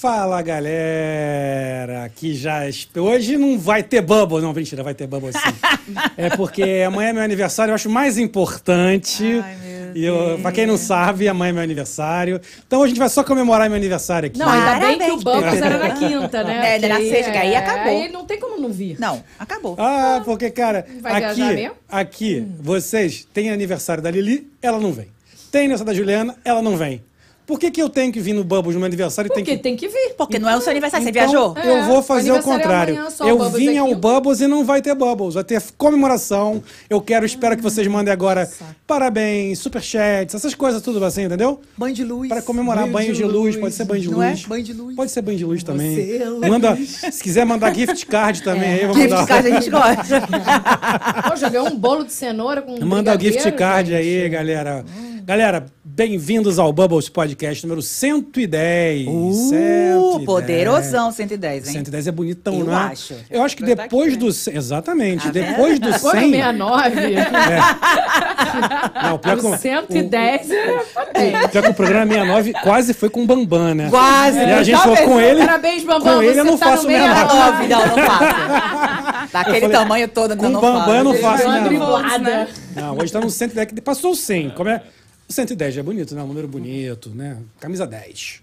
Fala galera, que já hoje não vai ter bubble, não mentira, vai ter bubble sim. é porque amanhã é meu aniversário, eu acho mais importante. Ai, meu e eu, pra quem não sabe, amanhã é meu aniversário. Então hoje a gente vai só comemorar meu aniversário aqui. Não, ainda bem que o Bubbles era na quinta, né? É, era na sexta, aí acabou. Aí não tem como não vir. Não, acabou. Ah, porque, cara, Vai aqui, mesmo? aqui, vocês têm aniversário da Lili, ela não vem. Tem aniversário da Juliana, ela não vem. Por que, que eu tenho que vir no Bubbles no meu aniversário Porque tem que tem que vir. Porque não é o seu aniversário, você Então, viajou? Eu É, vou fazer o é contrário. só o eu Bubbles vim ao Bubbles e não vai ter Bubbles. Vai ter comemoração. Eu quero, espero que vocês mandem agora parabéns, superchats, essas coisas tudo assim, entendeu? Banho de luz. Para comemorar banho de luz, pode ser banho de Não é? luz. Banho de luz. Pode ser banho de luz também. Você é Manda, se quiser mandar gift card também, aí eu vou Gift mandar. card a gente gosta. Pô, joguei um bolo de cenoura com Manda o gift card gente. aí, galera. Galera, bem-vindos ao Bubbles Podcast número 110. Uh, 110. poderosão 110, hein? 110 é bonitão, Eu né? acho. Eu acho que depois aqui, né? do... cem- Exatamente. Vendo? depois do Foi 100... no 69. Não, o pior que O o- 110 é O, o pior que o programa 69 quase foi com o Bambam, né? Quase. E a gente falou com ele... Parabéns, Bambam, Com ele eu não tá faço no meio 69. Nove, não, não faço. Daquele falei, tamanho todo, com não, não Bambam eu não faço. Não, hoje tá no 110, que passou o 100. Como é? O 110 já é bonito, né? Um número bonito, né? Camisa 10.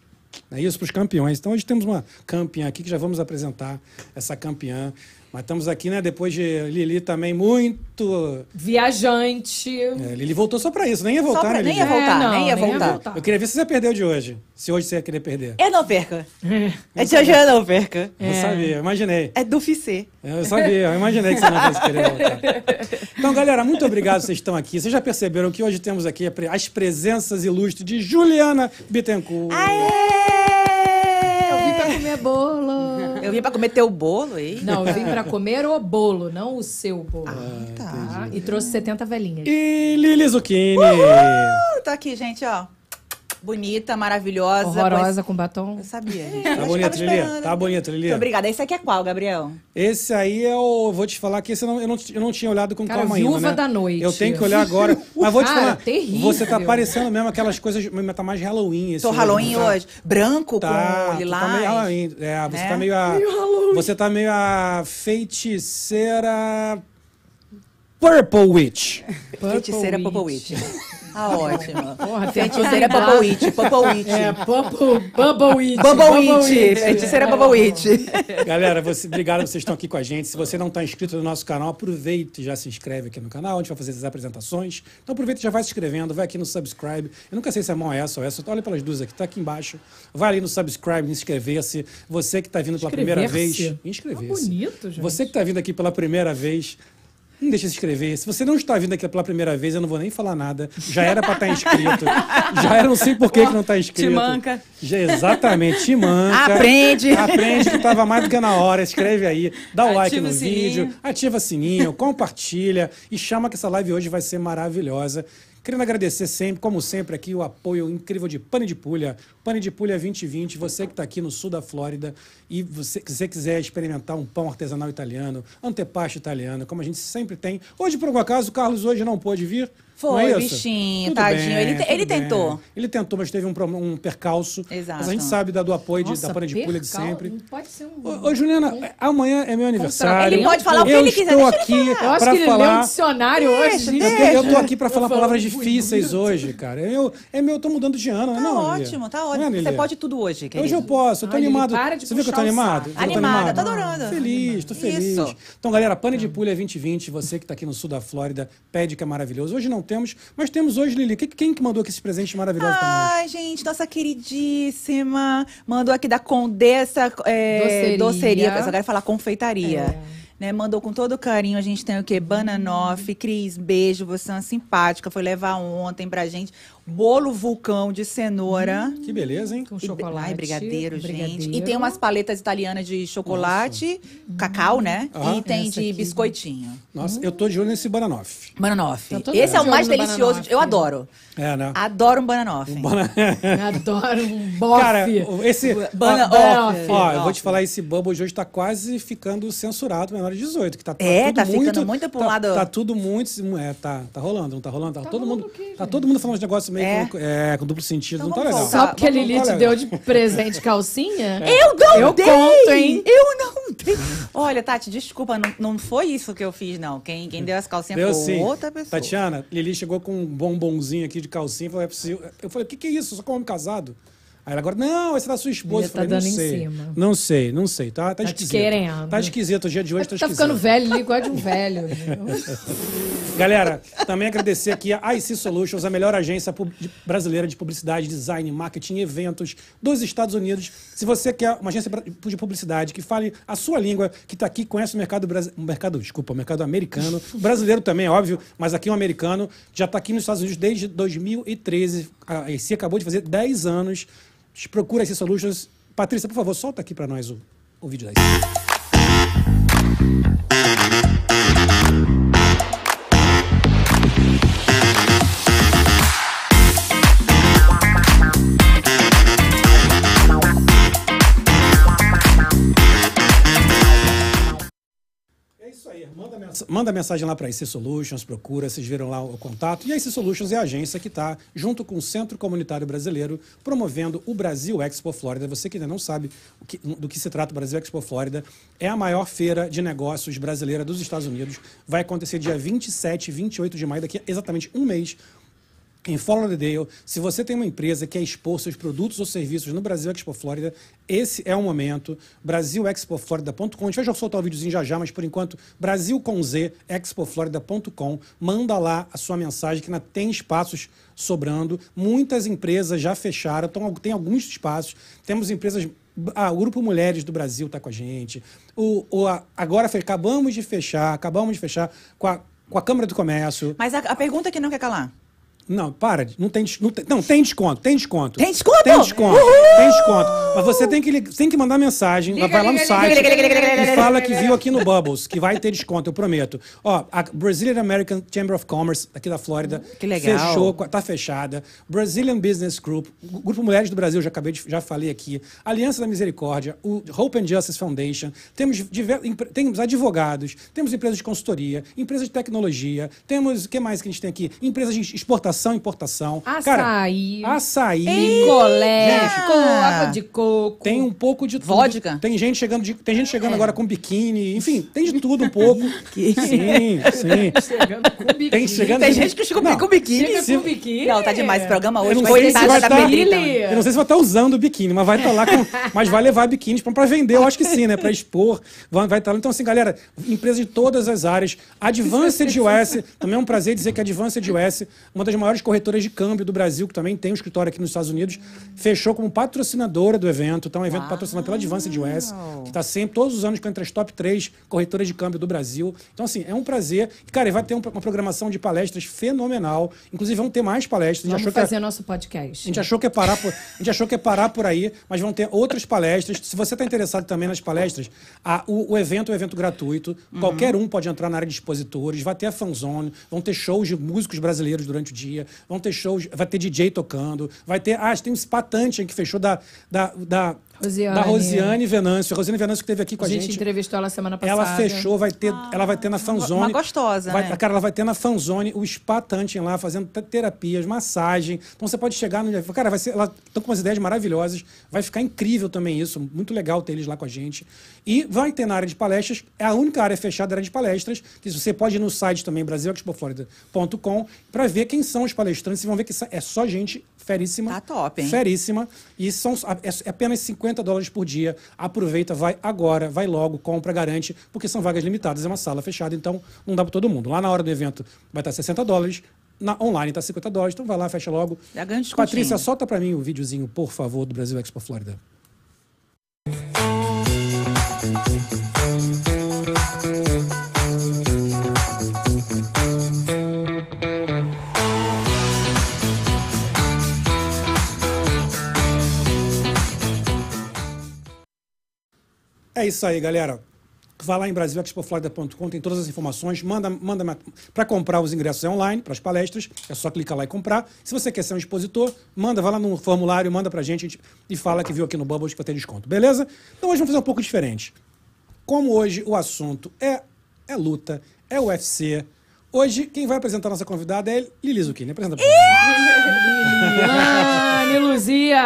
É isso para os campeões. Então hoje temos uma campeã aqui que já vamos apresentar essa campeã. Mas estamos aqui, né? Depois de Lili também muito. Viajante. É, Lili voltou só para isso, nem ia voltar, pra, né, nem Lili? ia voltar, É, não, nem ia nem ia voltar. voltar. Eu queria ver se você perdeu de hoje. Se hoje você ia querer perder. Eu não perca. É de hoje eu não perca. Eu sabia, eu imaginei. É do Ficê. Eu sabia, eu imaginei que você não fosse querer voltar. Então, galera, muito obrigado vocês estão aqui. Vocês já perceberam que hoje temos aqui as presenças ilustres de Juliana Bittencourt. Vim pra comer bolo. Eu vim pra comer teu bolo aí. Não, eu vim pra comer o bolo, não o seu bolo. tá. Tá? E trouxe 70 velhinhas. E Lili Zucchini. Uh, Tá aqui, gente, ó. Bonita, maravilhosa. Horrorosa com batom. Eu sabia. gente. Tá bonito, Lili? Tá bonito, Lili? Muito obrigada. Esse aqui é qual, Gabriel? Esse aí é o. Vou te falar que esse eu não, eu não, eu não tinha olhado com Cara, calma Viúva ainda. Né? da Noite. Eu tenho que olhar agora. Mas vou te Cara, falar. terrível. Você tá parecendo mesmo aquelas coisas. Mas tá mais Halloween esse Tô hoje, Halloween tá? hoje. Branco Tá, com lilás. tá meio Halloween. É, você né? tá meio a. Você tá meio a feiticeira. Purple Witch. Feiticeira Purple Witch. Ah, ótimo. Porra, Feiticeira Purple Witch. Purple Witch. É, Bubble, Bubble Witch. Bubble Witch. Feiticeira Bubble Witch. Galera, você, obrigado que vocês estão aqui com a gente. Se você não está inscrito no nosso canal, aproveite e já se inscreve aqui no canal. A gente vai fazer as apresentações. Então aproveita e já vai se inscrevendo, vai aqui no subscribe. Eu nunca sei se é mão essa ou essa. Olha pelas duas aqui, tá aqui embaixo. Vai ali no subscribe, inscrever-se. Você que está vindo pela primeira vez. Inscrever-se? Ah, bonito, gente. Você que está vindo aqui pela primeira vez. Não deixa de se inscrever. Se você não está vindo aqui pela primeira vez, eu não vou nem falar nada. Já era para estar inscrito. Já era, não sei por que, que não está inscrito. manca. Já, exatamente, te manca. Aprende. Aprende que estava mais do que na hora. Escreve aí, dá o like Ativa no o vídeo, ativa sininho, compartilha e chama que essa live hoje vai ser maravilhosa. Querendo agradecer sempre, como sempre, aqui o apoio incrível de Pane de Pulha. Pane de Pulha 2020, você que está aqui no sul da Flórida e você, se você quiser experimentar um pão artesanal italiano, antepasto italiano, como a gente sempre tem. Hoje, por algum acaso, o Carlos hoje não pôde vir. Foi, é bichinho, Tudo tadinho. bem, Ele ele bem. tentou. Ele tentou, mas teve um, um percalço. Exato. Mas a gente sabe da, do apoio de- Nossa, da Pane de Pulha de sempre. Pode ser um... Ô, ô, Juliana, amanhã é meu aniversário. Ele pode falar o que eu ele quiser, estou deixa ele aqui Eu acho que ele leu um falar. dicionário Deixa, hoje. Eu, eu tô aqui para falar Eu palavras muito difíceis hoje, cara. Eu, é meu, eu tô mudando de ano, Tá não, ótimo, tá Não ótimo. é, Você Lili? pode tudo hoje, querido. Hoje eu posso, eu tô Ai, animado. para de Você viu que eu tô animado? eu Animada, animado? tô adorando. Tô feliz, tô feliz. Então, galera, Pane de Pulha 2020, você que tá aqui no sul da Flórida, pede que é maravilhoso. Hoje não temos, mas temos hoje, Lili. Que- Quem que mandou aqui maravilhosos pra nós? Ai, gente, nossa queridíssima. Mandou aqui da Condessa é, Doceria. Doceria. Eu só quero falar confeitaria. É. Né, mandou com todo carinho. A gente tem o quê? Bananoff. Cris, beijo. Você é uma simpática. Foi levar ontem pra gente bolo vulcão de cenoura. Que beleza, hein? Com E- chocolate. Ai, brigadeiro, gente. brigadeiro. E tem umas paletas italianas de chocolate, cacau, né? Aham. E tem de aqui. biscoitinho. Nossa, eu tô de olho nesse Bananoff. Bananoff. Todo Esse é o mais delicioso. Bananoff. Eu adoro. É, né? Adoro um bananoff. Adoro um bofe. Cara, esse. Bana- ó, ó, eu vou Nossa. te falar, esse Bubble de hoje tá quase ficando censurado. Não menores de 18, que tá, tá É, tudo tá ficando muito, muito pra um tá, lado- Tá tudo muito. É, tá, tá rolando, não tá rolando? Tá, Tá todo rolando mundo. o quê, tá gente? todo mundo falando de negócio meio É. com, é, com duplo sentido, Então não tá legal. voltar. Só porque a Lili te deu de presente calcinha? Eu não Eu dei! conto, hein? Eu não dei! Olha, Tati, desculpa, não, não foi isso que eu fiz, não. Quem, quem deu as calcinhas Deu foi sim. outra pessoa. Tatiana, Lili chegou com um bombonzinho aqui de calcinha. Falou, é possível. Eu falei, o que, que é isso? Eu sou como homem casado. Aí ela agora, não, esse é da sua esposa. Eu falei, tá não sei. cima. Não sei, não sei. Tá, tá, te esquisito. querendo. Tá esquisito. O dia de hoje tá Tá esquisito. ficando velho ali, igual de um velho. viu? Galera, também agradecer aqui a IC Solutions, a melhor agência brasileira de publicidade, design, marketing eventos dos Estados Unidos. Se você quer uma agência de publicidade que fale a sua língua, que está aqui, conhece o mercado brasileiro, mercado, desculpa, o mercado americano, brasileiro também, óbvio, mas aqui um americano, já está aqui nos Estados Unidos desde 2013. A IC acabou de fazer 10 anos. Procura IC Solutions. Patrícia, por favor, solta aqui para nós o, o vídeo da Manda, mensa- manda mensagem lá para a IC Solutions, procura, vocês viram lá o contato. E a IC Solutions é a agência que está, junto com o Centro Comunitário Brasileiro, promovendo o Brasil Expo Flórida. Você que ainda não sabe que- do que se trata o Brasil Expo Flórida, é a maior feira de negócios brasileira dos Estados Unidos. Vai acontecer dia 27 e 28 de maio, daqui a exatamente um mês. Em Fort Lauderdale, se você tem uma empresa que quer expor seus produtos ou serviços no Brasil Expo Flórida, esse é o momento. BrasilExpoFlorida.com. A gente vai soltar o videozinho já já, mas por enquanto, Brasil com Z, expoflorida.com. Manda lá a sua mensagem, que ainda tem espaços sobrando. Muitas empresas já fecharam, então tem alguns espaços. Temos empresas. Ah, o Grupo Mulheres do Brasil está com a gente. O, o- a- agora acabamos de fechar, acabamos de fechar com a, com a Câmara do Comércio. Mas a, a pergunta que não quer calar. Não, para. Não tem, não tem, não, tem desconto, tem desconto. Tem desconto? Tem desconto, Uhul! tem desconto. Mas você tem que, tem que mandar mensagem, Liga, vai lá no liga, site liga, e fala que viu aqui no Bubbles, que vai ter desconto, eu prometo. Ó, a Brazilian American Chamber of Commerce, aqui da Flórida, Que legal. fechou, tá fechada. Brazilian Business Group, Grupo Mulheres do Brasil, já acabei de, já falei aqui. Aliança da Misericórdia, o Hope and Justice Foundation, temos, temos advogados, temos empresas de consultoria, empresas de tecnologia, temos, o que mais que a gente tem aqui? Empresas de exportação e importação. Açaí. açaí. Picolé, água de coco. Tem um pouco de tudo. Vodka? Tem gente chegando, de- tem gente É. chegando agora com biquíni, enfim, tem de tudo um pouco. Sim, sim. Chegando com biquíni. Tem chegando Tem de- gente que chegou Não, com biquíni. Chega Se- com biquíni. Não, tá demais o programa Eu hoje. não sei se vai da tá-. Eu não sei se vai estar usando biquíni, mas vai estar lá com. Mas vai levar biquíni pra, pra vender, eu acho que sim, né? Pra expor. Vai, vai estar lá. Então, assim, galera, empresas de todas as áreas. Advanced US, também é um prazer dizer que a Advanced US, uma das maiores corretoras de câmbio do Brasil, que também tem um escritório aqui nos Estados Unidos, fechou como patrocinadora do evento. Então, é um evento patrocinado pela Advanced US, que está sempre, todos os anos, entre as top 3 corretoras de câmbio do Brasil. Então, assim, é um prazer. E, cara, vai ter um- uma programação de palestras fenomenal. Inclusive, vão ter mais palestras. A gente Vamos a- fazer nosso podcast. a gente achou que ia parar por, a gente achou que ia parar por aí, mas vão ter outras palestras. Se você está interessado também nas palestras, a- o, o evento é um evento gratuito. Qualquer um pode entrar na área de expositores. Vai ter a fanzone, vão ter shows de músicos brasileiros durante o dia, vão ter shows, vai ter DJ tocando, vai ter. Ah, tem um Spa Tantian que fechou da, da, da, Rosiane. da Rosiane Venâncio. A Rosiane Venâncio que esteve aqui com A a gente gente. entrevistou ela semana passada. Ela fechou, vai ter, ela vai ter na fanzone. uma gostosa, vai, né? Cara, ela vai ter na fanzone o spa Tantin lá, fazendo te- terapias, massagem. Então você pode chegar no. Cara, vai ser. Ela estão com umas ideias maravilhosas. Vai ficar incrível também isso. Muito legal ter eles lá com a gente. E vai ter na área de palestras. É a única área fechada da área de palestras. Que você pode ir no site também, brasilexpoflorida.com, para ver quem são os palestrantes. Vocês vão ver que é só gente feríssima. Tá top, hein? Feríssima. E são é é apenas 50 dólares por dia. Aproveita, vai agora, vai logo, compra, garante, porque são vagas limitadas, é uma sala fechada, então não dá para todo mundo. Lá na hora do evento vai estar 60 dólares, na online está 50 dólares, então vai lá, fecha logo. Descontinho. Patrícia, solta para mim o videozinho, por favor, do Brasil Expo Flórida. É isso aí, galera. Vai lá em brasilexpoflorida.com, tem todas as informações. Manda, manda para comprar os ingressos é online, para as palestras. É só clicar lá e comprar. Se você quer ser um expositor, manda, vai lá no formulário, manda gente, a gente e fala que viu aqui no Bubbles que vai ter desconto. Beleza? Então hoje vamos fazer um pouco diferente. como hoje o assunto é, é luta, é UFC, hoje quem vai apresentar a nossa convidada é Lili Zucchini. Apresenta pra. Liliane Luzia!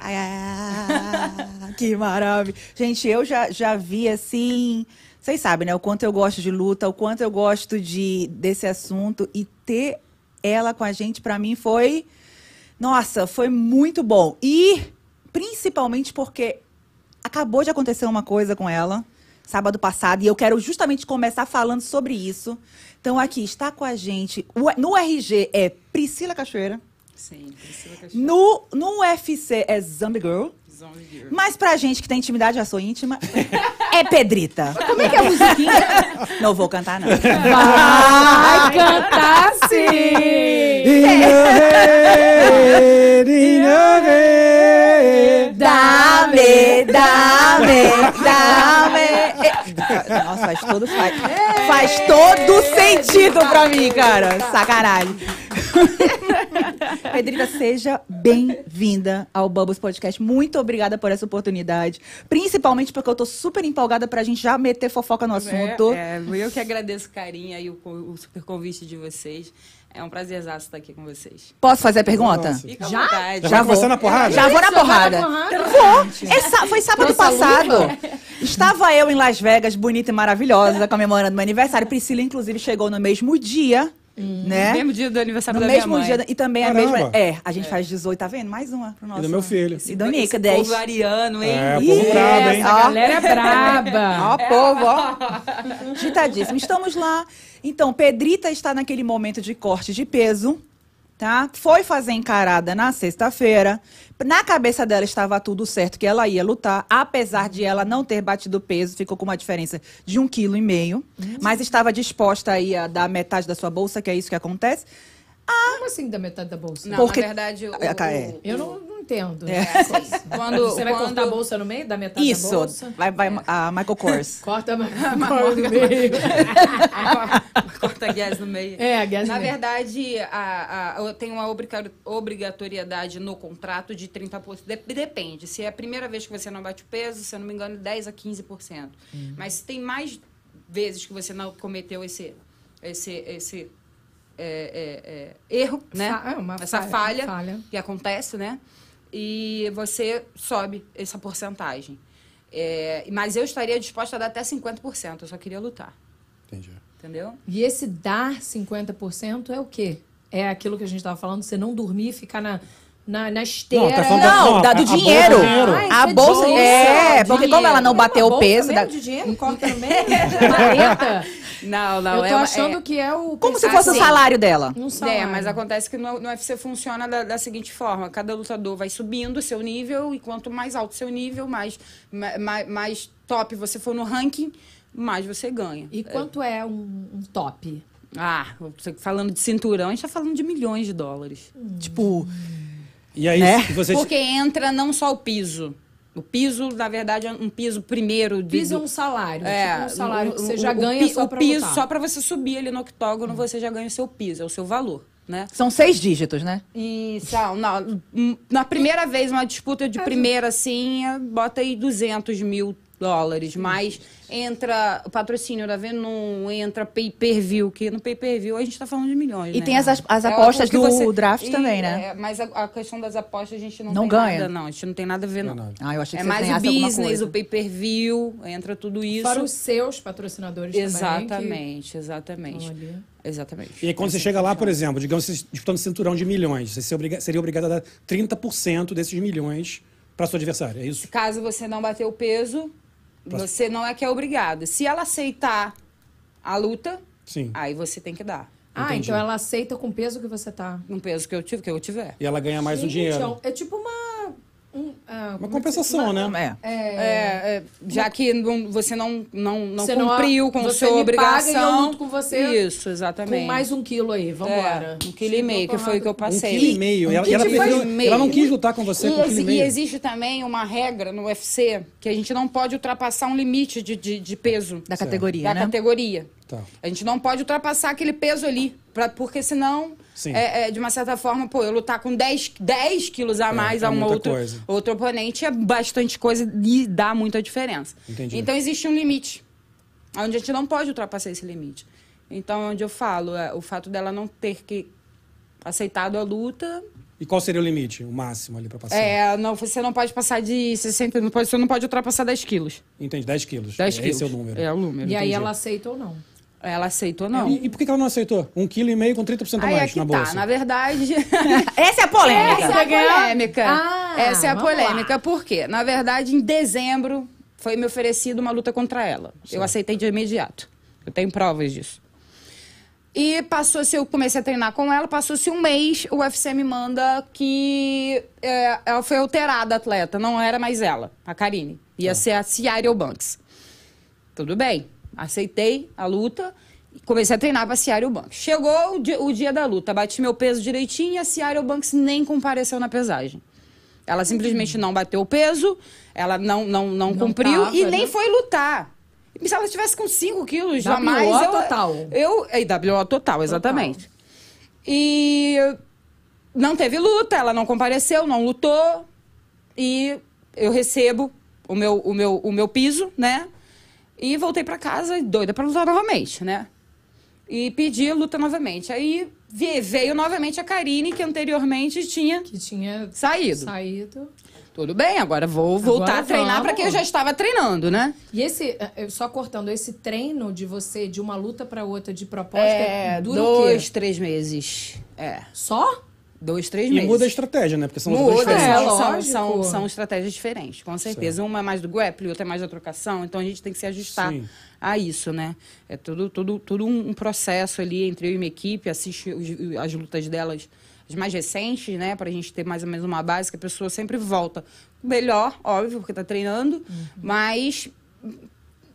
Ai, ah, que maravilha. Gente, eu já, já vi assim. Vocês sabem, né? O quanto eu gosto de luta, o quanto eu gosto de, desse assunto. E ter ela com a gente, pra mim, foi. Nossa, foi muito bom. E principalmente porque acabou de acontecer uma coisa com ela sábado passado e eu quero justamente começar falando sobre isso. Então aqui está com a gente no RG é Priscila Cachoeira, Sim, Priscila Cachoeira. no no UFC é Zombie Girl, Zombie Girl. mas pra gente que tem intimidade, já sou íntima, é Pedrita. Como é que é a musiquinha? Não vou cantar não. Vai cantar sim! Dame, dame, dame. Nossa, faz todo faz, faz todo sentido pra mim, cara. Sacanagem. Pedrita, seja bem-vinda ao Bubbles Podcast. Muito obrigada por essa oportunidade. Principalmente porque eu tô super empolgada pra gente já meter fofoca no assunto. É, é, eu que agradeço o carinho e o, o super convite de vocês. É um prazerzaço estar aqui com vocês. Posso fazer a pergunta? Nossa. Já? vontade. Já vai começar na porrada? Já vou na Já porrada. Vou. É foi sábado a passado. Estava eu em Las Vegas, bonita e maravilhosa, comemorando meu aniversário. Priscila, inclusive, chegou no mesmo dia, né? Mesmo dia do aniversário No da mesmo minha mãe. dia. E também a Caramba. mesma. É, a gente faz 18, tá vendo? Mais uma pro nosso. do meu filho. E Donica, Esse 10. povo ariano, hein? É, povo brabo, hein? Essa galera é braba. Ó, povo, ó. Ditadíssimo. Estamos lá. Então, Pedrita está naquele momento de corte de peso, tá? Foi fazer encarada na sexta-feira. Na cabeça dela estava tudo certo, que ela ia lutar, apesar de ela não ter batido peso, ficou com uma diferença de um quilo e meio, mas estava disposta aí a dar metade da sua bolsa, que é isso que acontece. Como assim da metade da bolsa? Não, Porque- na verdade, o, É, é. o- Eu não, não entendo. É. quando, Você vai quando- cortar a bolsa no meio da metade da Isso, bolsa? vai, vai a Michael Kors. Corta a corta no meio. Corta gás no meio. É, a gás Na meio. verdade, a, a, eu tenho uma obriga- obrigatoriedade no contrato de 30%. De- depende. Se é a primeira vez que você não bate o peso, se eu não me engano, 10% a 15%. Uhum. Mas se tem mais vezes que você não cometeu esse, esse, esse é, é, é, erro, né? Fa- é, uma Essa falha, falha, falha. que acontece, né? E você sobe essa porcentagem. É, mas eu estaria disposta a dar até 50%. Eu só queria lutar. Entendi. Entendeu? E esse dar 50% é o quê? É aquilo que a gente estava falando, você não dormir, ficar na, na, na esteira. Não, tá falando da- Não, não, da a- do dinheiro. A é bolsa. bolsa, É, porque como ela não bateu o Bolsa peso. mesmo da- de dinheiro, corta no meio. Não, não. Eu tô é achando é- que é o... Como se fosse o sim. salário dela. Um salário. É, mas acontece que no, no UFC funciona da, da seguinte forma: cada lutador vai subindo o seu nível, e quanto mais alto o seu nível, mais, ma- ma- mais, top você for no ranking, mais você ganha. E quanto é um, um top? Ah, você falando de cinturão, a gente tá falando de milhões de dólares. Tipo, E aí, Né? você. Porque entra não só o piso. O piso, na verdade, é um piso primeiro de. Piso é um salário. tipo um salário que você já o- ganha o, só o pra piso, lutar. Hum. só pra você subir ali no octógono, você já ganha o seu piso, é o seu valor, né? são seis dígitos, né? E, sal, na, hum, na primeira vez, uma disputa de primeira, assim, é, bota aí 200 mil dólares. Mas entra o patrocínio da Venom, entra pay-per-view, que no pay-per-view a gente tá falando de milhões, E né? tem as, as É apostas óbvio do que você- draft e, também, né? é, mas a, a questão das apostas a gente não, Não tem ganha? nada, não. A gente não tem nada a ver, não. Não. Ah, eu achei que É mais o business, o pay-per-view, entra tudo isso. Fora os seus patrocinadores Exatamente, também. exatamente. que- Olha. Exatamente. E aí, quando você chega lá, por exemplo, digamos, você disputando cinturão de milhões, você seria obriga- seria obrigado a dar 30% desses milhões para sua adversária, é isso? Caso você não bater o peso, você não é que é obrigado. Se ela aceitar a luta, Sim. aí você tem que dar. Ah, Entendi. então ela aceita com o peso que você tá. No peso que eu tive, que eu tiver. E ela ganha mais um dinheiro. É tipo uma. Um, ah, Uma é compensação, se- né? É. É, É, é, já que não- você não, não, não Você não- cumpriu com a você sua me paga obrigação. e eu luto com você Isso, exatamente. com mais um quilo aí, vambora. É, um quilo e meio, que foi o que eu Um passei. quilo e meio. E ela, Um e ela quilo e preferiu- meio. ela não quis lutar com você E, com um quilo e meio. e existe também uma regra no UFC que a gente não pode ultrapassar um limite de, de, de peso Da categoria, da né? categoria. Tá. A gente não pode ultrapassar aquele peso ali, pra, porque senão. É, é, de uma certa forma, pô, eu lutar com 10, 10 quilos a mais é a um outro, coisa. outro oponente é bastante coisa e dá muita diferença. Entendi. Então existe um limite, onde a gente não pode ultrapassar esse limite. Então, onde eu falo, é, o fato dela não ter que aceitado a luta, E qual seria o limite, o máximo ali pra passar? é, não, você não pode passar de 60, não pode, você não pode ultrapassar 10 quilos. Entendi, 10 quilos. 10 Esse quilos. é o número. É o número. E aí Entendi. ela aceita ou não? Ela aceitou, não. E, e por que ela não aceitou? Um quilo e meio com 30% a é mais que na tá, bolsa. na verdade. Essa é a polêmica. Essa é a polêmica. Ah, Essa é a polêmica. Por quê? Na verdade, em dezembro foi me oferecido uma luta contra ela. Eu aceitei de imediato. Eu tenho provas disso. E passou-se, eu comecei a treinar com ela, passou-se um mês, o UFC me manda que é, ela foi alterada, a atleta, não era mais ela, a Karine. Ia ser a Ciara Banks. Tudo bem, aceitei a luta e comecei a treinar pra Ciara Banks. Chegou o dia, o dia da luta, bati meu peso direitinho e a Ciara Banks nem compareceu na pesagem. Ela simplesmente não bateu o peso, ela não, não, não, Não cumpriu tava, e né? nem foi lutar. E se ela tivesse com 5 quilos WO mais... eu- total. Eu, é, WO total, exatamente. E não teve luta, ela não compareceu, não lutou. E eu recebo o meu, o meu, o meu piso, né? E voltei pra casa doida pra lutar novamente, né? E pedi a luta novamente. Aí veio novamente a Karine, que anteriormente tinha Que tinha saído. saído. Tudo bem, agora vou voltar Agora a treinar pra quem eu já estava treinando, né? E esse, só cortando, esse treino de você, de uma luta pra outra de proposta, É, dura dois, o quê? três meses. É, Só? Dois, três E meses. muda a estratégia, né? Porque são duas Muda, diferentes. É, são, são, são, estratégias diferentes, com certeza. Uma é mais do grappling, outra é mais da trocação, então a gente tem que se ajustar Sim. a isso, né? É tudo, tudo, tudo um um processo ali entre eu e minha equipe, assiste os- as lutas delas, as mais recentes, né? Pra gente ter mais ou menos uma base que a pessoa sempre volta. Melhor, óbvio, porque tá treinando, Uhum. mas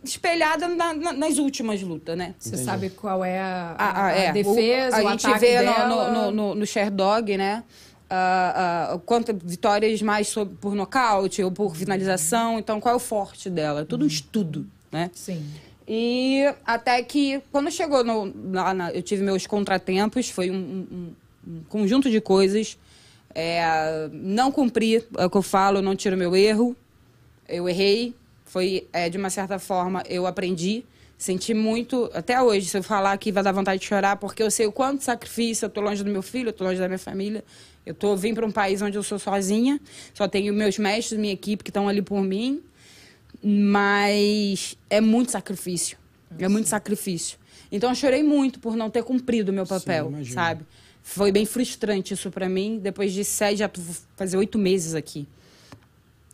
espelhada na- na- nas últimas lutas, né? Você sabe qual é a, a- a é. defesa, O- o, a gente ataque vê no- dela? no, no, no, no Sherdog, né? Ah, ah, quanto vitórias mais sob- por nocaute ou por finalização. Então, qual é o forte dela? Tudo um estudo, né? Sim. E até que, quando chegou no, lá na- eu tive meus contratempos, foi um, um- um conjunto de coisas. É, não cumpri, é o que eu falo, eu não tiro meu erro. Eu errei. Foi, é, de uma certa forma, eu aprendi. Senti muito, até hoje, se eu falar aqui vai dar vontade de chorar, porque eu sei o quanto sacrifício, eu tô longe do meu filho, eu tô longe da minha família. Eu tô, vim para um país onde eu sou sozinha, só tenho meus mestres, minha equipe que estão ali por mim. Mas é muito sacrifício. É muito sacrifício. Então eu chorei muito por não ter cumprido o meu papel, imagino. sabe? Foi bem frustrante isso pra mim. Depois de sete, já fazer oito meses aqui.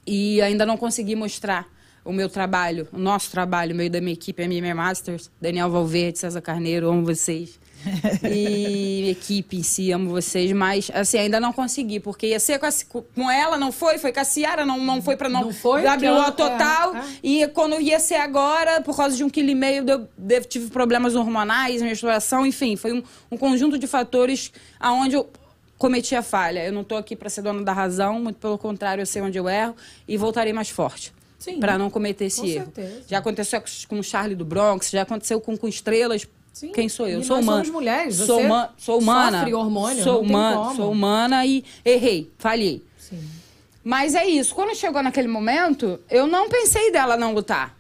E ainda não consegui mostrar o meu trabalho, o nosso trabalho, o meio da minha equipe, a MMA Masters, Daniel Valverde, César Carneiro, amo vocês. e equipe em si, amo vocês, mas assim, ainda não consegui, porque ia ser com, a, com ela, não foi, foi com a Ciara, não, não foi pra não, Não foi, WO ela- total. é, é. E quando ia ser agora, por causa de um quilo e meio, eu, eu tive problemas hormonais, menstruação, enfim, foi um, um conjunto de fatores aonde eu cometi a falha. Eu não tô aqui para ser dona da razão, muito pelo contrário, eu sei onde eu erro e voltarei mais forte. Para não cometer esse Com erro. certeza. Já aconteceu com o Charlie do Bronx, já aconteceu com, com estrelas. Sim. Quem sou eu? E sou nós humana. somos mulheres, Sou, huma- sou humana. sofre hormônio, sou humana, sou humana e errei, falhei. Sim. Mas é isso. Quando chegou naquele momento, eu não pensei dela não lutar.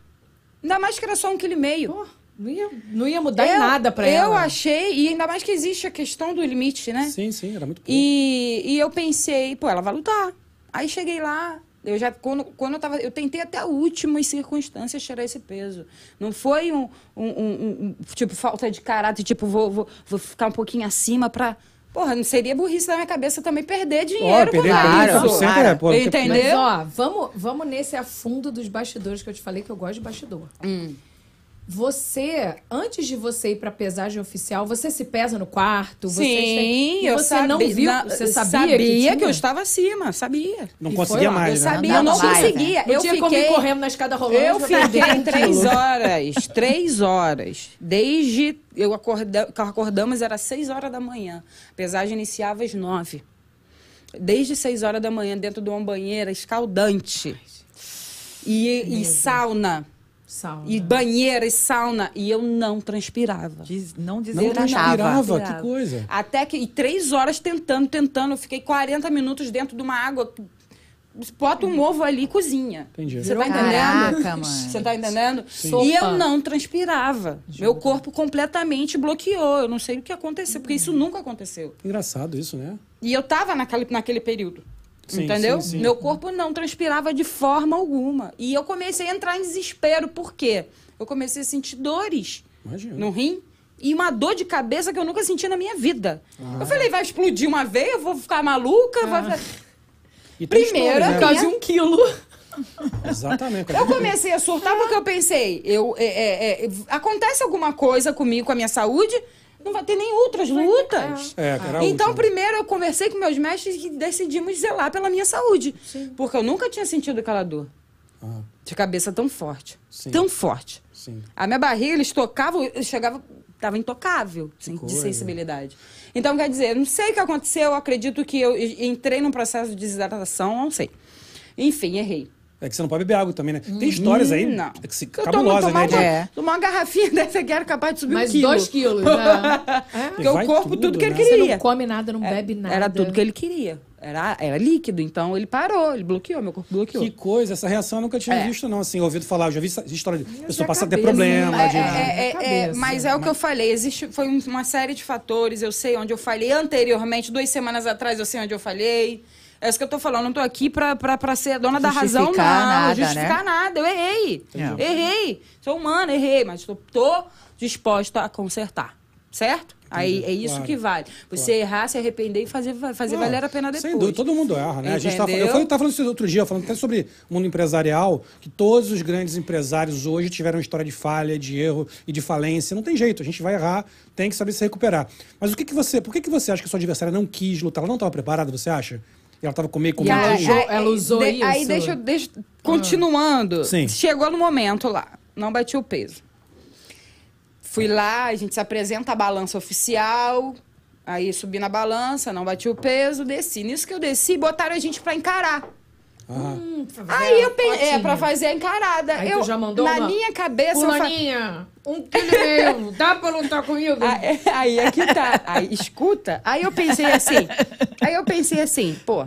Ainda mais que era só um quilo e meio. Pô, não, ia, não ia mudar em eu, nada pra eu ela. achei, e ainda mais que existe a questão do limite, né? Sim, sim, era muito pouco. E, e eu pensei, pô, ela vai lutar. Aí cheguei lá, eu já, quando, quando eu tava, eu tentei até a última circunstância tirar esse peso. Não foi um, um, um- um- tipo, falta de caráter, tipo, vou, vou, vou ficar um pouquinho acima pra... Porra, não seria burrice da minha cabeça também perder dinheiro perder por claro, isso. 30% é, tem- Entendeu? Mas, ó, vamos, vamos nesse a fundo dos bastidores que eu te falei que eu gosto de bastidor. Hum. Você, antes de você ir pra pesagem oficial, você se pesa no quarto? Você Sim, tem- e eu você não viu? na- você sabia, sabia que, tinha? eu estava acima, sabia. Não E conseguia foi mais, Eu né? sabia, Não, eu não vai, conseguia. Não eu tinha fiquei... como ir correndo na escada rolando. Eu fiquei três horas, três horas. Desde eu acorda, que acordamos era seis horas da manhã. A pesagem iniciava às nove. Desde seis horas da manhã, dentro de uma banheira escaldante. E, e sauna. Sauna. E banheira e sauna. E eu não transpirava. Diz- não Não desidratava. transpirava, Tirava. que coisa. Até que, e três horas tentando, tentando. Eu fiquei 40 minutos dentro de uma água. Bota um ovo ali e cozinha. Entendi. Você tá entendendo? Caraca, mãe. Você tá entendendo? Sopa. E eu não transpirava. Meu corpo completamente bloqueou. Eu não sei o que aconteceu, porque isso nunca aconteceu. Engraçado isso, né? E eu tava naquele, naquele período. Sim, entendeu? sim, sim. Meu corpo não transpirava de forma alguma. E eu comecei a entrar em desespero. Por quê? Eu comecei a sentir dores Imagina. no rim e uma dor de cabeça que eu nunca senti na minha vida. Ah. Eu falei, vai explodir uma veia, eu vou ficar maluca. vai- E tem Primeiro, história, né? Quase um quilo. Exatamente. Eu comecei a surtar porque eu pensei, eu, é, é, é, acontece alguma coisa comigo, com a minha saúde, não vai ter nem outras lutas. É, era a Então, última. primeiro eu conversei com meus mestres e decidimos zelar pela minha saúde. Porque eu nunca tinha sentido aquela dor Ah, de cabeça tão forte. Sim. Tão forte. sim. A minha barriga, eles tocavam, eu chegava, tava intocável assim, de sensibilidade. Então, quer dizer, eu não sei o que aconteceu, eu acredito que eu entrei num processo de desidratação, não sei. Enfim, errei. É que você não pode beber água também, né? Tem histórias aí Não. é que se- tomar né? De, Uma, É. tomar uma garrafinha dessa aqui era capaz de subir Mais um quilo. dois quilos, né? É. Porque o corpo, tudo, tudo, que ele né? Você queria. não come nada, não bebe nada. Era tudo que ele queria. Era, era líquido, então ele parou, ele bloqueou, meu corpo bloqueou. Que coisa, essa reação eu nunca tinha É. visto, não. Assim, ouvido falar, eu já vi essa história de pessoa a passa a ter cabeça, problema. de- É, de- é, é, é, mas é o que eu falei, existe, foi um- uma série de fatores, eu sei onde eu falei anteriormente, duas semanas atrás eu sei onde eu falhei. É isso que eu tô falando, não tô aqui pra, pra, pra ser a dona da razão, não. Nada, justificar nada, eu errei. É. Errei. Sou humana, errei, mas tô, tô disposta a consertar. Certo? Aí é isso Claro. que vale. Você errar, se arrepender e fazer, fazer Não, valer a pena depois. Sem dúvida, todo mundo erra, né? A gente tava, eu Entendeu? falei- tava falando isso outro dia, falando até sobre o mundo empresarial, que todos os grandes empresários hoje tiveram história de falha, de erro e de falência. Não tem jeito, a gente vai errar, tem que saber se recuperar. Mas o que, que você, por que, que você acha que a sua adversária não quis lutar? Ela não estava preparada, você acha? E ela estava com meio com ela medo? usou- ela usou de- isso? Aí deixa, eu- deixa continuando. Sim. Chegou no momento lá, não bati o peso. Fui lá, a gente se apresenta a balança oficial. Aí subi na balança, não bati o peso, desci. Nisso que eu desci, botaram a gente pra encarar. Ah, Aí eu pensei, é, pra fazer a encarada. Aí eu, já mandou Na uma- minha cabeça, eu fa- Fulaninha, um quilo e meio, dá pra lutar comigo? Aí, aí é que tá. Aí, escuta. Aí eu pensei assim. Aí eu pensei assim, pô,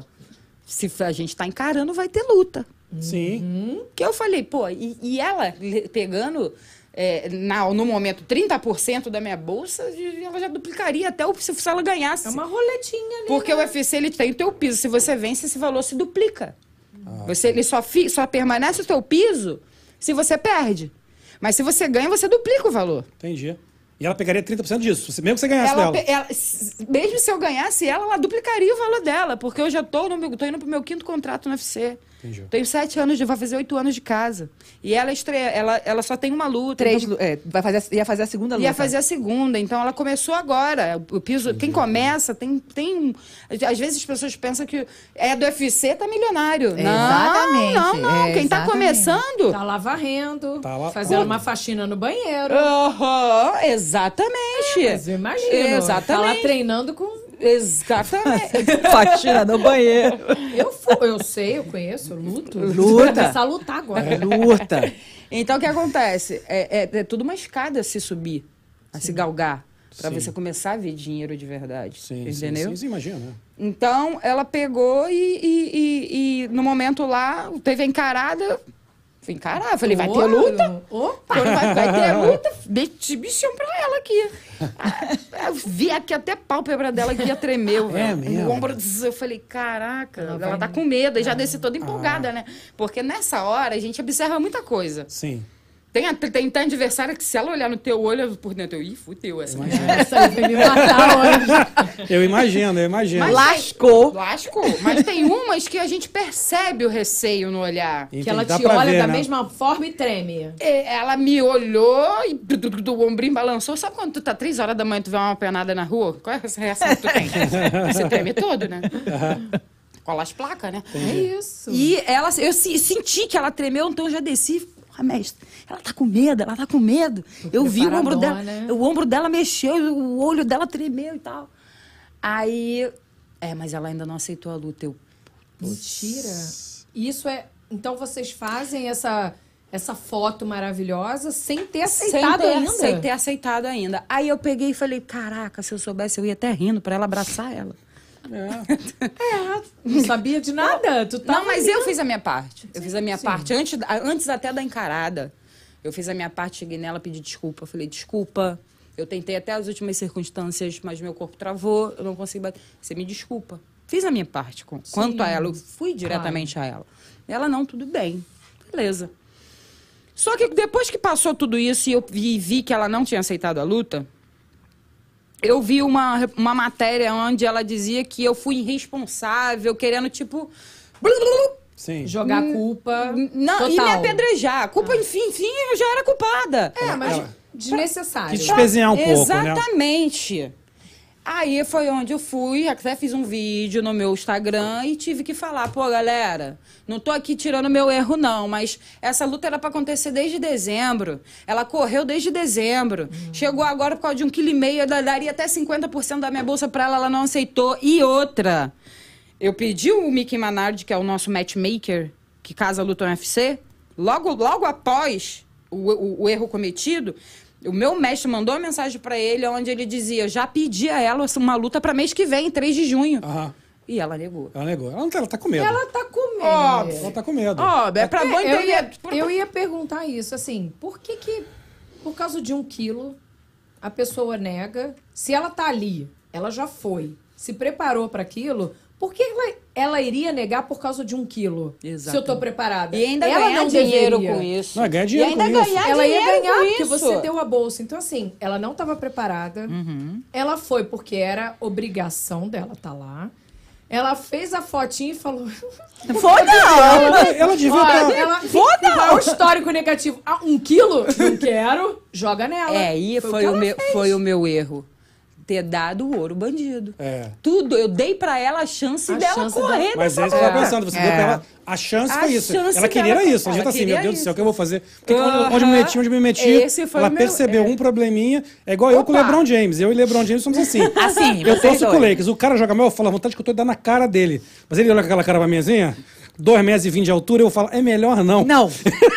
se a gente tá encarando, vai ter luta. sim. Que eu falei, pô, e, e ela pegando é, na- no momento 30% da minha bolsa, ela já duplicaria até o, se, se ela ganhasse. É uma roletinha ali. Porque o UFC ele tem o teu piso. Se você vence, esse valor se duplica. Você, ele só, fi- só permanece o teu piso se você perde. Mas se você ganha, você duplica o valor. Entendi. E ela pegaria 30% disso, mesmo que você ganhasse Ela, dela. ela- mesmo se eu ganhasse ela, ela duplicaria o valor dela. Porque eu já tô indo pro meu quinto contrato no UFC. Entendi. Tenho sete anos, de, vai fazer oito anos de casa. E ela estreia, ela, ela só tem uma luta. Três, então- é, vai fazer, ia fazer a segunda luta. Ia fazer a segunda, então ela começou agora. O piso, quem começa tem, tem. Às vezes as pessoas pensam que é do UFC, tá milionário. Exatamente, Não, não, não. é, quem tá exatamente. começando. Tá lá varrendo, Tá lá- fazendo uma faxina no banheiro. Exatamente. Mas eu imagino. Tá lá Exatamente. treinando com... Exatamente. Faxina no banheiro. Eu, eu sei, eu conheço, eu luto. Luta. Vou começar a lutar agora. Luta. Então o que acontece? É, é, é tudo uma escada a se subir, a se galgar. Pra Sim. você começar a ver dinheiro de verdade. Sim, sim, entendeu? sim, sim, imagina. né? Então, ela pegou e, e- e- e no momento lá, teve a encarada. Fui encarar, falei, vai ter luta? Opa! Vai, vai ter luta, meti bichão pra ela aqui. Ah, Eu vi aqui até a pálpebra dela que ia tremer, mesmo? O ombro, eu falei, caraca, Ela ela, tá com medo. E já desci toda empolgada, né? Porque nessa hora a gente observa muita coisa. Sim. Tem, tem, tem adversária que se ela olhar no teu olho por dentro, eu, ih, fudeu essa. Essa aí vai me matar hoje. Eu imagino, eu imagino. Mas- Lascou. Lascou. Mas tem umas que a gente percebe o receio no olhar. Entendi, Que ela dá te olha ver, da né? mesma forma e treme. E Ela me olhou e du- du- du- o ombrinho balançou. Sabe quando tu tá três horas da manhã e tu vê uma penada na rua? Qual é essa reação que tu tem? Você treme todo, né? Cola as placas, né? É isso. E ela, eu se- senti que ela tremeu, então eu já desci. Ah, mestre, ela tá com medo, ela tá com medo. Eu vi o ombro dela, né? o ombro dela mexeu, o olho dela tremeu e tal. Aí, é, mas ela ainda não aceitou a luta. Eu, Mentira. Isso é. Então vocês fazem essa essa foto maravilhosa sem ter Sem aceitado ter, ainda. sem ter aceitado ainda. Aí eu peguei e falei, caraca, se eu soubesse, eu ia até rindo pra ela abraçar ela. Não sabia de nada. Tu tava Não, mas eu fiz a minha parte. Eu fiz a minha sim. parte. Antes, antes até da encarada. Eu fiz a minha parte, cheguei nela, pedi desculpa. Falei, desculpa. Eu tentei até as últimas circunstâncias, mas meu corpo travou, eu não consegui bater. Você me desculpa. Fiz a minha parte com, quanto a ela. Eu fui diretamente a ela. Ela, não, tudo bem. Beleza. Só que depois que passou tudo isso e eu vi, vi que ela não tinha aceitado a luta, eu vi uma, uma matéria onde ela dizia que eu fui irresponsável, querendo, tipo. Sim. Jogar culpa. Não, e me total. apedrejar. A culpa, enfim, enfim, eu já era culpada. É, mas Ela- desnecessário. Que despezinhar um pouco, né? Exatamente. Aí foi onde eu fui, até fiz um vídeo no meu Instagram e tive que falar, pô, galera, não tô aqui tirando meu erro não, mas essa luta era pra acontecer desde dezembro. Ela correu desde dezembro. Chegou agora por causa de um quilo e meio, eu daria até 50% da minha bolsa pra ela, ela não aceitou. E outra, eu pedi o Mickey Manard, que é o nosso matchmaker, que casa luta no UFC, logo, logo após o, o- o erro cometido, o meu mestre mandou uma mensagem pra ele onde ele dizia: já pedi a ela uma luta pra mês que vem, 3 de junho. Aham. E ela negou. Ela negou. Ela, não tá, ela tá com medo. Ela tá com medo. Óbvio. Ela tá com medo. Ó, é pra bom É, eu, ia, eu ia perguntar isso, assim, por que que, por causa de um quilo, a pessoa nega, se ela tá ali, ela já foi, se preparou para aquilo, por que ela, ela iria negar por causa de um quilo? Se eu tô Exatamente. preparada. E ainda ela ganhar não dinheiro deveria. com isso. Não, ganhar dinheiro e ainda com isso. ganhar Ela ia ganhar com porque isso. você deu a bolsa. Então, assim, ela não estava preparada. Uhum. Ela foi porque era obrigação dela estar lá. Ela fez a fotinha e falou. Foi não! Ela, ela devia Olha, estar. ela, qual é o histórico negativo? Ah, um quilo? Não quero. Joga nela. É, aí Foi o foi, o meu, fez. foi o meu erro. Ter dado o ouro bandido. É. Tudo. Eu dei pra ela a chance A dela chance correr Mas dessa é isso que eu tava É. pensando. Você É. deu pra ela. A chance A foi isso. chance ela queria dela- isso. Ela já tá assim, meu Deus do céu, o isso. que eu vou fazer? Porque quando- Aham. onde eu me meti, onde eu me meti, Esse foi ela o meu- percebeu é. um probleminha. É igual eu com o Opa. LeBron James. Eu e LeBron James somos assim. Assim, Eu torço com o. Lakers. O cara joga mal, eu falo, a vontade que eu tô é dar na cara dele. Mas ele olha com aquela cara pra mim assim, dois metros e vinte de altura, eu falo, é melhor não. Não,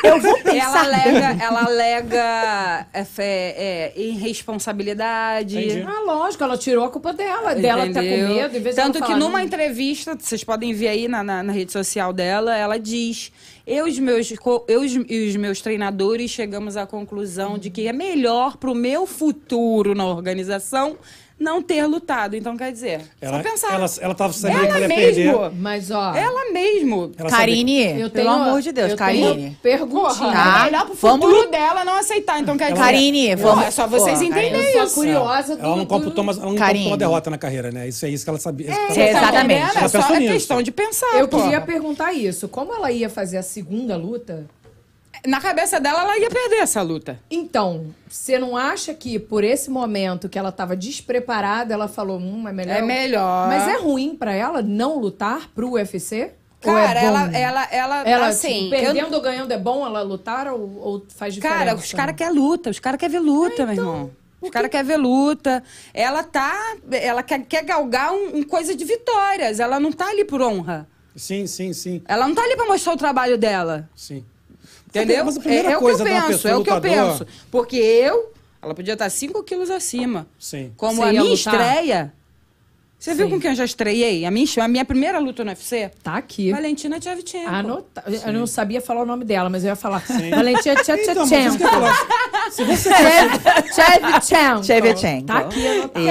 eu vou Ela pensar. alega, ela alega é, fe- é, irresponsabilidade. Entendi. Ah, lógico, ela tirou a culpa dela. Dela tá com Entendeu? medo. Em vez Tanto que falar, numa não- entrevista, vocês podem ver aí na, na, na rede social dela, ela diz: eu, e os meus, eu os- e os meus treinadores chegamos à conclusão de que é melhor pro meu futuro na organização não ter lutado. Então, quer dizer, Ela, só pensar. ela, ela tava sabendo Ela que ela ia mesmo. perder. Mas, ó. Ela mesmo. Ela Karine, eu pelo tenho- amor de Deus, eu Karine. tenho perguntinha. Tá. É melhor pro Vamos- futuro dela não aceitar. Então, quer dizer. Karine, vamos- É só vocês Pô, entenderem Eu sou isso. curiosa do... Ela não computou uma, ela não Karine. computou uma derrota na carreira, né? Isso é isso que ela sabia. isso ela Sim, sabia. exatamente. Ela Ela só é questão de pensar. Eu pô. queria perguntar isso. Como ela ia fazer a segunda luta... Na cabeça dela, ela ia perder essa luta. Então, você não acha que por esse momento que ela tava despreparada, ela falou, hum, é melhor... É melhor. Mas é ruim pra ela não lutar pro UFC? Ou Cara, é ela, ela, ela, Ela, assim, tipo, eu- perdendo ou ganhando é bom ela lutar ou, ou faz diferença? cara, os caras querem luta, os caras querem ver luta, meu irmão. Os caras querem ver luta. Ela tá. Ela quer, quer galgar um, um coisa de vitórias. Ela não tá ali por honra. Sim, sim, sim, Ela não tá ali pra mostrar o trabalho dela. sim. Entendeu? Mas a primeira é, é coisa o que eu penso, é o que eu penso. Porque eu, ela podia estar 5 quilos acima. Sim. Como Você a minha lutar? estreia. Você viu Sim. com quem eu já estreiei? A minha, a minha primeira luta no UFC? Tá aqui. Valentina Tchevchenko. Anota... Eu não sabia falar o nome dela, mas eu ia falar. Valentina Então, eu ia Tchetchenko. falar. Se você Tchevchenko. Tchevchenko. Tá aqui anotado.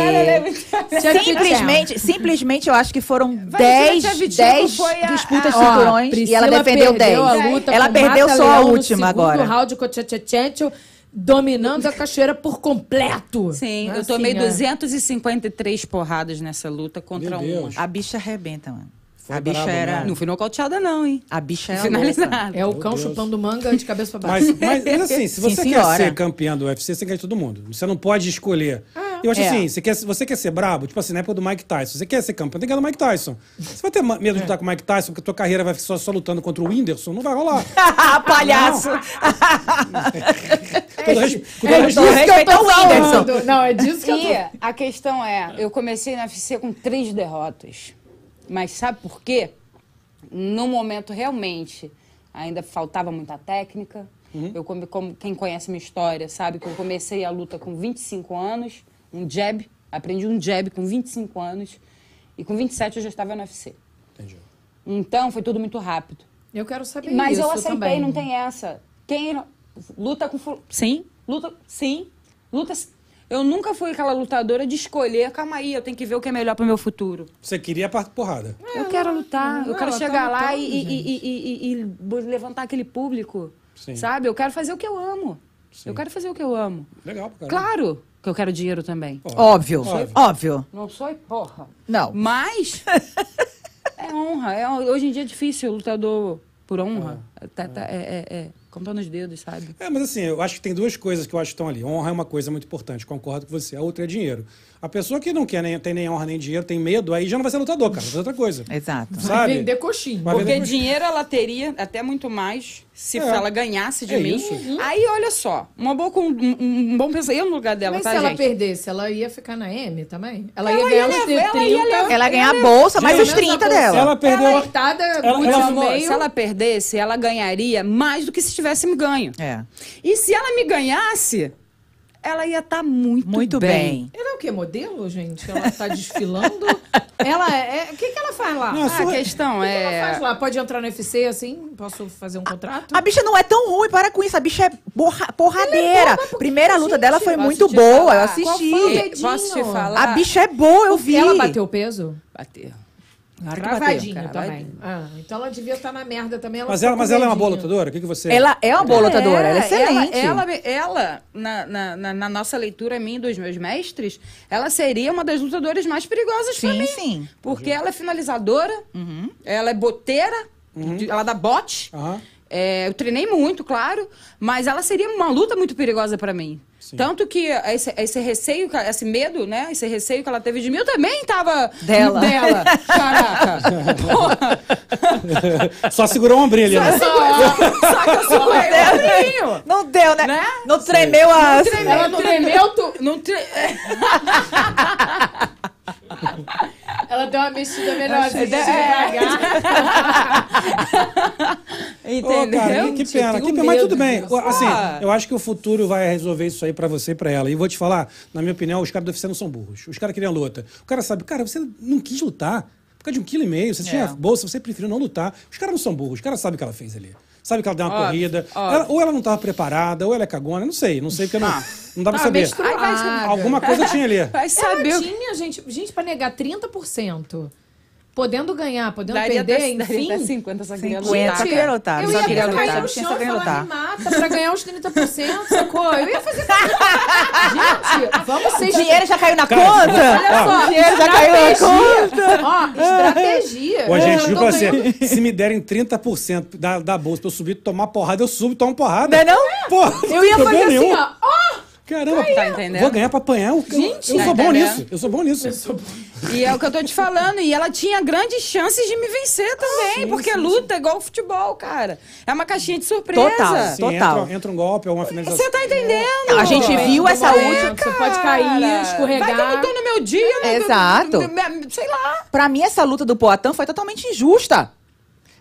E simplesmente, simplesmente eu acho que foram Valentina 10, Shevchenko 10 foi a- disputas Ó, cinturões e ela defendeu 10. perdeu a luta Ela perdeu só a última agora. round com Tchetchenko, dominando a cachoeira por completo. Sim, eu Assim, tomei é. 253 porradas nessa luta contra. Deus. A bicha arrebenta, mano. Foi a bicha brabo era. mesmo. Não fui nocauteada, não, hein? A bicha era. Finalizada. É o Meu cão Deus. chupando manga de cabeça pra baixo. Mas, mas assim, se você Sim, quer ser campeão do UFC, você quer de todo mundo. Você não pode escolher. Eu acho É. assim, você quer, você quer ser brabo? Tipo assim, na época do Mike Tyson. Você quer ser campeão, tem que ganhar do Mike Tyson. Você vai ter medo de lutar com o Mike Tyson, porque a tua carreira vai só, só lutando contra o Whindersson? Não vai rolar. Palhaço! Todo res- com todo É respeito. disso que eu Respeita tô o Whindersson. falando. Não, é disso que eu E tô... a questão é, eu comecei na UFC com três derrotas. Mas sabe por quê? No momento, realmente, ainda faltava muita técnica, Eu come, como quem conhece minha história sabe que eu comecei a luta com 25 anos, um jab, aprendi um jab com 25 anos e com 27 eu já estava no UFC. Entendi. Então foi tudo muito rápido. Eu quero saber Mas isso eu aceitei, também. não tem essa. Quem luta com sim, luta sim, luta eu nunca fui aquela lutadora de escolher, calma aí, eu tenho que ver o que é melhor pro meu futuro. Você queria a porrada. eu quero lutar, eu quero tá chegar lá lutando, e, e- e- e- levantar aquele público, Sim. sabe? Eu quero fazer o que eu amo. Eu quero fazer o que eu amo. Legal, caramba. Claro que eu quero dinheiro também. Óbvio, Óbvio. óbvio. Não sou porra. Não. Mas é honra. É, hoje em dia é difícil lutador por honra. Tá- tá- é, é, é, contando os dedos, sabe? É, mas assim, eu acho que tem duas coisas que eu acho que estão ali. Honra é uma coisa muito importante, concordo com você. A outra é dinheiro. A pessoa que não quer nem, tem nem honra nem dinheiro, tem medo, aí já não vai ser lutador, cara. Vai ser outra coisa. Exato. Vai Sabe? vender coxinha. Vai Porque vender- dinheiro ela teria até muito mais se É. ela ganhasse de É mim. isso. Aí, olha só, uma boa, com- um, um bom pensamento. Eu no lugar dela, Mas tá, se ela gente? perdesse, ela ia ficar na M também? Ela, Ela ia ganhar ia os levar- 30. ela ia levar- Ela ganha a bolsa, mais os 30 dela. Ela perdeu. Ela cortada, ela- ela- no meio. Se ela perdesse, ela ganharia mais do que se tivesse me ganho. É. E se ela me ganhasse, ela ia estar muito, Muito bem. Ela é o quê? Modelo, gente? Ela tá desfilando? ela é... é- O que, que ela faz lá? Não, Ah, A questão o que, que ela é. faz lá? Pode entrar no UFC assim? Posso fazer um contrato? A bicha não é tão ruim, para com isso. A bicha é porra- porradeira. Primeira luta gente, dela foi muito boa, falar? eu Qual foi o assisti. Posso te falar? A bicha é boa, eu vi. Ela bateu peso? Bateu. Claro que bateu. Também. Ah, então ela devia estar na merda também. Mas ficou ela, mas ela é uma boa lutadora? O que, que você. Ela é uma boa lutadora, ela é excelente. Ela, ela, ela, na, na, na- nossa leitura, minha e dos meus mestres, ela seria uma das lutadoras mais perigosas pra Sim, mim. sim. Porque ela é finalizadora, ela é boteira, de- ela dá bote. É, eu treinei muito, claro, mas ela seria uma luta muito perigosa pra mim. Tanto que esse, esse receio, esse medo, né? Esse receio que ela teve de mim, eu também tava Dela. dela. Caraca. Porra. Só segurou o ombrinho ali, né? Só que eu segurei o ombrinho. Não deu, né? Né? Não tremeu a. Ela não tremeu, tu... Não tre... Ela deu uma mexida melhorzinha, É. devagar. Entendeu? Ô, cara, que pena, que pena, mas tudo bem. Assim, Ah. eu acho que o futuro vai resolver isso aí pra você e pra ela. E vou te falar, na minha opinião, os caras do UFC não são burros. Os caras queriam luta. O cara sabe, cara, você não quis lutar. Por causa de um quilo e meio, você tinha bolsa, você preferiu não lutar. Os caras não são burros, os caras sabem o que ela fez ali. Sabe que ela deu uma Óbvio, corrida. óbvio. Ela- ou ela não estava preparada, ou ela é cagona, não sei. Não sei, porque não, Ah. não dá pra Tá saber. menstruada. Alguma coisa tinha ali. Vai saber. Ela tinha, gente, gente, pra negar 30%, podendo ganhar, podendo Daria perder, até, daria enfim... até 50, só queria 50, lutar. só queria lutar. Eu só ia queria cair lutar. no chão e queria lutar. me mata pra ganhar os 30%, sacou? Eu ia fazer... gente, vamos ser... O dinheiro já caiu na Cara, conta? Olha só, o dinheiro já caiu na conta? Ó, estratégia. Ô, gente, tô pra você? Se me derem 30% da, da bolsa pra eu subir, tomar porrada, eu subo e tomo porrada. Não é não? Porra, Eu ia fazer assim, nenhum. ó. Ó, Caramba, Tá entendendo? vou ganhar pra apanhar. Eu, Gente, eu tá sou bom entendendo? nisso. Eu sou bom nisso. E é o que eu tô te falando. E ela tinha grandes chances de me vencer também. porque luta é igual futebol, cara. É uma caixinha de surpresa. Total. Sim, Total. entra, entra um golpe, alguma finalização. Você tá entendendo? A gente viu essa momento, última. Você pode cair, escorregar. Vai que eu não tô no meu dia. né? Exato. Sei lá. Pra mim, essa luta do Poatan foi totalmente injusta.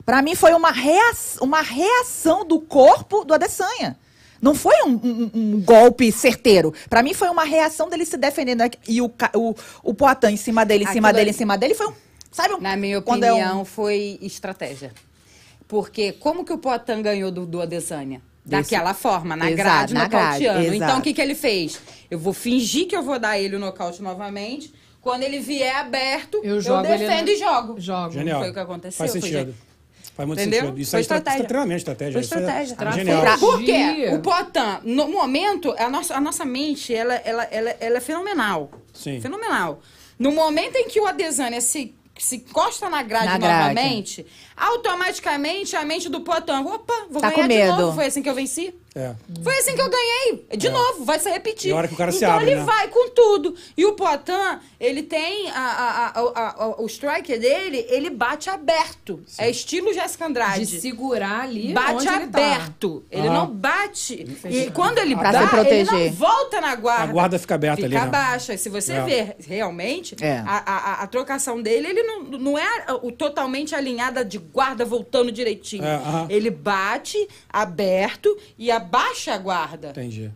Pra mim, foi uma, rea- uma reação do corpo do Adesanya. Não foi um, um- um golpe certeiro. Pra mim, foi uma reação dele se defendendo. E o, o, o Poatan em cima dele, em cima Aquilo dele, em cima dele. Foi um. Sabe um- Na minha quando é um- opinião, foi estratégia. Porque como que o Poitin ganhou do, do Adesanya? Desse- Daquela forma, na Exato, grade, na grade, nocauteando. Então, exato. o que, que ele fez? Eu vou fingir que eu vou dar ele o nocaute novamente. Quando ele vier aberto, Eu eu, defendo no- e jogo. Jogo. Genial. Foi o que aconteceu, Faz foi sentido. Faz muito Entendeu? sentido. Isso Foi está estratégia. treinamento, estratégia. Foi Isso é estratégia. Estratégia. Genial. Por quê? O Poitin, no momento, a nossa, a nossa mente, ela, ela, ela, ela é fenomenal. Sim. Fenomenal. No momento em que o Adesanya se, se encosta na grade Na grade. novamente, automaticamente a mente do Poitin, opa, vou Tá ganhar com de medo. novo. Foi assim que eu venci? É. Foi assim que eu ganhei. De novo, vai se repetir. E a hora que o cara se então abre, ele né? vai com tudo. E o Poitin, ele tem a, a- a- a- a- o striker dele, ele bate aberto. É estilo Jéssica Andrade. De segurar ali Bate onde ele tá. aberto. Ele Ah. não bate. E quando ele Pra dá, se proteger. ele não volta na guarda. A guarda fica aberta ali, Fica né? baixa. Se você É. ver realmente, É. a- a trocação dele, ele não, não é o totalmente alinhada de guarda voltando direitinho. É. Ele bate aberto e a, baixa a guarda. Entendi.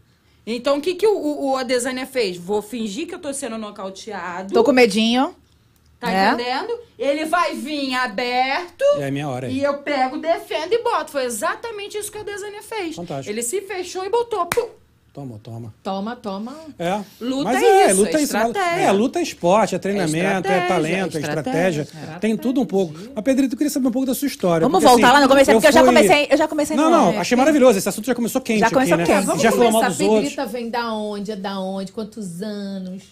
Então, o que, que o, o, o Adesanya fez? Vou fingir que eu tô sendo nocauteado. Tô com medinho. Tá É. entendendo? Ele vai vir aberto. E é minha hora aí. E eu pego, defendo e boto. Foi exatamente isso que o Adesanya fez. Fantástico. Ele se fechou e botou. Pum. Toma, toma. Toma, toma. É. Luta Mas é é, isso, luta é isso. estratégia. É, luta é esporte, é treinamento, é, estratégia, talento, é estratégia. estratégia. Tem tudo um pouco. Mas, Pedrito, eu queria saber um pouco da sua história. Vamos porque, voltar assim, lá no começo, porque eu já fui- comecei, eu já comecei Não, não, achei maravilhoso. Esse assunto já começou quente Já aqui, começou né? quente. Vamos já falou mal começar. dos a outros. Pedrita vem da onde? É da onde? Quantos anos?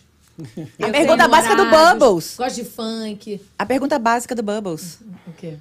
A pergunta básica do Bubbles. Gosto de funk. A pergunta básica do Bubbles. O quê?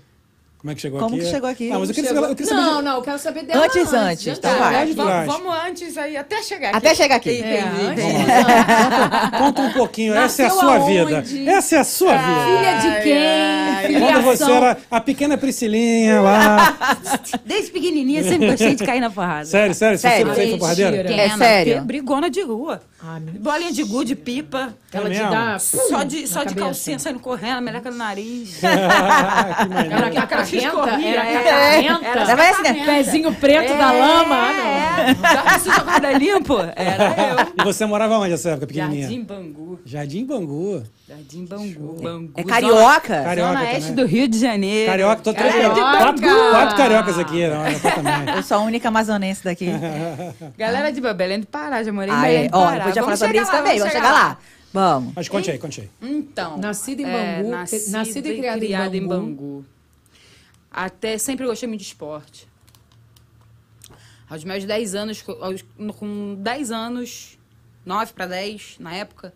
Como é que chegou Como aqui? que chegou aqui? Não, mas eu Chegou- saber, eu queria saber Não, de- não, eu quero saber dela Antes, antes, então andar. vai. Vamos, vamos antes aí, até chegar aqui. Até chegar aqui. É, antes Entendi. anos. Conta um pouquinho, essa é a Nasceu sua aonde? vida. Essa é a sua vida. Filha de quem? Quando você era a pequena Priscilinha lá. Desde pequenininha sempre gostei de cair na porrada. sério, sério, você Sério. sempre foi Mentira. porradeira? É Pequena, sério? Brigona de rua. Ah, Bolinha de gude, pipa. Ela É te mesmo? dá. Só de, só de cabeça. calcinha saindo correndo, meleca no nariz. que maneiro. Era aquela Aquela que carrenta? escorria, Era é. Ela carrenta? assim, né? Pezinho preto da lama? Ah. É, já jogada limpo? Era eu. E você morava onde nessa época, pequenininha? Jardim Bangu. Jardim Bangu. Jardim Bangu. Bangu. É carioca? Carioca Zona Oeste do Rio de Janeiro. Carioca, tô três quatro, quatro cariocas aqui, não, exatamente. Eu sou a única amazonense daqui. Galera de Belém do Pará, já morei em Belém é. do Ó, Pará. Já falar sobre chegar isso lá, também. Vamos chegar lá. Vamos. Mas conte aí, conte aí. Então. Nascida em é, Bangu, nascida, nascida e e criada em criada em Bangu. Bangu. Até sempre gostei muito de esporte. Aos meus 10 anos, aos- com 10 anos, 9 para 10, na época,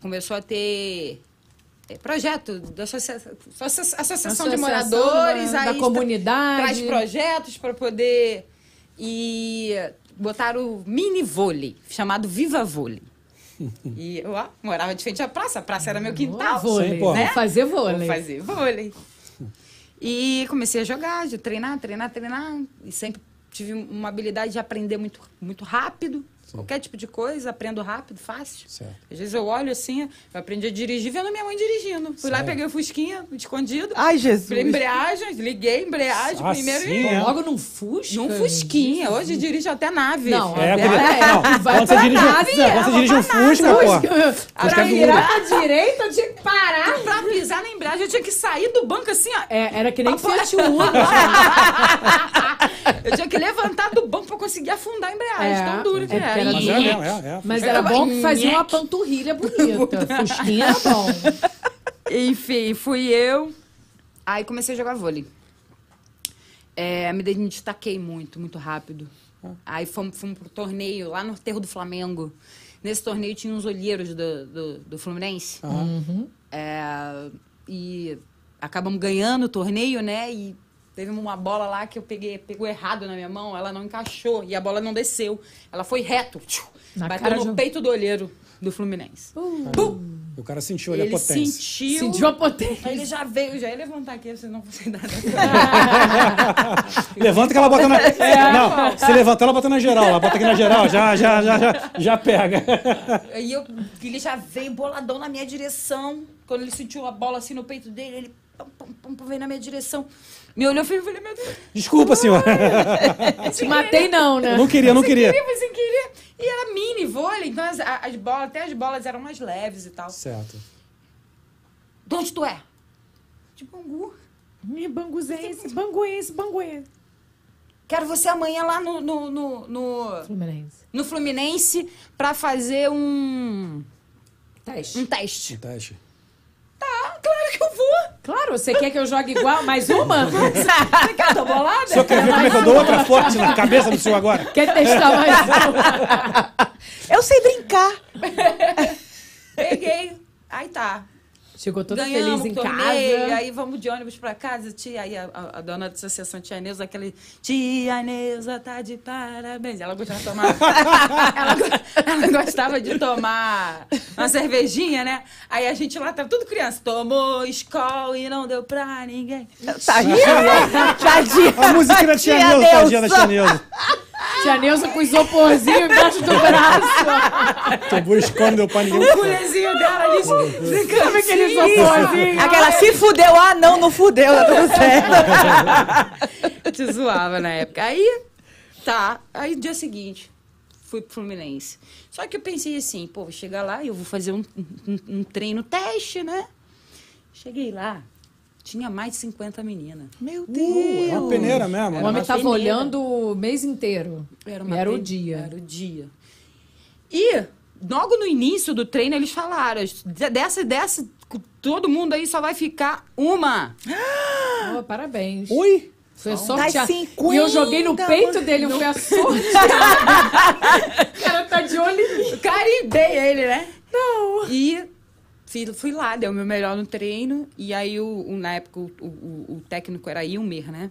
começou a ter é, projeto da associa- associa- associação, de moradores. da, aí da comunidade. Traz projetos para poder. E botaram o mini vôlei, chamado Viva Vôlei. E eu ó, morava de frente à praça, a praça era meu quintal. Vôlei. Sim, pô. Vou fazer Vou vôlei. fazer vôlei. E comecei a jogar, de treinar, treinar, treinar. E sempre tive uma habilidade de aprender muito, muito rápido. Qualquer tipo de coisa, aprendo rápido, fácil. Certo. Às vezes eu olho assim, eu aprendi a dirigir vendo minha mãe dirigindo. Fui lá, Sério? peguei o Fusquinha, escondido. Ai, Jesus. Falei, embreagem, liguei a embreagem Ah, primeiro sim, e... é? Logo num Fusca? Num Fusquinha. Hoje dirijo até nave. Não, É, quando, aí, não, vai você pra dirige, NASA, quando você dirige um Fusca, pô. Pra Fusca é virar pra direita, eu tinha que parar. Pra pisar na embreagem, eu tinha que sair do banco assim, ó. É, era que nem Fiat Uno. Eu tinha que levantar do banco pra conseguir afundar a embreagem. É, tão duro que é era. Mas é mesmo, é, é. Mas era bom que fazia uma panturrilha bonita. Fusquinha era bom. Enfim, fui eu. Aí comecei a jogar vôlei. É, me, de- me destaquei muito, muito rápido. Aí fomos, fomos pro torneio lá no Terro do Flamengo. Nesse torneio tinha uns olheiros do, do, do Fluminense. É, e acabamos ganhando o torneio, né? E teve uma bola lá que eu peguei, pegou errado na minha mão, ela não encaixou e a bola não desceu. Ela foi reto. tchiu, bateu no de peito do olheiro do Fluminense. Bum! O cara sentiu ali a Ele potência. sentiu. Sentiu a potência. Aí ele já veio, já ia levantar aqui, vocês não conseguem dar. Levanta que ela bota na. Não, se levantar, ela bota na geral. Ela bota aqui na geral, já, já, já, já, já pega. Aí eu, ele já veio boladão na minha direção. Quando ele sentiu a bola assim no peito dele, ele pum, pum, pum, pum, veio na minha direção. Me olhou e eu falei, meu Deus. Desculpa, senhor. Te matei não, né? Não queria, eu não queria. foi sem querer. E era mini vôlei, então as, as bolas, até as bolas eram mais leves e tal. Certo. De onde tu é? De Bangu. Ih, Banguzense, banguense, banguense. Quero você amanhã lá no, no, no, no, Fluminense. no Fluminense pra fazer um, Teste. um teste. Um teste. Claro que eu vou. Claro, você quer que eu jogue igual? Mais uma? Você quer tô bolada? O senhor quer ver como é que eu dou outra forte na cabeça do senhor agora? Quer testar mais uma? Eu sei brincar. Peguei. Aí tá. Chegou toda Ganhamos feliz em torneio, casa. aí vamos de ônibus pra casa. Tia, aí a, a- a dona da associação, tia Neuza, aquele. Tia Neuza tá de parabéns. Ela gostava de tomar. ela, ela gostava de tomar uma cervejinha, né? Aí a gente lá tava tudo criança. Tomou escola e não deu pra ninguém. Tadinha. Tadinha. A música da tia Tia Neuza, tadinha da tia Neuza. Tia Neuza com isoporzinho embaixo do braço. Tomou escola, não deu pra ninguém. O culezinho dela ali. Sabe aquele isoporzinho? Aquela se fudeu, ah não, não fudeu, tá tudo certo. te zoava na época. Aí, Tá. Aí, dia seguinte, fui pro Fluminense. Só que eu pensei assim, pô, vou chegar lá e eu vou fazer um, um, um treino teste, né? Cheguei lá, tinha mais de 50 meninas. Meu Uh, Deus. é uma peneira mesmo. O né? homem uma estava olhando o mês inteiro. Era, uma era o dia. Era o dia. E logo no início do treino eles falaram, dessa, dessa, todo mundo aí só vai ficar uma. Oh, parabéns. Ui! Foi. 50, E eu joguei no peito dele, eu fui a sorteada. o cara tá de olho em mim. Carimbei ele, né? Não. E fui, fui lá, deu o meu melhor no treino. E aí, o, o- na época, o, o- o técnico era Ilmer, né?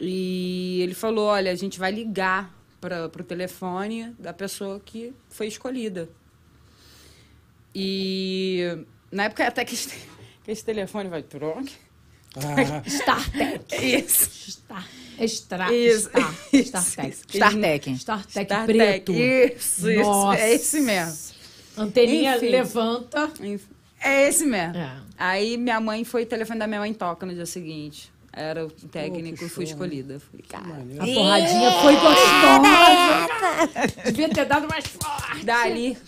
E ele falou: olha, a gente vai ligar para pro telefone da pessoa que foi escolhida. E na época até que esse, que esse telefone vai troque. Ah, StarTech. Isso. Star. Extra. Isso. Star. StarTech. StarTech. StarTech Startec. preto. Isso, isso. Nossa. É esse mesmo. Anteninha Enfim. levanta. É esse mesmo. É. Aí minha mãe foi, o telefone da minha mãe toca no dia seguinte. Era o técnico e fui show, escolhida. Falei, cara. maneiro. A porradinha foi gostosa. Devia ter dado mais forte. Dali,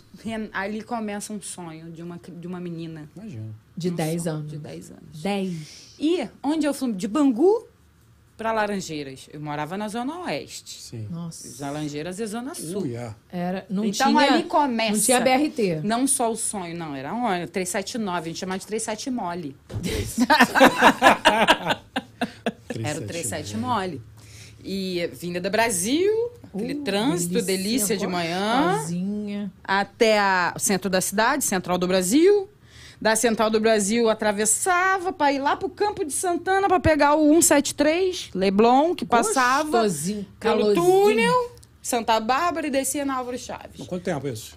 ali começa um sonho de uma, de uma menina. Imagina. De Um 10 sonho anos. De 10 anos. 10. E onde eu fui? De Bangu para Laranjeiras. Eu morava na Zona Oeste. Sim. Nossa. Laranjeiras é Zona Sul. Ui, é. Era, não então tinha, ali começa. Não tinha BRT. Não só o sonho, não. Era um 379. A gente chamava de 37 mole. Era o 37 mole. E vinda do Brasil, aquele Uh, trânsito, delícia de manhã, até o centro da cidade, central do Brasil. Da central do Brasil, atravessava para ir lá pro Campo de Santana para pegar o 173, Leblon, que passava Gostosinho, pelo túnel, Santa Bárbara e descia na Álvaro Chaves. Quanto tempo isso?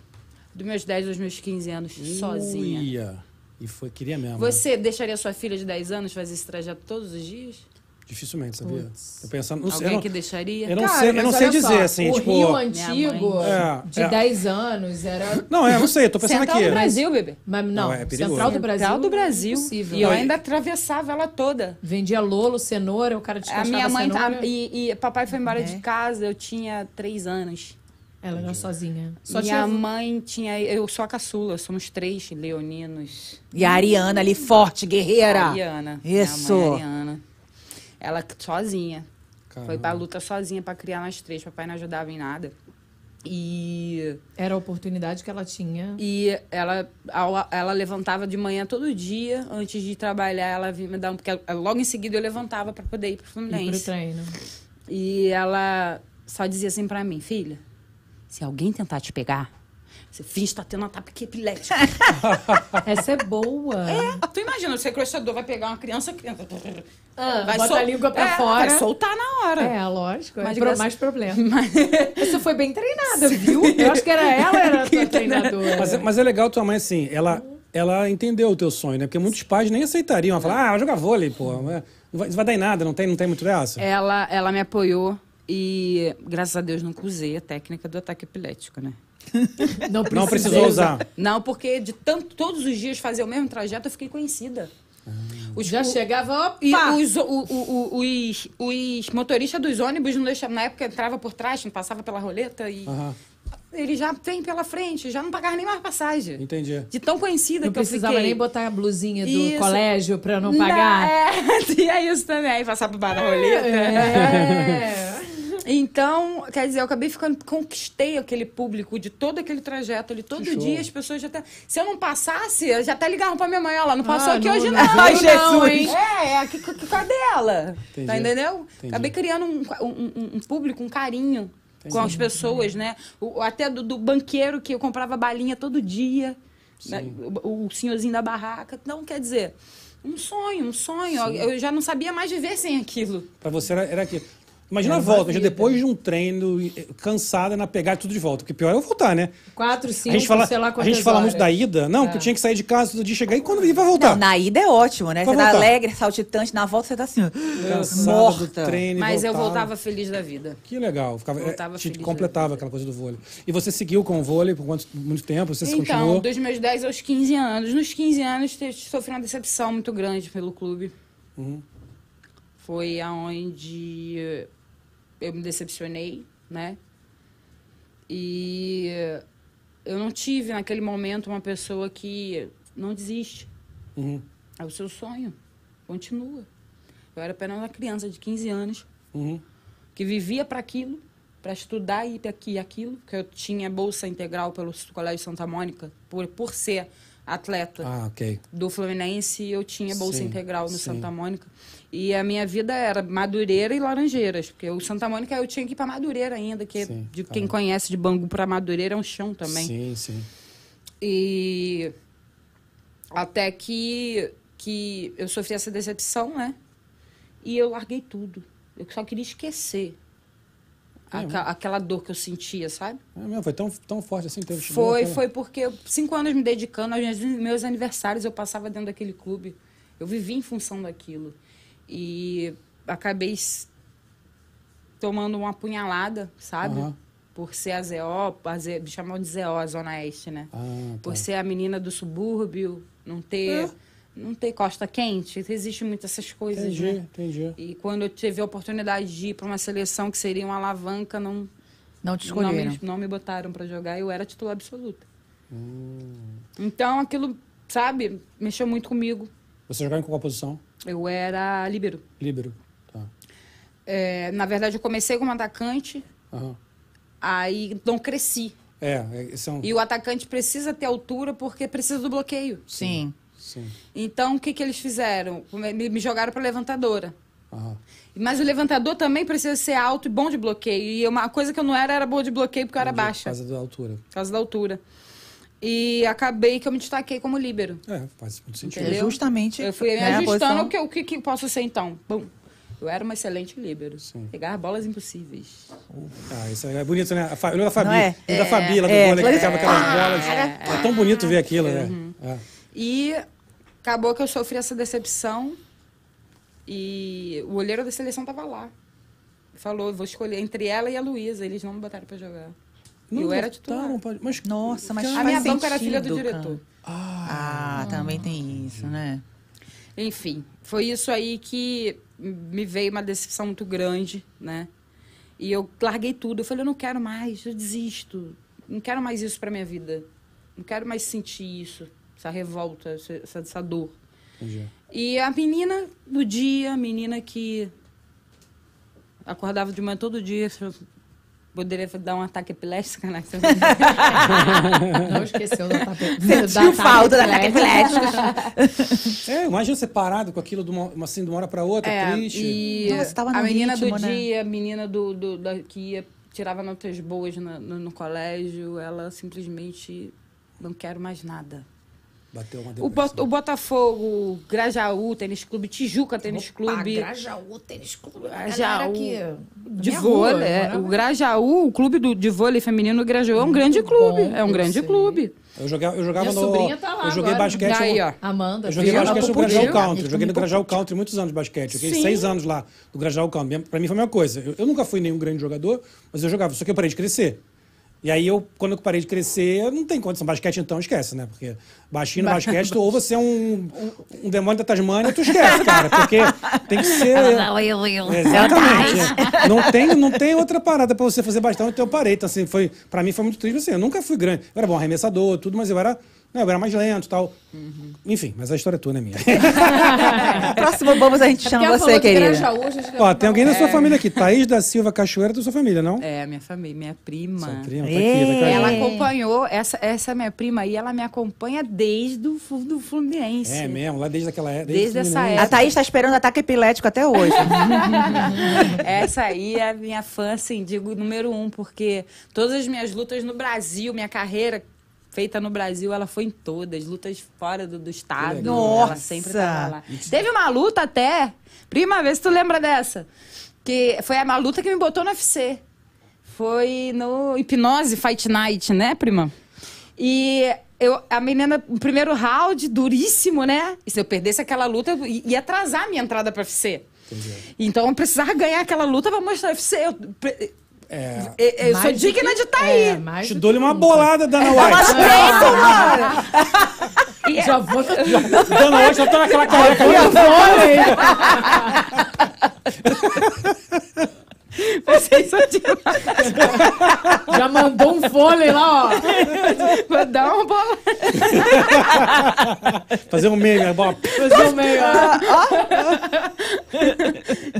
Dos meus 10 aos meus 15 anos, sozinha. Uia. E foi, queria mesmo. né? Você deixaria sua filha de 10 anos fazer esse trajeto todos os dias? Dificilmente, sabia? Tô pensando. Não sei, Alguém eu não, que deixaria? eu não Cara, sei, eu não sei dizer, só, assim, o tipo. Rio antigo. É, de é. 10 anos, era... Não, é, não sei, tô pensando Central aqui. do Brasil, bebê. Mas não, Não, é perigoso. Central do Brasil. Central do Brasil. impossível. E eu ainda atravessava ela toda. Vendia lolo, cenoura, o cara A descascava minha mãe tá, cenoura. e, e papai foi embora É. de casa, eu tinha 3 anos. Ela era sozinha. Só minha tinha... mãe tinha. Eu sou a caçula, somos três leoninos. E a Ariana ali, forte, guerreira. Ariana. Isso. Minha mãe, Ariana. Ela sozinha. Caramba. Foi pra luta sozinha pra criar nós três. Papai não ajudava em nada. E, Era a oportunidade que ela tinha. e ela, ela levantava de manhã todo dia, antes de trabalhar, ela vinha me dar um. Porque logo em seguida eu levantava pra poder ir pro Ir pro Fluminense. treino. E ela só dizia assim pra mim, filha, se alguém tentar te pegar, você finge que tá tendo um ataque epilético. Essa é boa. É, tu imagina, o sequestrador vai pegar uma criança, criança Ah, vai bota sol- a língua pra É, fora. Vai soltar na hora. É, lógico. Mas é pro- graça- mais problema. Você foi bem treinada, viu? Eu acho que era ela, era a tua treinadora. Mas, é- mas é legal tua mãe, assim, ela, ela entendeu o teu sonho, né? Porque muitos pais nem aceitariam. Ela fala, ah, vai jogar vôlei, pô. Não vai, não vai- não vai dar em nada, não tem, não tem muito dessa. Ela, ela me apoiou e, graças a Deus, nunca usei a técnica do ataque epilético, né? Não, Não precisou usar. Não, porque de tanto, todos os dias fazer o mesmo trajeto, eu fiquei conhecida. Os, Já o- chegava, opa! E os, o- o- o- os, os motoristas dos ônibus não deixavam. Na época entrava por trás, não passava pela roleta e Aham, ele já vem pela frente, já não pagava nem mais passagem. entendi. De tão conhecida Não que eu precisava fiquei. nem botar a blusinha do Isso. colégio pra não pagar. é, tinha isso também, passar por baixo da roleta. É. Então, quer dizer, eu acabei ficando, conquistei aquele público de todo aquele trajeto ali. Todo show. dia as pessoas já até. Se eu não passasse, eu já até ligavam pra minha mãe, ela não passou Ah, aqui não- hoje, não não. Ai, não, hein? É, é, que, que, cadê ela? Entendi. Tá entendeu? Entendi. Acabei criando um, um, um- público, um carinho com as pessoas, né? O, até do, do banqueiro que eu comprava balinha todo dia. né? O, o senhorzinho da barraca. Então, quer dizer. Um sonho, um sonho. Eu já não sabia mais viver sem aquilo. Pra você era, era aquilo. Imagina Era a volta, já depois de um treino, eh, cansada na pegada tudo de volta. Porque pior é eu voltar, né? Quatro, A cinco, gente fala, sei lá a gente fala horas. muito da ida. Não, que eu tinha que sair de casa todo dia, chegar e quando ia vai voltar. Não, na ida é ótimo, né? Vai Você tá voltar. alegre, saltitante, na volta você tá assim, Cansada morta. do treino. Mas eu voltava. voltava feliz da vida. Que legal. Ficava, Voltava eh, te completava vida. aquela coisa do vôlei. E você seguiu com o vôlei por quanto, muito tempo? Você se então, continuou? dos meus 10 aos 15 anos. Nos 15 anos, sofri uma decepção muito grande pelo clube. Uhum. Foi aonde eu me decepcionei, né? E eu não tive naquele momento uma pessoa que não desiste. Uhum. É o seu sonho. Continua. Eu era apenas uma criança de 15 anos Uhum. que vivia para aquilo, para estudar e aqui e aquilo, que eu tinha bolsa integral pelo Colégio Santa Mônica, por, por ser atleta Ah, ok. do Fluminense, eu tinha bolsa Sim, integral no sim. Santa Mônica. E a minha vida era Madureira e Laranjeiras, porque o Santa Mônica eu tinha que ir para Madureira ainda, que Sim, de caramba. quem conhece de Bangu para Madureira é um chão também. Sim, sim. E até que, que eu sofri essa decepção, né? E eu larguei tudo. Eu só queria esquecer Aca- aquela dor que eu sentia, sabe? É mesmo, foi tão, tão forte assim. Teve Foi, aquela- foi porque eu, cinco anos me dedicando aos meus- aniversários, eu passava dentro daquele clube. Eu vivi em função daquilo. E acabei tomando uma punhalada, sabe? Aham. Por ser a ZO, a Z, me chamam de ZO, a Zona Oeste, né? Ah, tá. Por ser a menina do subúrbio, não ter, É. não ter costa quente. Existe muito essas coisas, Entendi, né? entendi. E quando eu tive a oportunidade de ir para uma seleção que seria uma alavanca, não, Não te não escolheram. me, não me botaram para jogar. Eu era titular absoluta. Hum. Então, aquilo, sabe, mexeu muito comigo. Você jogava em qual posição? Eu era líbero. Líbero. Tá. É, na verdade, eu comecei como atacante, Aham. aí não cresci. É, é, um... E o atacante precisa ter altura porque precisa do bloqueio. Sim. Sim. Então, o que, que eles fizeram? Me, me jogaram para levantadora. Aham. Mas o levantador também precisa ser alto e bom de bloqueio. E uma coisa que eu não era, era boa de bloqueio porque eu era Entendi, baixa, Por causa da altura. por causa da altura. E acabei que eu me destaquei como líbero. É, faz muito sentido. Entendeu? É justamente. Eu fui me né, ajustando posição. o que, que, que posso ser então. Bom, eu era uma excelente líbero. Sim. Pegar bolas impossíveis. Ah, isso é bonito, né? A Fa... Eu lembro da Fabi. É? lembro da Fabi lá do É, vôlei, que ficava aquelas Ah, bolas. é, É, tão bonito ver aquilo, né? Uhum. É. E acabou que eu sofri essa decepção. E o olheiro da seleção tava lá. Falou, vou escolher entre ela e a Luísa. Eles não me botaram pra jogar. Não eu era titular. pode- Mas, Nossa, mas A minha banca era filha do cara. diretor. Ah, também tem isso, né? Enfim, foi isso aí que me veio uma decepção muito grande, né? E eu larguei tudo. Eu falei, eu não quero mais, eu desisto. Não quero mais isso pra minha vida. Não quero mais sentir isso, essa revolta, essa, essa- dor. Entendi. E a menina do dia, a menina que acordava de manhã todo dia, poderia dar um ataque epilético, né? Não esqueceu da tape- Sentiu falta da tape epilética. É, imagina você parado com aquilo de uma, assim, de uma hora pra outra, É, triste. e Nossa, tava no a menina ritmo, do né? dia, a menina do, do- da, que ia, tirava notas boas na- no, no colégio, ela simplesmente não quero mais nada. Bateu uma O. Bot- o Botafogo, Grajaú Tênis Clube, Tijuca Tênis Clube, Grajaú, tênis clube. Grajaú, Aqui, de vôlei. é, o Grajaú, o clube do, de vôlei feminino do Grajaú é um grande clube. bom, é um grande sei. clube. Eu jogava, eu jogava Minha no. sobrinha tá lá eu joguei agora. basquete. Daí, eu, ó. Amanda. eu joguei basquete no. Grajaú Country. Eu joguei no Grajaú Country muitos anos de basquete. Eu joguei Sim. seis anos lá no Grajaú Country. Pra mim foi a mesma coisa. Eu, eu nunca fui nenhum grande jogador, mas eu jogava. Só que eu parei de crescer. E aí, eu, quando eu parei de crescer, eu não tem condição. Basquete, então, esquece, né? Porque baixinho no basquete, ou você é um, um demônio da Tasmânia, ou tu esquece, cara. Porque tem que ser... Exatamente. Não tem, não tem outra parada pra você fazer bastante, então eu parei. Então, assim, foi, pra mim foi muito triste. Assim, eu nunca fui grande. Eu era bom arremessador, tudo, mas eu era, né, eu era mais lento e tal. Enfim, mas a história toda é minha. Próximo vamos a gente É chama você, querida. Grajaú, Ó, tem alguém da É. sua família aqui. Thaís da Silva Cachoeira da sua família, não? É, minha família, minha prima. Sua prima, tá aqui, tá aqui. Ela É. acompanhou, essa, essa minha prima aí, ela me acompanha desde o do Fluminense. É mesmo, lá desde aquela época. Desde essa Fluminense. A Thaís tá esperando ataque epilético até hoje. Essa aí é a minha fã, assim, digo, número um, porque todas as minhas lutas no Brasil, minha carreira feita no Brasil, ela foi em todas. Lutas fora do, do estado. legal. Ela Nossa! sempre tava lá. Teve uma luta até, prima vez, tu lembra dessa? Que foi uma luta que me botou no UFC. Foi no Hipnose Fight Night, né, prima? E eu, a menina, o primeiro round, duríssimo, né? E se eu perdesse aquela luta, ia atrasar a minha entrada pra UFC. Então eu precisava ganhar aquela luta pra mostrar UFC. Eu, É. eu- eu sou digna que- de estar É, aí. Te do dou-lhe uma bolada, Dana White. E- Já vou... Dana White, eu tô naquela careca ali. vocês são demais. Já mandou um vôlei lá, ó. Vou dar uma bola. Fazer um meme, bom. Fazer o meio, ó.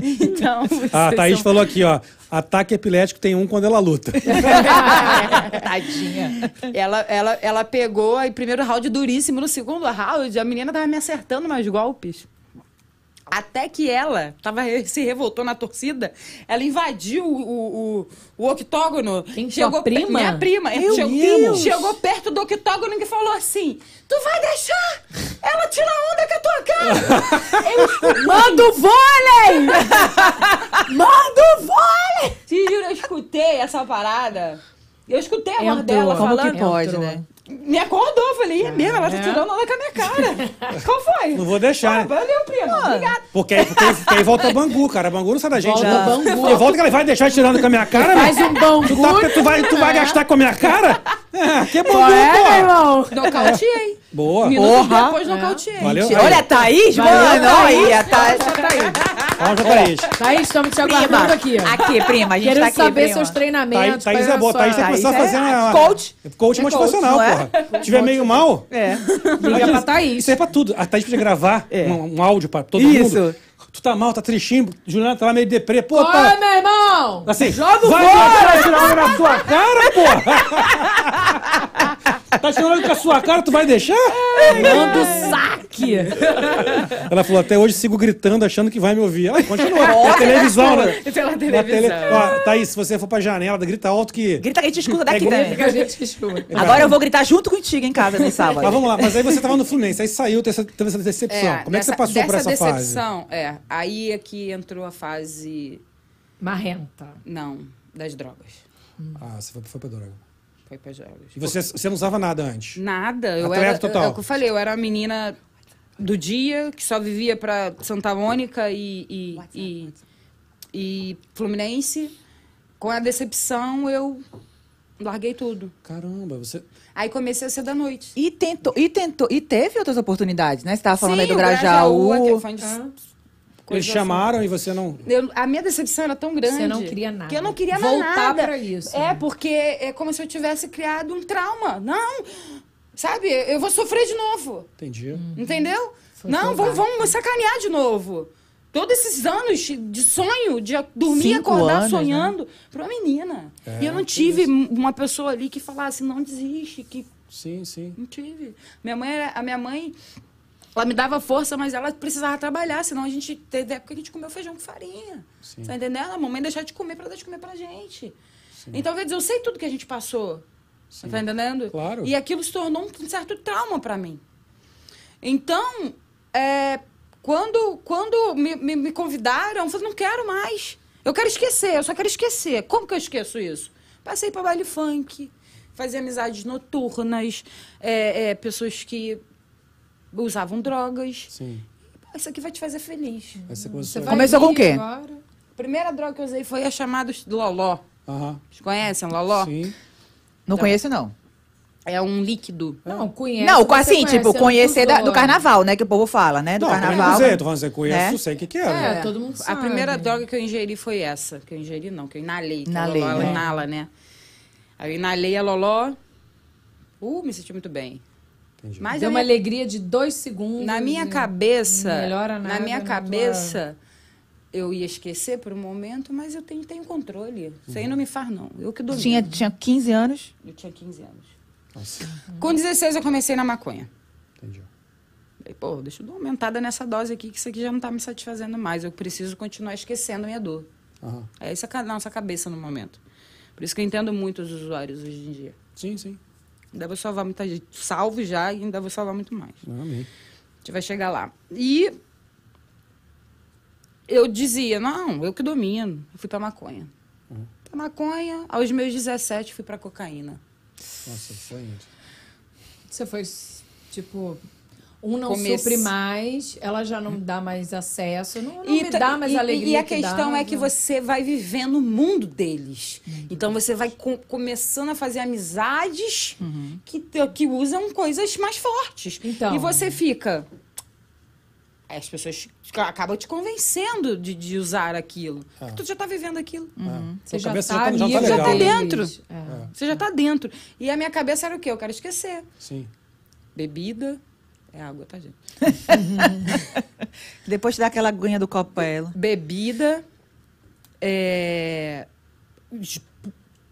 Então, vocês A Thaís são- falou aqui, ó. Ataque epilético tem um quando ela luta. Tadinha. Ela, ela, ela pegou aí primeiro round duríssimo, no segundo round a menina tava me acertando mais golpes. Até que ela tava, se revoltou na torcida, ela invadiu o, o, o, octógono. Quem, chegou prima? Minha prima. Meu chegou, Deus! chegou perto do octógono e falou assim: Tu vai deixar ela tirar onda com a tua cara? Eu escutei. Manda o vôlei! Manda o vôlei! Te juro, eu escutei essa parada. Eu escutei a voz Entrou. dela Como falando. que pode, Entrou. né? Me acordou, falei, é mesmo, ela tá É. tirando onda com a minha cara. Qual foi? Não vou deixar, Ah, né? valeu, prima. Obrigada. Porque aí, porque, aí- porque aí volta Bangu, cara. Bangu não sai da gente, Volta não. Bangu. Porque volta que ela vai deixar tirando com a minha cara, Faz meu. um bangu. Tu, tá, tu, vai, tu vai gastar com a minha cara? É, que Bangu, Qual é, meu pô. irmão? Nocauteei. Boa. Minutos Porra. depois, nocauteei. Valeu. Mentira. Olha a Thaís, Valeu, mano. Thaís. Olha a Thaís. Vamos, Thaís. Thaís, estamos te Prima. aguardando aqui. Aqui, prima. A gente Querendo tá aqui, saber prima. seus treinamentos. Thaís, Thaís qual é boa. Thaís tem que começar a fazer é uma... coach. Coach motivacional, é? Porra. Se tiver meio mal... É. Liga pra Thaís. Isso é pra tudo. A Thaís podia gravar É. um, um áudio pra todo Isso. mundo. Tu tá mal, tá tristinho. Juliana tá lá meio deprê. Pô, Oi, tá... meu irmão! Assim, Joga o vai vai tirar onda na sua cara, porra! tá tirando com a sua cara, tu vai deixar? Manda o saque! Ela falou, até hoje sigo gritando, achando que vai me ouvir. Ela continua. Na televisão, né? Pela televisão. tele... Ó, Thaís, se você for pra janela, grita alto que... Grita que a gente escuta daqui igual- também. Que a gente escuta. Agora eu vou gritar junto contigo em casa no sábado. Mas vamos lá, mas aí você tava no Fluminense, aí saiu, teve essa, teve essa decepção. Como é que você passou por essa fase? decepção, é. Aí é que entrou a fase, Marrenta. não, das drogas. Ah, você foi, foi pra droga. Foi para drogas. E você, você não usava nada antes? Nada. Eu Atleta era, total. É o que eu falei, eu era uma menina do dia que só vivia pra Santa Mônica e, e, e, e Fluminense. Com a decepção, eu larguei tudo. Caramba, você... Aí comecei a ser da noite. E tentou, e tentou, e teve outras oportunidades, né? Você tava falando aí do o Grajaú. aquele fã de- Ah. Eles coisa chamaram e você não... Eu- a minha decepção era tão grande. Você não queria nada. Que eu não queria Voltar nada. pra isso. É, porque é como se eu tivesse criado um trauma. Não, sabe? Eu vou sofrer de novo. Entendi. Hum. Entendeu? Foi não, vão, vão me sacanear de novo. Todos esses anos de sonho, de dormir e acordar anos, sonhando, pra uma menina. É, e eu não tive uma pessoa ali que falasse, não desiste, que Sim, sim. não tive. Minha mãe era, a minha mãe, ela me dava força, mas ela precisava trabalhar, senão a gente teve época que a gente comeu feijão com farinha. Sim. Tá entendendo? A mamãe deixar de comer pra dar de comer pra gente. Então, quer dizer, eu sei tudo que a gente passou. Tá entendendo? Claro. E aquilo se tornou um certo trauma pra mim. Então, é, quando, quando me, me, me convidaram, eu falei, não quero mais. Eu quero esquecer, eu só quero esquecer. Como que eu esqueço isso? Passei para baile funk, fazia amizades noturnas, é, é, pessoas que usavam drogas. Sim. Isso aqui vai te fazer feliz. Aí você Você começou... vai Começou com o quê? agora? A primeira droga que eu usei foi a chamada Loló. Aham. Vocês conhecem Loló? Sim. Não conheço, não. É um líquido. Não, conhece. não, você assim, conhece, tipo, eu não conhecer da- do carnaval, né? Que o povo fala, né? Do Não, eu carnaval. usei, tô falando, você conhece, Né? eu sei o que que é. É, né? todo mundo A sabe. primeira droga que eu ingeri foi essa. Que eu ingeri não, que eu inalei. Que Inalei, a Loló, ela né? inala, né? Aí eu inalei a Loló. Uh, me senti muito bem. Entendi. Mas Deu a uma minha- alegria de dois segundos. na minha cabeça, melhora na nada minha na cabeça, eu ia esquecer por um momento, mas eu tenho, tenho controle. Isso aí não me faz, não. Eu que domino. Tinha, tinha 15 anos. Eu tinha 15 anos. Nossa, Com 16 eu comecei na maconha. entendi. Falei, pô, deixa eu dar uma aumentada nessa dose aqui, que isso aqui já não tá me satisfazendo mais. Eu preciso continuar esquecendo a minha dor. Aham. É essa a nossa cabeça no momento. Por isso que eu entendo muito os usuários hoje em dia. Sim, sim. Ainda vou salvar muita gente. Salvo já e ainda vou salvar muito mais. Não, amém. A gente vai chegar lá. E eu dizia, não, eu que domino. Eu fui pra maconha. Pra maconha, aos meus 17 fui pra cocaína. Nossa, foi. Você foi, tipo, um não Comece- supre mais, ela já não dá mais acesso, não, não me ta- dá mais e- alegria E a que questão dava. é que você vai vivendo o mundo deles. Então você vai co- começando a fazer amizades que, te- que usam coisas mais fortes. Então. E você fica. As pessoas acabam te convencendo de, de usar aquilo. Ah. Tu já tá vivendo aquilo. Você Sua já cabeça tá, já tá- já tá tá deles. dentro. É. Você já tá dentro. E a minha cabeça era o quê? Eu quero esquecer. Sim. Bebida. É água, tá, gente? Depois dá aquela aguinha do copo pra ela. Bebida. é,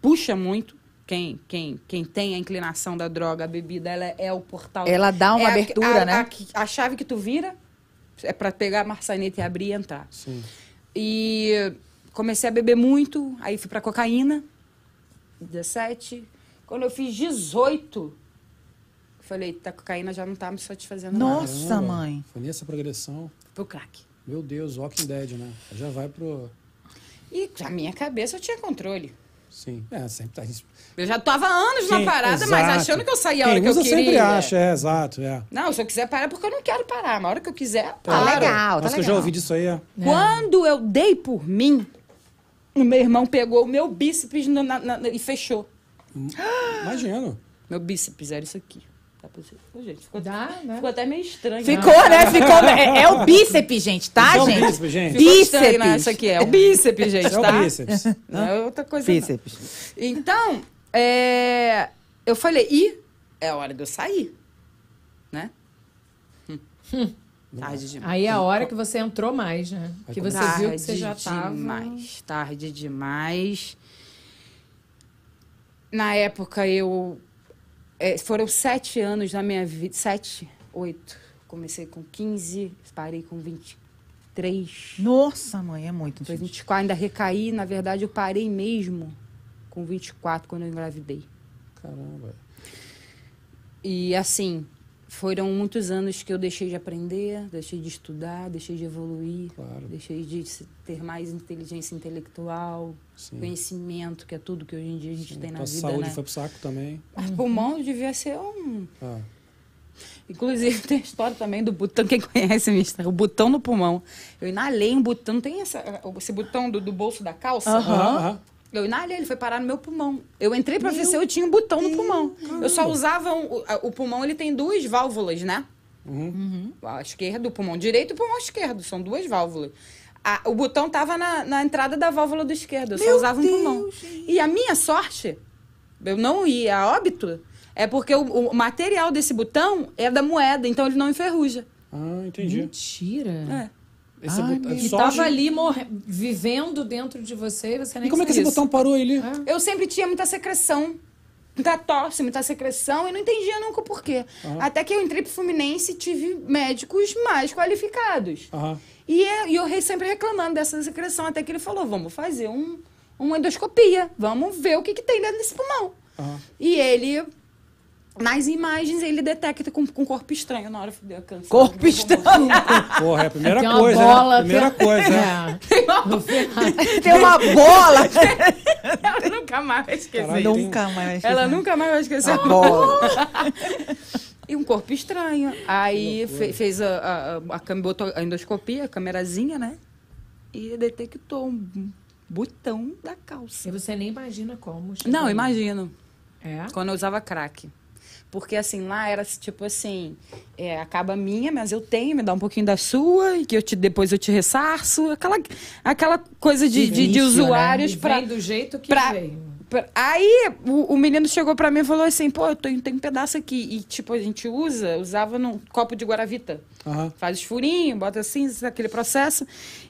puxa muito. Quem, quem, quem tem a inclinação da droga, a bebida, ela é, é o portal. Ela dá uma É a- abertura, a, né? A, a chave que tu vira é pra pegar a maçaneta e abrir e entrar. Sim. E comecei a beber muito, aí fui pra cocaína, 17. Quando eu fiz 18, falei, tá, cocaína já não tá me satisfazendo. Nossa, Caramba. mãe. Foi nessa progressão. Pro crack. Meu Deus, Walking Dead, né? Já vai pro. E na minha cabeça eu tinha controle. Sim. É, sempre tá. Eu já tava anos na Quem- parada, mas exato. achando que eu saía a hora Quem que eu queria. sempre acha, é, exato, é. Não, se eu quiser parar, é porque eu não quero parar. Mas a hora que eu quiser, Tá paro. legal, tá Nossa, que eu já legal. ouvi disso aí, é. Quando eu dei por mim, o meu irmão pegou o meu bíceps no- na- na- e fechou. Imagino. Meu bíceps era isso aqui. Ô, gente, ficou, Dá, né? ficou até meio estranho. Ficou, né? Ficou. É, é o bíceps, gente, tá, é gente? bíceps, gente. Ficou estranho, né? Bíceps. Isso aqui é o bíceps, gente, É o tá? bíceps. Não é outra coisa. não. Bíceps. Então, é, eu falei, ih, é hora de eu sair. Né? Hum. Tarde demais. Aí é a hora que você entrou mais, né? Que você tarde viu que você já tava. demais. Tarde demais. Na época, eu... é, foram sete anos na minha vida. Sete, oito. Comecei com 15, parei com 23. Nossa, mãe, é muito. Foi gente. 24, ainda recaí. Na verdade, eu parei mesmo com 24, quando eu engravidei. Caramba. E assim, foram muitos anos que eu deixei de aprender, deixei de estudar, deixei de evoluir, Claro. deixei de ter mais inteligência intelectual, Sim. conhecimento, que é tudo que hoje em dia a gente tem na Tua vida, saúde né? foi pro saco também. Mas pulmão devia ser um... Ah. Inclusive, tem a história também do botão, quem conhece, mister? O botão no pulmão. Eu inalei um botão, tem essa, esse botão do, do bolso da calça? Aham, aham. Eu inalei, ele foi parar no meu pulmão. Eu entrei pra ver se eu tinha um botão no pulmão. Eu só usava um- o, pulmão, ele tem duas válvulas, né? Uhum. A esquerda, o pulmão direito e o pulmão esquerdo. São duas válvulas. A- o botão tava na, na entrada da válvula do esquerdo. Eu só Meu usava um Deus, pulmão. E a minha sorte, eu não ia a óbito, é porque o, o material desse botão é da moeda, então ele não enferruja. Ah, entendi. Mentira. É. Esse Ai, botão- meu E sorte- tava ali morre... vivendo dentro de você e você nem E como é que esse sabia. botão parou ali? Eu sempre tinha muita secreção. Muita tosse, muita secreção, e não entendia nunca o porquê. Aham. Até que eu entrei pro Fluminense e tive médicos mais qualificados. Aham. E, é- e eu re- sempre reclamando dessa secreção, até que ele falou: vamos fazer um, uma endoscopia, vamos ver o que, que tem dentro desse pulmão. Aham. E ele, nas imagens, ele detecta com, com corpo estranho na hora que deu câncer. Corpo estranho. Porra, é a primeira Tem uma coisa, bola, né? Primeira tem- coisa, né? É. Tem uma bola. Ela nunca mais vai esquecer. Caralho, tem- nunca mais. Ela nunca mais vai esquecer. A bola. E um corpo estranho. Aí fe- fez a, a, a, botou a endoscopia, a camerazinha, né? E detectou um botão da calça. E você nem imagina como. chegou Não, aí. imagino. É? Quando eu usava crack. Porque assim, lá era tipo assim, é, acaba a minha, mas eu tenho, me dá um pouquinho da sua, e que eu te, depois eu te ressarço. Aquela, aquela coisa de, de, de né? usuários pra, vem do jeito que pra- veio. Aí o, o menino chegou pra mim e falou assim, pô, eu tenho, tenho um pedaço aqui. E tipo, a gente usa, usava num copo de Guaravita. Aham. Faz os furinhos, bota assim, aquele processo.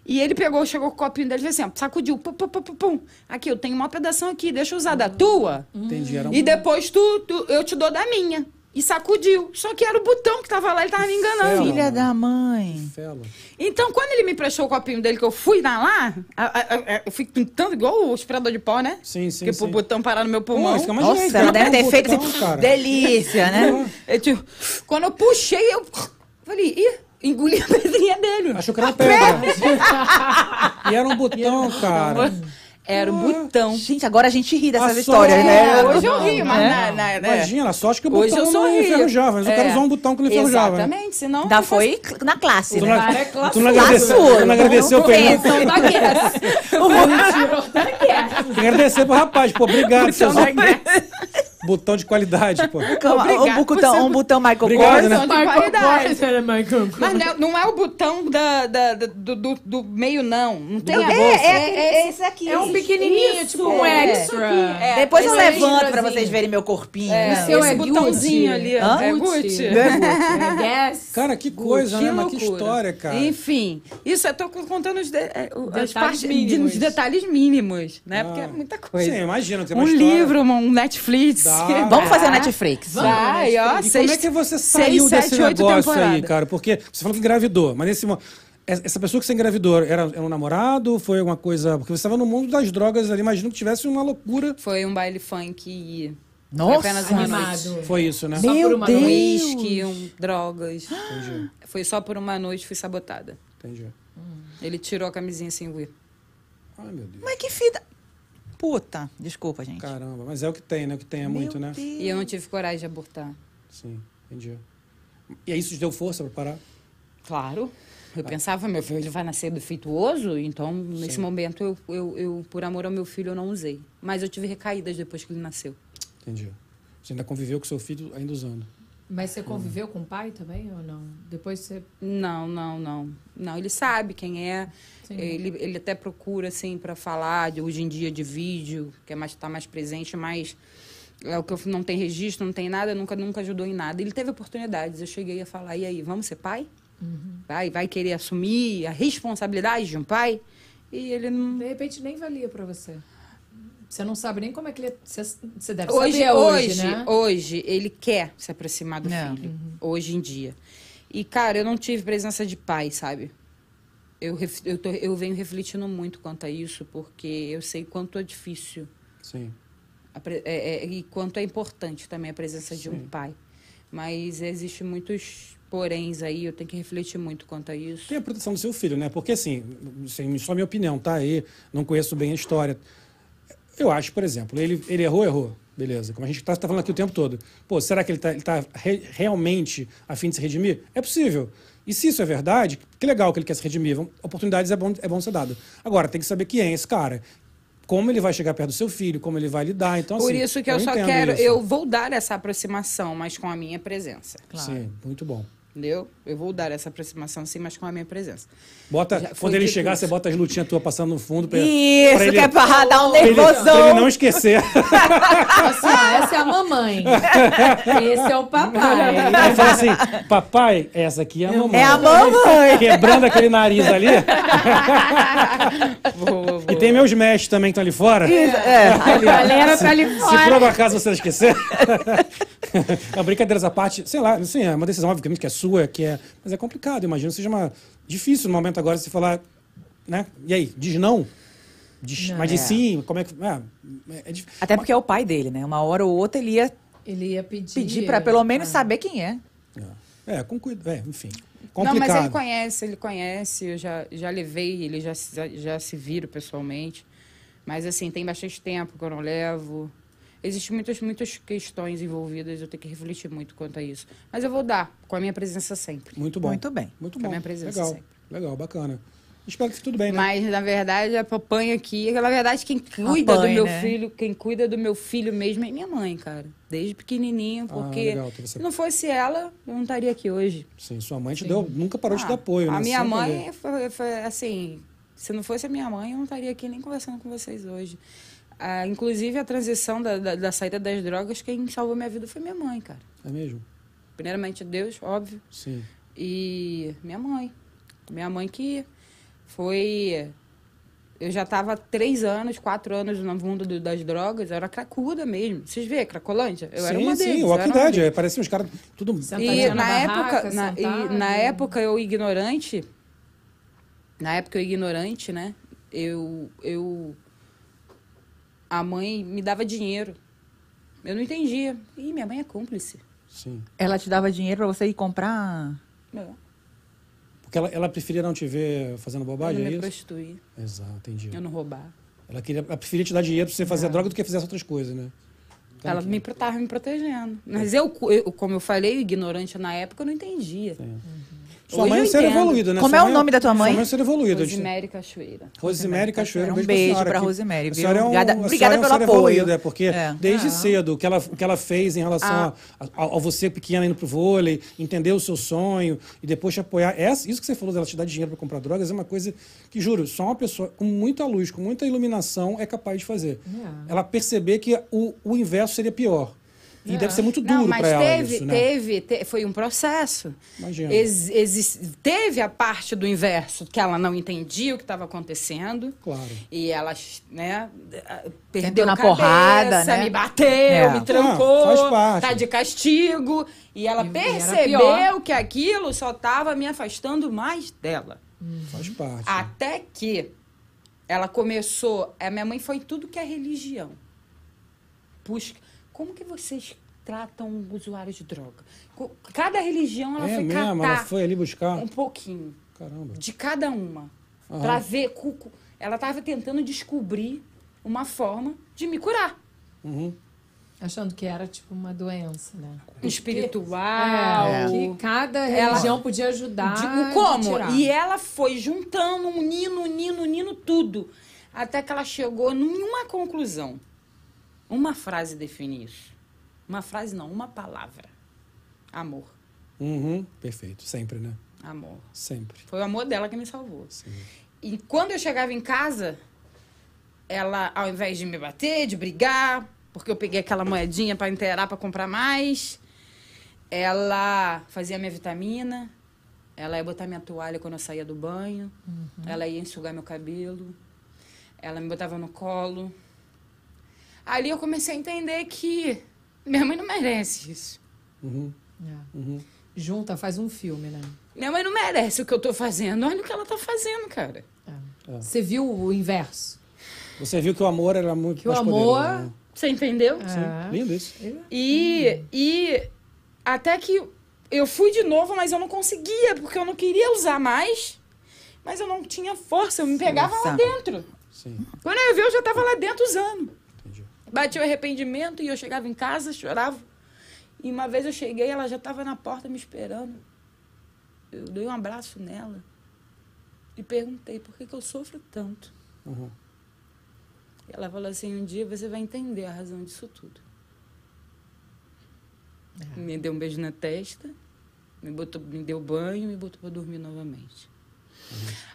E ele pegou, chegou com o copinho dele e assim, ó, sacudiu, pum, pum, pum, pum, pum. Aqui, eu tenho uma pedação aqui, deixa eu usar da tua. Entendi. Era um... E depois tu, tu- eu te dou da minha. E sacudiu. Só que era o botão que tava lá, ele tava me enganando. Fela. Filha da mãe. Fela. Então, quando ele me prestou o copinho dele, que eu fui na lá, a- a- a- eu fui pintando igual o aspirador de pó, né? Sim, sim, Porque sim. pro botão parar no meu pulmão. mais Nossa, direito, ela né? deve ter feito botão, assim, delícia, né? Eu, tipo, quando eu puxei, eu falei, ih, engoli a pedrinha dele. Achou que era pedra. e era um botão, cara. Era o botão. Gente, agora a gente ri dessas Ah, histórias, né? É, hoje eu rio, mas É. na, na, né? Imagina, só acho que o Hoje botão eu não enferrujava. Mas o cara É. usou um botão que não enferrujava. né? Exatamente, senão... Faz- foi na classe, Tu né? não, é tu não agradeceu, tu não agradeceu o Fernando. Então da guerra. O tirou da guerra. Tem que agradecer pro rapaz. Pô, obrigado, Então, seus né? Botão de qualidade, pô. Calma, Obrigado um botão, por um botão Michael Obrigado, Kors. né? Kors era Michael Kors. Mas não, não é o botão da, da- da- do, do, do meio, não. Não tem a bolso. É, É, é, esse aqui. É um pequenininho, Isso, tipo um é. extra. É, Depois eu é levanto pra vocês verem meu corpinho. É, né? seu esse é botãozinho Gucci. ali. Hã? É Gucci. Não é Gucci. É. Cara, que coisa, né? Mas que história, cara. Enfim, isso eu tô contando os, de, é, o- as Detalhes partes, de- mínimos. os detalhes mínimos, né? Ah. Porque é muita coisa. Sim, imagina um livro, um Netflix. Dá. Vamos fazer o Ah, Netflix. Vai, ó. E seis- como é que você seis, saiu sete, desse oito negócio aí, temporadas. cara? Porque você falou que engravidou, mas nesse essa pessoa que você engravidou era, era um namorado? Foi alguma coisa. Porque você estava no mundo das drogas ali, imagino que tivesse uma loucura. Foi um baile funk e... Nossa. Foi apenas uma noite. Animado. Foi isso, né? Só Meu por uma Deus. Um noite. uísque, um, drogas. Entendi, Foi só por uma noite, fui sabotada. entendi. Ele tirou a camisinha sem ver. Ai, meu Deus. Mas que fita. Puta, desculpa, gente. Caramba, mas é o que tem, né? O que tem é muito, né? Deus. E eu não tive coragem de abortar. Sim, entendi. E aí isso te deu força pra parar? Claro. Eu pensava, meu filho vai nascer defeituoso, então nesse Sim. momento eu, eu, eu, por amor ao meu filho, eu não usei. Mas eu tive recaídas depois que ele nasceu. Entendi. Você ainda conviveu com seu filho ainda usando. Mas você conviveu com o pai também ou não? Depois você. Não, não, não. Não, ele sabe quem é. Sim. Ele, ele até procura, assim, para falar de, hoje em dia de vídeo, que é mais, tá mais presente, mas é o que eu não tem registro, não tem nada, nunca, nunca ajudou em nada. Ele teve oportunidades. Eu cheguei a falar, e aí, vamos ser pai? Vai, vai querer assumir a responsabilidade de um pai? E ele não. De repente nem valia pra você. Você não sabe nem como é que ele. Você, você deve Hoje, saber hoje, hoje, né? hoje, ele quer se aproximar do Não. filho. Hoje em dia. E, cara, eu não tive presença de pai, sabe? Eu, eu, tô- eu venho refletindo muito quanto a isso, porque eu sei quanto é difícil Sim. a é- é- e quanto é importante também a presença de um Sim. pai. Mas existe muitos poréns aí, eu tenho que refletir muito quanto a isso. Tem a proteção do seu filho, né? Porque assim, só minha opinião, tá? aí não conheço bem a história. Eu acho, por exemplo, ele, ele errou, errou. Beleza. Como a gente está falando aqui o tempo todo. Pô, será que ele está tá re- realmente a fim de se redimir? É possível. E se isso é verdade, que legal que ele quer se redimir. Oportunidades é bom, é bom ser dado. Agora, tem que saber quem é esse cara. Como ele vai chegar perto do seu filho, como ele vai lidar. Então, Por assim, isso que eu, só entendo quero, isso. eu vou dar essa aproximação, mas com a minha presença. Claro. Sim, muito bom. Entendeu? Eu vou dar essa aproximação sim, mas com a minha presença. Bota, quando ele chegar, você bota as lutinhas tuas passando no fundo. Pra, Isso, pra ele, que é pra dar um pra ele, pra ele nervosão. não esquecer. Assim, ó, essa é a mamãe. Esse é o papai. Aí fala assim, papai, essa aqui é a mamãe. É a mamãe. Quebrando aquele nariz ali. Vou, E tem meus mestres também que estão ali fora. Isso, é. A galera tá ali Se por fora. algum acaso você esquecer. a brincadeira essa parte, sei lá, assim, é uma decisão, obviamente, que é sua, que é. Mas é complicado, imagino que seja uma. Difícil no momento agora você falar, né? E aí, diz não? Diz, Não. mas diz É. sim, como é que. É, é Até porque é o pai dele, né? Uma hora ou outra ele ia Ele ia pedir. pedir pra pelo menos saber quem é. É, com cuidado. É, enfim. Não, mas ele Complicado. conhece, ele conhece, eu já, já levei, ele já, se- já, já se vira pessoalmente. Mas assim, tem bastante tempo que eu não levo. Existem muitas, muitas questões envolvidas, eu tenho que refletir muito quanto a isso. Mas eu vou dar, com a minha presença sempre. Muito bom. Muito bem. Muito Com a bom. minha presença Legal. sempre. Legal, bacana. Espero que fique tudo bem, né? Mas, na verdade, a papai aqui, na verdade, quem cuida Apanha, do meu né? filho, quem cuida do meu filho mesmo é minha mãe, cara. Desde pequenininho, Ah, porque legal, então você- se não fosse ela, eu não estaria aqui hoje. Sim, sua mãe te deu, nunca parou de Ah, dar apoio, né? A minha Sempre mãe foi, foi, assim, se não fosse a minha mãe, eu não estaria aqui nem conversando com vocês hoje. Ah, inclusive, a transição da, da, da saída das drogas, quem salvou minha vida foi minha mãe, cara. É mesmo? Primeiramente Deus, óbvio, Sim. e minha mãe. Minha mãe que foi... Eu já estava três anos, quatro anos no mundo do- das drogas, eu era cracuda mesmo. Vocês vê, cracolândia? Eu sim, era uma sim, deles. o eu Walking era uma Dead. é, Parecia uns caras tudo... E na na barraca, época, na, e na época eu ignorante, na época eu ignorante, né? Eu, eu, a mãe me dava dinheiro. Eu não entendia. Ih, minha mãe é cúmplice. Sim. Ela te dava dinheiro pra você ir comprar. Não, Porque ela, ela preferia não te ver fazendo eu bobagem, não é me isso? prostituir, Exato, entendi. eu não roubar. Ela, queria, ela preferia te dar dinheiro pra você fazer a droga do que fizesse outras coisas, né? Cara, Ela que- me estava me protegendo. Mas eu, eu, como eu falei, ignorante na época, eu não entendia. Sim. Sua Hoje mãe é eu um ser evoluído, né? Como Sua é o mãe nome da tua mãe? Sua mãe é um ser evoluído. Rosemary Cachoeira. Rosemary Cachoeira. Um pra beijo aqui. Rosemary, A viu? senhora é um, Obrigada- a obrigada senhora é um pelo ser apoio. evoluído, é porque É. desde Ah. cedo, o que ela, o que ela fez em relação Ah. a, a, a você pequena indo pro vôlei, entender o seu sonho e depois te apoiar. Essa, isso que você falou dela te dar dinheiro para comprar drogas é uma coisa que, juro, só uma pessoa com muita luz, com muita iluminação é capaz de fazer. É. Ela perceber que o, o inverso seria pior. E deve ser muito duro para ela teve, isso, né? teve, te- foi um processo. Imagina. Ex- exis- teve a parte do inverso que ela não entendia o que estava acontecendo. Claro. E ela, né, perdeu na a cabeça, porrada, né? me bateu, É. me trancou, Ah, faz parte. tá de castigo. E ela E- percebeu que aquilo só estava me afastando mais dela. Faz parte. Até que ela começou. A minha mãe foi em tudo que é religião. Puxa, como que vocês tratam usuários de droga? Cada religião ela é foi mesmo, ela foi ali buscar. um pouquinho Caramba. de cada uma. Pra ver. cu- cu- Ela estava tentando descobrir uma forma de me curar. Uhum. Achando que era tipo uma doença, né? Espiritual. É, que cada Ela- religião podia ajudar. De- como? tirar. E ela foi juntando, unindo, unindo, unindo tudo. Até que ela chegou em uma conclusão. Uma frase define isso. Uma frase não, uma palavra. Amor. Uhum. Perfeito. Sempre, né? Amor. Sempre. Foi o amor dela que me salvou. Sim. E quando eu chegava em casa, ela, ao invés de me bater, de brigar, porque eu peguei aquela moedinha para inteirar para comprar mais, ela fazia minha vitamina, ela ia botar minha toalha quando eu saía do banho, ela ia enxugar meu cabelo, ela me botava no colo. Ali eu comecei a entender que minha mãe não merece isso. Uhum. É. Uhum. Junta, faz um filme, né? Minha mãe não merece o que eu tô fazendo. Olha o que ela tá fazendo, cara. É. Você viu o inverso? Você viu que o amor era muito Que o mais amor- poderoso, né? Você entendeu? É. Sim. Lindo isso. E, e até que eu fui de novo, mas eu não conseguia, porque eu não queria usar mais. Mas eu não tinha força, eu me pegava lá dentro. Sim, Quando eu vi, eu já tava lá dentro usando. Batia o arrependimento e eu chegava em casa, chorava. E uma vez eu cheguei, ela já estava na porta me esperando. Eu dei um abraço nela e perguntei por que, que eu sofro tanto. Uhum. E ela falou assim: um dia você vai entender a razão disso tudo. Me deu um beijo na testa, me, botou, me deu banho e me botou para dormir novamente.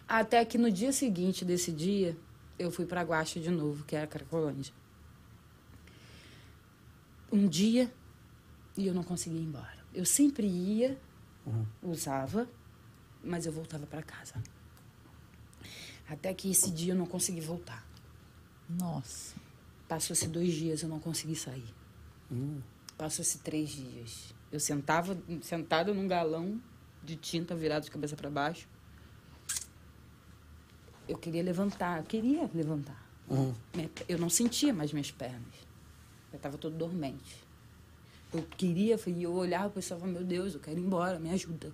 Até que no dia seguinte desse dia, eu fui para Guaxa de novo, que era Cracolândia. Um dia e eu não conseguia ir embora. Eu sempre ia, Uhum. usava, mas eu voltava para casa. Até que esse dia eu não consegui voltar. Nossa. Passou-se dois dias, eu não consegui sair. Hum. Passou-se três dias. Eu sentava sentada num galão de tinta virado de cabeça para baixo. Eu queria levantar, eu queria levantar. Uhum. Eu não sentia mais minhas pernas. Eu estava todo dormente. Eu queria, e eu olhava e pensava, meu Deus, eu quero ir embora, me ajuda.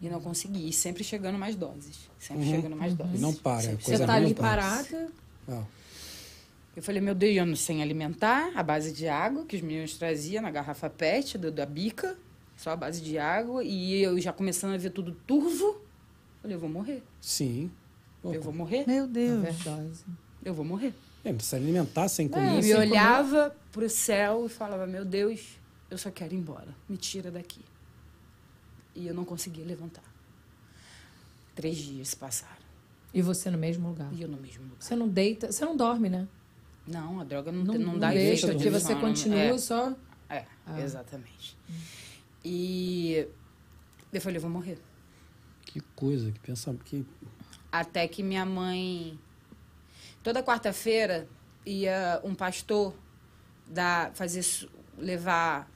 E não consegui. E sempre chegando mais doses. Sempre Uhum. chegando mais doses. E não para, Sempre coisa Você tá ali parada. Ah, Eu falei, meu Deus, eu não sem alimentar, a base de água que os meninos traziam na garrafa PET do, da bica, só a base de água, e eu já começando a ver tudo turvo. Falei, eu vou morrer, sim. Eu vou morrer, Meu Deus. Eu vou morrer. É, se alimentar sem E comer. sem me comer. olhava pro céu e falava, meu Deus, eu só quero ir embora, me tira daqui. E eu não conseguia levantar. Três dias se passaram, E você no mesmo lugar. e eu no mesmo lugar. Você não deita, você não dorme, né? Não, a droga não, Não, não, não dá deixa, porque de você sono, continua é. só. É, Ah. exatamente. E eu falei, eu vou morrer. Que coisa, que pensamento. Que... Até que minha mãe. Toda quarta-feira ia um pastor dar, fazer, levar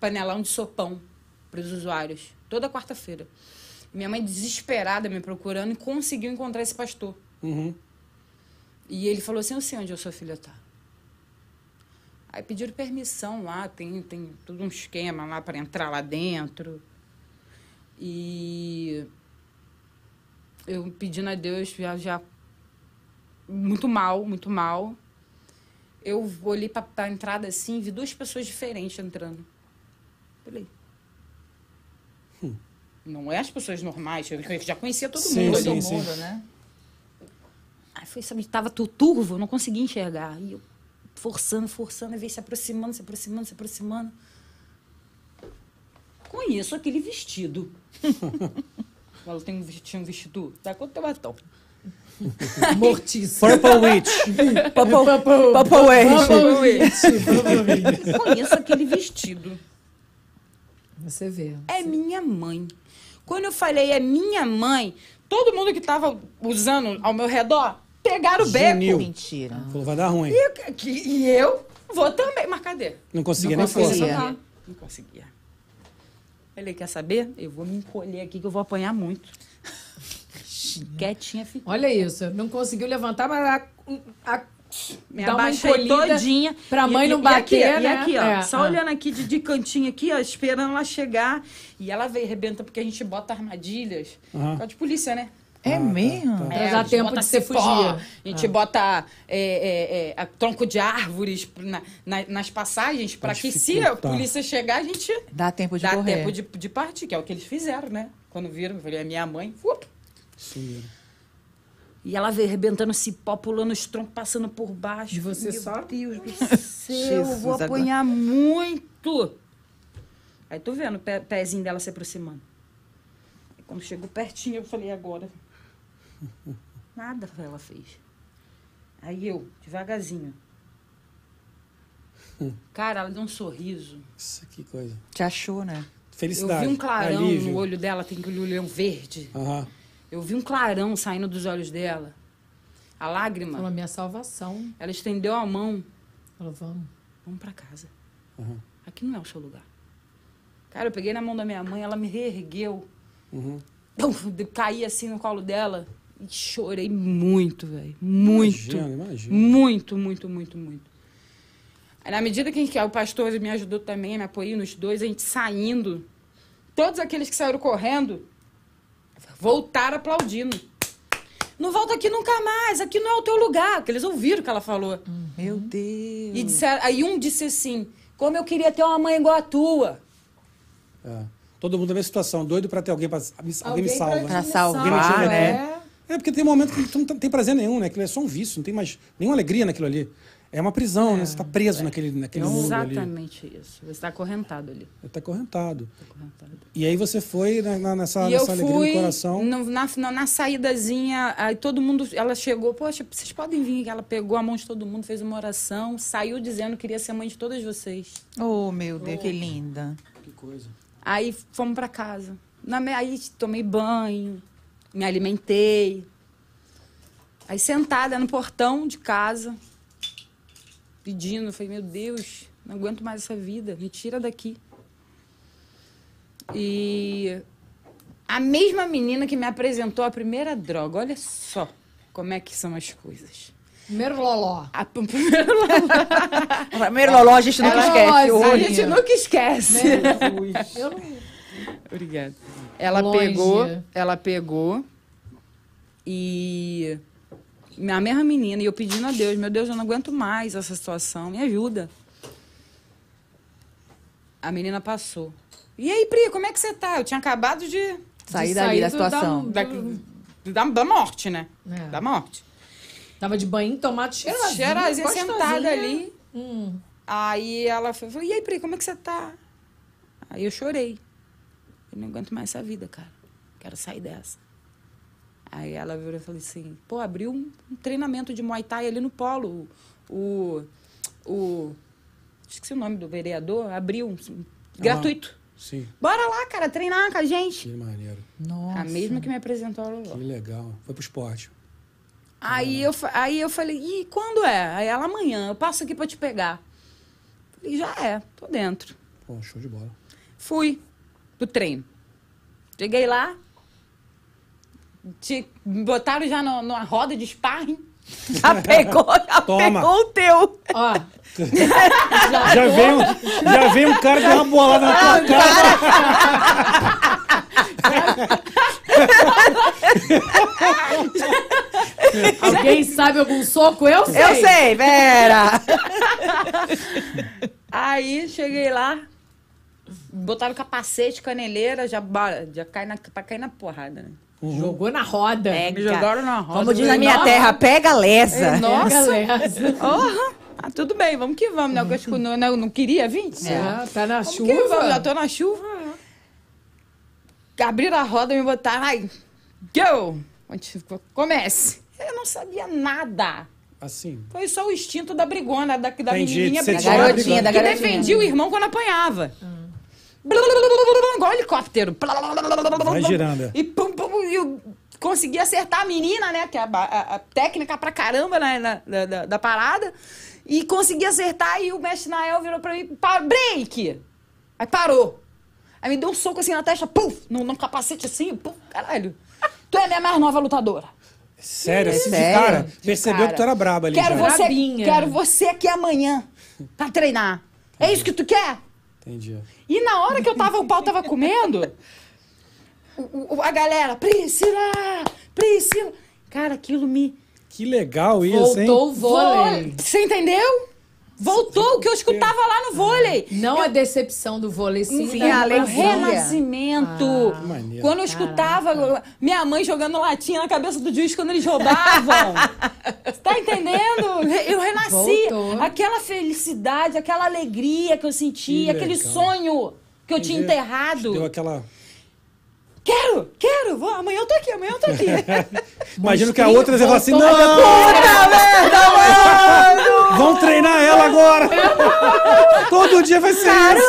panelão de sopão para os usuários. Toda quarta-feira. Minha mãe desesperada me procurando e conseguiu encontrar esse pastor. Uhum. E ele falou assim, eu sei onde a sua filha tá. Aí pediram permissão lá, tem, tem todo um esquema lá para entrar lá dentro. E eu pedindo a Deus já, já muito mal, muito mal. Eu olhei para a entrada assim, vi duas pessoas diferentes entrando. Falei. Não é as pessoas normais, eu já conhecia todo Sim, mundo. sim, Todo sim. mundo, né? Aí foi, sabe, tava tu- turvo, eu não conseguia enxergar. E eu forçando, forçando, e veio se aproximando, se aproximando, se aproximando. Conheço aquele vestido. Ela tem um vestido, tinha um vestido. Tá quanto teu batom? Mortíssimo. Purple Witch. Purple Conheço aquele vestido. Você vê. É minha mãe. Quando eu falei é minha mãe, todo mundo que tava usando ao meu redor pegaram o beco. Mentira. Falou, vai dar ruim. E, eu- que- e eu vou também. Mas cadê? Não conseguia Não nem força. conseguia. Não, não conseguia. Falei, quer saber? Eu vou me encolher aqui que eu vou apanhar muito. Quietinha fiquei. Olha isso, não conseguiu levantar, mas a, a, Me dá uma abaixei todinha. pra mãe E- não e bater, aqui, né? E aqui, ó. É, só ah. olhando aqui de, de cantinho aqui, ó, esperando ela chegar. E ela veio arrebenta porque a gente bota armadilhas. Por causa de polícia, né? É mesmo? Pra É, dar a gente tempo bota de você cipó, fugir. A gente bota é, é, é, a tronco de árvores na- na- nas passagens para Pra que se a polícia chegar, a gente Dá tempo de dá correr. tempo de, de partir, que é o que eles fizeram, né? Quando viram, eu falei, é minha mãe. Uop. Sumiram. E ela veio arrebentando cipó, pulando os troncos, passando por baixo. E você Meu só- Deus do céu, eu Jesus, vou agora. apanhar muito. Aí tô vendo o pé, pezinho dela se aproximando. Aí quando chegou pertinho, eu falei, "E agora? Nada ela fez. Aí eu, devagarzinho. Cara, ela deu um sorriso. Isso, que coisa. Te achou, né? Eu Felicidade. vi um clarão alívio. no olho dela, tem aquele olhão verde. Aham. Eu vi um clarão saindo dos olhos dela. A lágrima. Falou, minha salvação. Ela estendeu a mão. Falou, vamos. Vamos pra casa. Aham. Aqui não é o seu lugar. Cara, eu peguei na mão da minha mãe, ela me reergueu. Uhum. Eu caí assim no colo dela e chorei muito, velho. Muito. Imagina, imagina. Muito, muito, muito, muito. Aí, na medida que o pastor me ajudou também, me apoiou nos dois, a gente saindo. Todos aqueles que saíram correndo voltaram aplaudindo. Não volta aqui nunca mais, aqui não é o teu lugar. Porque eles ouviram o que ela falou. Meu Deus. E disseram, aí um disse assim: Como eu queria ter uma mãe igual a tua. É. Todo mundo na mesma situação, doido pra ter alguém pra. Alguém, me salva. Pra te salvar, salva, né? é. É porque tem um momento que tu não tem prazer nenhum, né? Aquilo é só um vício, não tem mais nenhuma alegria naquilo ali. É uma prisão, né? Você tá preso naquele, naquele mundo ali. Exatamente isso. Você está acorrentado ali. Tá acorrentado. Tá acorrentado. E aí você foi na, na- nessa, e eu nessa alegria fui no coração. no- na, na, na saídazinha, aí todo mundo, ela chegou, poxa, vocês podem vir. Ela pegou a mão de todo mundo, fez uma oração, saiu dizendo que queria ser mãe de todas vocês. Oh, meu Deus, que linda. Que coisa. Aí fomos pra casa. Na, me- aí tomei banho, me alimentei. Aí sentada no portão de casa, pedindo, eu falei, meu Deus, não aguento mais essa vida, me tira daqui. E a mesma menina que me apresentou a primeira droga, olha só como é que são as coisas. Primeiro loló. A, primeiro Primeiro Loló, a gente nunca Ela- esquece. Olha, a gente nunca esquece. Eu não... Obrigada. Ela Longe. pegou, ela pegou e a mesma menina e eu pedindo a Deus, meu Deus, eu não aguento mais essa situação, me ajuda. A menina passou. E aí, Pri, como é que você tá? Eu tinha acabado de Sair de dali da sair do- situação. da- da, da, da morte, né? É. Da morte. Tava de banho, tomate. Cheirosinha, gostosinha. sentada ali. Hum. Aí ela falou, e aí, Pri, como é que você tá? Aí eu chorei. Eu não aguento mais essa vida, cara. Quero sair dessa. Aí ela virou e falou assim, pô, abriu um, um treinamento de Muay Thai ali no polo. O. O. Esqueci o nome do vereador, abriu um. gratuito. Sim, Bora lá, cara, treinar com a gente. que maneiro. Nossa. A mesma que me apresentou a Loló. Que legal. Foi pro esporte. Aí eu, fa- aí eu falei, e quando é? Aí ela, amanhã, eu passo aqui pra te pegar. Falei, já é, tô dentro. Pô, show de bola. Fui pro treino. Cheguei lá, te botaram já no- numa roda de sparring. Já pegou, já Toma. pegou o teu. Ó, Já veio, já veio um cara dar uma bolada na tua cara. alguém sabe algum soco? Eu sei. Eu sei, Vera. Aí cheguei lá, botaram capacete, caneleira, já, já cai na, pra cair na porrada, né? Jogou na roda. Pega. Me jogaram na roda. Como diz na minha Nossa. terra, pega a lesa. Nossa. Galera. Oh, ah, tudo bem, vamos que vamos, né? Eu acho que não, não, não queria vir. É, tá na Vamos chuva. que vamos, já tô na chuva. Abriram a roda e me botaram, ai, go! Comece. Eu não sabia nada. Assim. Foi só o instinto da brigona, da, da Entendi, menininha Da garotinha, da que garotinha. defendia o irmão quando apanhava. Blá, Igual helicóptero. Vai girando. E pum, pum, pum, eu consegui acertar a menina, né? Que é a, a- a técnica pra caramba né, na, da, da- da parada. E consegui acertar e o mestre Nael virou pra mim, "Pa- break! Aí parou. Aí me deu um soco assim na testa, puf, no, no capacete assim, puf, caralho. Tu é a minha mais nova lutadora. Sério, assim, de cara. De Percebeu cara. que tu era braba ali. Quero já. você, Brabinha. quero você aqui amanhã pra treinar. É isso que tu quer? Entendi. E na hora que eu tava, o pau tava comendo, o- o- a galera, Priscila, Priscila. Cara, aquilo me. Que legal isso, hein? Voltou o vôlei. Vo- Você entendeu? Voltou o que eu escutava lá no vôlei. Não a decepção do vôlei, sim, Sim, a O alegria. renascimento. Maneiro. Quando eu escutava minha mãe jogando latinha na cabeça do juiz quando eles roubavam. Você tá entendendo? Eu renasci. Voltou. Aquela felicidade, aquela alegria que eu senti, Que aquele sonho que eu tinha enterrado. Deu aquela. Quero, quero, vou, amanhã eu tô aqui, amanhã eu tô aqui. Imagino que a outra vai falar assim: não! Vão treinar ela agora! Todo dia vai ser isso!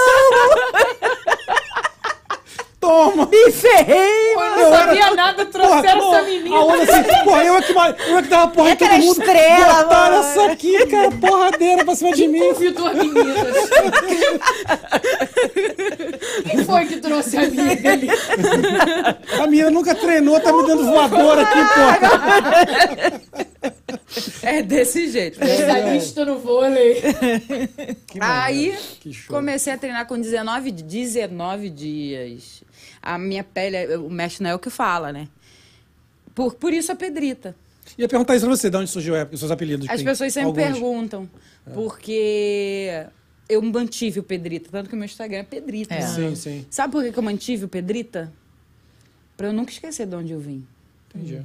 Toma! Me ferrei, Eu mano. não sabia nada, trouxeram porra, essa menina. A outra assim, porra, eu é que, eu é que dava porra É em todo mundo. estrela, Botaram mano. essa aqui, cara, porradeira pra cima de mim. Convidou a menina. Quem foi que trouxe a amiga ali? A menina nunca treinou, tá me dando voadora aqui, porra. é desse jeito. Especialista no vôlei. Que Aí comecei a treinar com 19, di- 19 dias. A minha pele, o mestre não é o que fala, né? Por, por isso a pedrita. Ia perguntar isso pra você, de onde surgiu os seus apelidos? As pessoas sempre alguns. perguntam. Porque eu mantive o Pedrita, tanto que o meu Instagram é Pedrita. É. Sim, sim. Sabe por que eu mantive o Pedrita? Pra eu nunca esquecer de onde eu vim. Entendi.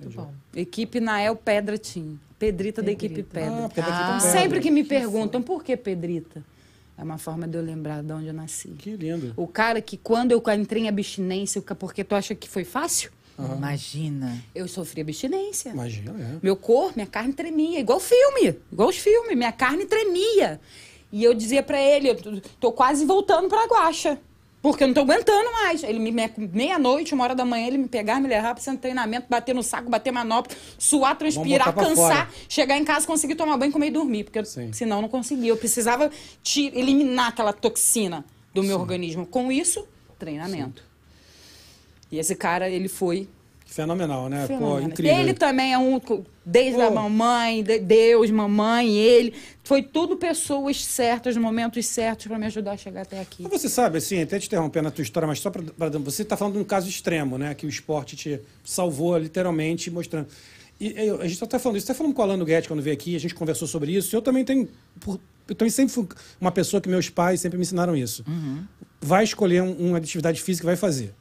Muito bom. Equipe Nael Pedra Team. Pedrita, da equipe Pedrita. Pedra. Ah, daqui Ah. sempre que me perguntam por que Pedrita, é uma forma de eu lembrar de onde eu nasci. Que lindo. O cara que quando eu entrei em abstinência, porque tu acha que foi fácil? Imagina. Eu sofri abstinência. Imagina, é. Meu corpo, minha carne tremia, igual filme, igual os filmes, minha carne tremia. E eu dizia pra ele, eu tô- tô quase voltando pra guacha. Porque eu não tô aguentando mais. Ele me me- meia-noite, uma hora da manhã, ele me pegar, me levar pra de treinamento, bater no saco, bater manopla, suar, transpirar, cansar, fora. chegar em casa, conseguir tomar banho, comer e dormir. Porque Sim. senão eu não conseguia. Eu precisava ti- eliminar aquela toxina do meu organismo. Com isso, treinamento. E esse cara, ele foi Fenomenal, né? Pô, Fenômeno. incrível. Ele também é um. Desde a Pô. mamãe, de- Deus, mamãe, ele. Foi tudo pessoas certas, momentos certos para me ajudar a chegar até aqui. Mas você sabe, assim, até te interrompendo a tua história, mas só para você tá falando de um caso extremo, né? Que o esporte te salvou literalmente, mostrando. E eu- a gente está falando isso, está falando com o Alano Guedes quando veio aqui, a gente conversou sobre isso. Eu também tenho. eu também sempre fui uma pessoa que meus pais sempre me ensinaram isso. Vai escolher um- uma atividade física e vai fazer.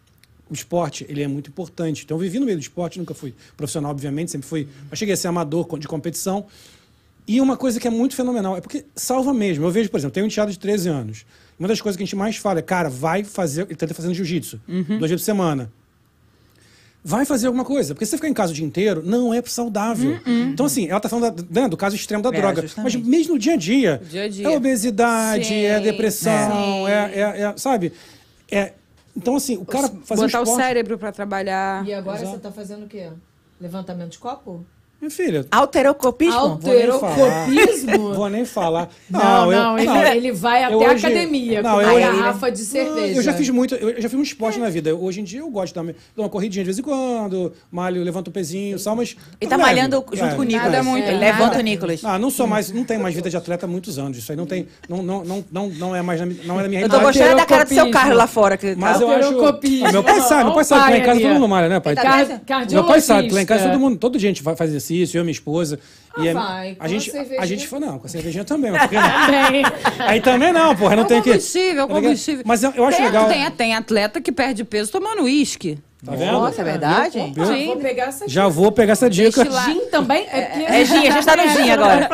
O esporte, ele é muito importante. Então, eu vivi no meio do esporte, nunca fui profissional, obviamente, sempre fui. Eu cheguei a ser amador de competição. E uma coisa que é muito fenomenal, é porque salva mesmo. Eu vejo, por exemplo, tenho um enteado de 13 anos. Uma das coisas que a gente mais fala é, cara, vai fazer. Ele tá fazendo jiu-jitsu, duas vezes por semana. Vai fazer alguma coisa. Porque se você ficar em casa o dia inteiro, não é saudável. Então, assim, ela tá falando da- né, do caso extremo da É, droga. justamente. Mas mesmo no dia a dia. Dia a dia. É obesidade, Sim, é depressão, é, é- é- Sabe? É, então, assim, o cara fazer um Botar o esporte... cérebro para trabalhar. E agora Exato. você tá fazendo o quê? Levantamento de copo? Minha filha, Alterocopismo? Alterocopismo? vou nem falar. Não, eu- não, ele, ele vai até eu a hoje- academia não, com eu uma hoje- garrafa de cerveja. Eu já fiz muito, eu já fiz um esporte na vida. Hoje em dia eu gosto de dar uma, dar uma corridinha de vez em quando, malho, levanto um pezinho, sal, mas. Ele tá leve, malhando junto leve. com o Nicolas. Nada muito, Ele nada. levanta o Nicolas. Ah, não sou mais, não tenho mais vida de atleta há muitos anos. Isso aí não tem, não, não, não, não, não é mais na, não é da minha Eu tô gostando da cara do seu carro lá fora. Que Mas tá- eu acho. Alterocopismo. Meu pai sabe, meu pai sabe que lá em casa todo mundo malha, né, pai? Meu pai sabe que lá em casa todo mundo, todo dia a gente vai fazer exercício. Exercício, eu e minha esposa. Ah, e a- vai, a a gente, a, cervejinha. gente foi, não, com a cervejinha também. Mas por que não? Aí também não, porra, não É tem que. combustível, é o combustível. Mas eu, eu acho tem, legal. Tem, tem atleta que perde peso tomando uísque. Tá vendo? Nossa, é verdade? Vou pegar essa Já vou pegar essa dica. Gin também? É, porque- É gin, a gente tá no gin agora.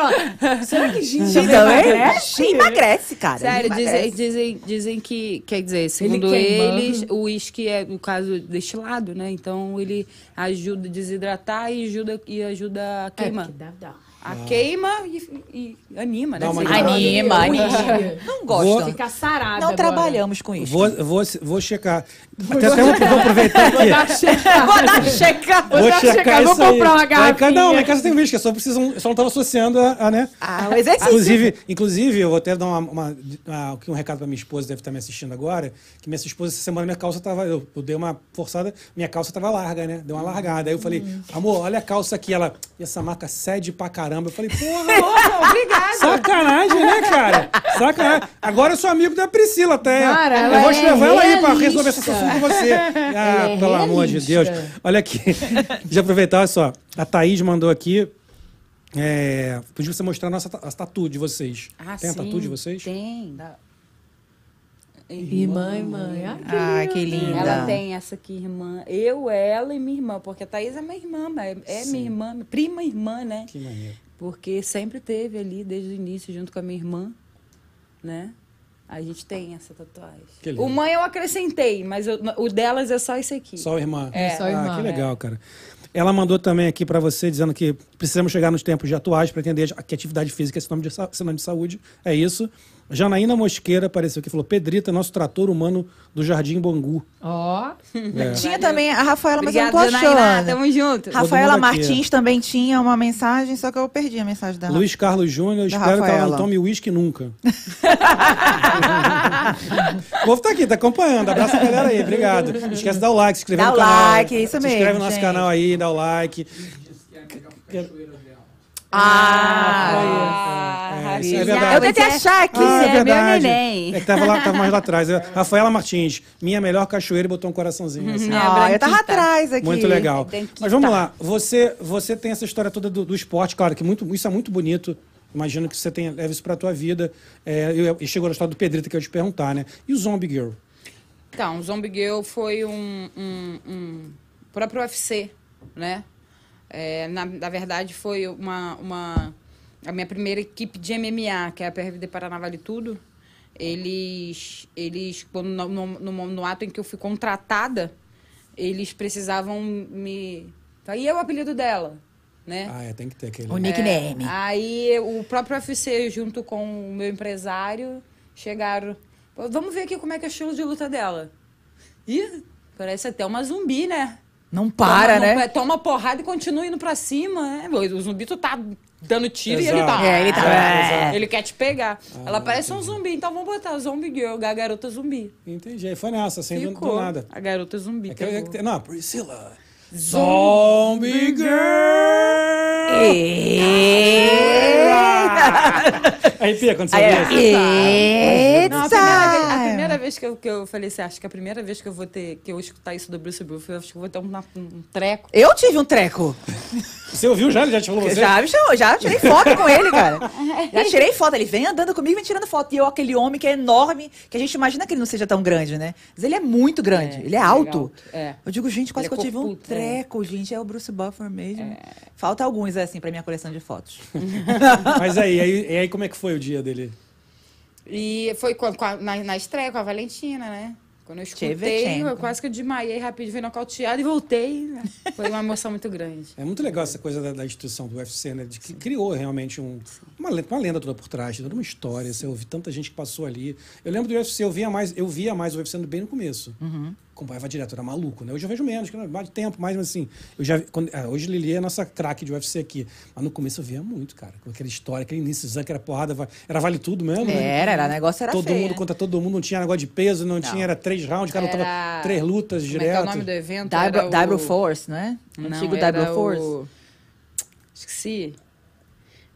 Será que gin Gin também emagrece? Gin emagrece, cara. Sério, dizem, dizem, dizem que, quer dizer, segundo queima. eles, o uísque é, no caso, destilado, né? Então ele ajuda a desidratar e ajuda, e ajuda a É, queima. porque dá, dá. A queima e, e anima, né? Lá. Anima, anima. Não gostam. Fica sarada Não agora. trabalhamos com isso. Vou, vou, vou checar. Até, até vou, vou aproveitar aqui. Vou dar checar. Vou dar checar, checar, vou isso aí. comprar uma casa- Não, garrafinha. lá em casa tem whisky, eu só, preciso, eu só não estava associando a, a, né? Ah, o exercício. Inclusive, inclusive, eu vou até dar uma, uma- uma- um recado para minha esposa, deve estar me assistindo agora, que minha esposa, essa semana, minha calça tava. Eu, eu dei uma forçada, minha calça tava larga, né? Deu uma largada. Aí eu falei, amor, olha a calça aqui. Ela, e essa marca cede pra caramba. Eu falei, porra, Obrigada. sacanagem, né, cara? Sacanagem. Agora eu sou amigo da Priscila até. Cara, eu ela vou te é levar ela aí pra realista. resolver esse assunto com você. Ah, é pelo amor de realista. Deus. Olha aqui. Deixa eu aproveitar, olha só. A Thaís mandou aqui. É, podia você mostrar a nossa ta- as tatu de vocês. Ah, Tem a sim, tatu de vocês? Tem. Irmã, irmã. Ah, que linda. Ela tem essa aqui, irmã. Eu, ela e minha irmã. Porque a Thaís é minha irmã, mas é, é minha irmã, prima irmã, né? Que maneiro. Porque sempre teve ali, desde o início, junto com a minha irmã, né? A gente tem essa tatuagem. Que lindo. O mãe eu acrescentei, mas eu- o delas é só esse aqui. Só a irmã. É, só a Ah, irmã, que é. legal, cara. Ela mandou também aqui pra você, dizendo que precisamos chegar nos tempos de atuais para entender que atividade física é sinônimo de, sinônimo de saúde. É isso. Janaína Mosqueira apareceu aqui e falou: Pedrita, nosso trator humano do Jardim Bangu. Ó. É. Tinha também a Rafaela, mas Obrigada, eu não tô achando. Janaína. Tamo junto. Rafaela mundo aqui, Martins também tinha uma mensagem, só que eu perdi a mensagem dela. Luiz Carlos Júnior, espero que ela não Rafaela. tome uísque nunca. o povo tá aqui, tá acompanhando. Abraço a galera aí, obrigado. Não esquece de dar o like, se inscrever Dá no o canal. like, isso Se mesmo, inscreve no nosso gente. canal aí, dá o like. Ah, É, isso é eu tentei achar aqui. Ah, é meu verdade. neném. É que tava lá, tava mais lá atrás. É, Rafaela Martins, minha melhor cachoeira e botou um coraçãozinho. assim. É, Ó, eu tava atrás aqui. Muito legal. Mas vamos lá. Você, você tem essa história toda do, do esporte, claro, que muito, isso é muito bonito. Imagino que você tenha, leve isso pra tua vida. É, eu- e chegou na história do Pedrito que eu ia te perguntar, né? E o Zombie Girl? Então, Zombie Girl foi um, um, um próprio UFC, né? É, na, na verdade, foi uma, uma a minha primeira equipe de MMA, que é a PRVD Paraná Vale Tudo. Eles, eles quando no, no, no- ato em que eu fui contratada, eles precisavam me... Aí é o apelido dela, né? Ah, é, tem que ter aquele. O nickname. É, aí o próprio UFC, junto com o meu empresário, chegaram. "Pô, Vamos ver aqui como é que é o estilo de luta dela. Ih, parece até uma zumbi, né? Não para, toma, né? não- toma porrada e continua indo pra cima, né? O zumbi tu tá dando tiro e ele Exato. tá. É, ele tá- é. Ele quer te pegar. Ah, Ela parece um zumbi, então vamos botar Zombie Girl, a garota zumbi. Entendi. Aí foi nessa, sem do Ficou. nada. A garota zumbi. É que, é que- não, Priscila. Zombie Girl! Aí, Pia, quando você Aí, vê isso. Eita! Não, a primeira vez, a primeira vez que, eu, que eu falei assim, acho que a primeira vez que eu vou ter, que eu escutar isso do Bruce Bruce, eu acho que eu vou ter um, um treco. Eu tive um treco. Você ouviu já? Ele já te falou você? já me chamou, já tirei foto com ele, cara. Já tirei foto. Ele vem andando comigo e vem tirando foto. E eu, aquele homem que é enorme, que a gente imagina que ele não seja tão grande, né? Mas ele é muito grande. É, ele é é alto. é. Eu digo, gente, quase Ele que é eu tive um é. Treco, gente. É o Bruce Buffer mesmo. Falta alguns, assim, pra minha coleção de fotos. Mas aí, aí, e aí, como é que foi o dia dele? E foi com a- com a- na, na estreia com a Valentina, né? Quando eu escutei, eu quase que eu desmaiei rapidinho, fui nocauteada e voltei. né? Foi uma emoção muito grande. É muito legal essa coisa da, da instituição do UFC, né? De que criou realmente um, uma, lenda, uma lenda toda por trás, toda uma história. Você ouve tanta gente que passou ali. Eu lembro do UFC, eu via mais, eu via mais o UFC bem no começo. Acompanhava direto, era maluco, né? Hoje eu vejo menos, que não é mais de tempo, mais mas assim. Eu já, quando, ah, hoje Lili é a nossa craque de UFC aqui. Mas no começo eu via muito, cara. Com aquela história, aquele início, que era porrada, era vale tudo mesmo, né? Era, era, o negócio era todo feio, mundo né? contra todo mundo, não tinha negócio de peso, não, tinha, era três rounds, o cara Era- três lutas Como é direto. é o nome do evento? Era o- Force, né? Não, Antigo era Dybro Force. o- Esqueci.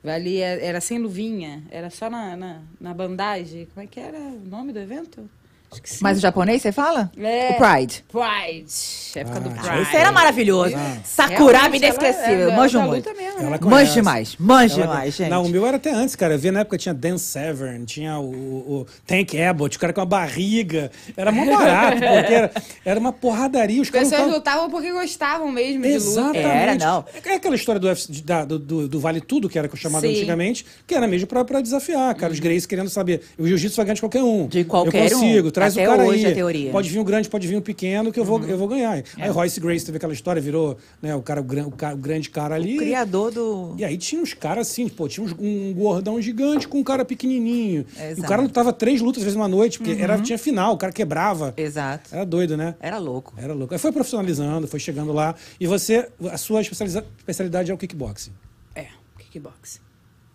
Valia, era sem luvinha, era só na, na, na bandagem. Como é que era o nome do evento? Acho que sim. Mas o japonês, você fala? É. O Pride. Pride. Época do Ah, Pride. Esse era maravilhoso. Ah. Sakuraba Realmente, inesquecível. ela- Manjo ela muito. mesmo, Ela né? Manje demais. Manje Ela- demais, gente. Não, o meu era até antes, cara. Eu via na época tinha Dan Severn, tinha o, o Tank Abbott, o cara com a barriga. Era mó barato, porque era, era uma porradaria. Os pessoas lutavam- lutavam porque gostavam mesmo de luta. Exatamente. Era, não. É aquela história do, UFC da- do, do- do Vale Tudo, que era chamado Sim. antigamente, que era mesmo pra, pra desafiar, cara. Os Greys querendo saber. O jiu-jitsu vai ganhar de qualquer um. De qualquer Eu consigo, um. Traz Até o cara hoje aí. é teoria. Pode vir um grande, pode vir um pequeno, que eu vou, eu vou ganhar. Aí Royce Grace teve aquela história, virou né, o, cara, o, gran- o o grande cara ali. Criador do. E aí tinha uns caras assim, pô, tinha uns- um gordão gigante com um cara pequenininho. Exato. Uhum. E o cara lutava três lutas às vezes uma noite, porque era, tinha final, o cara quebrava. Exato. Era doido, né? Era louco. Era louco. Aí foi profissionalizando, foi chegando lá. E você, a sua especialidade é o kickboxing. É, kickboxing.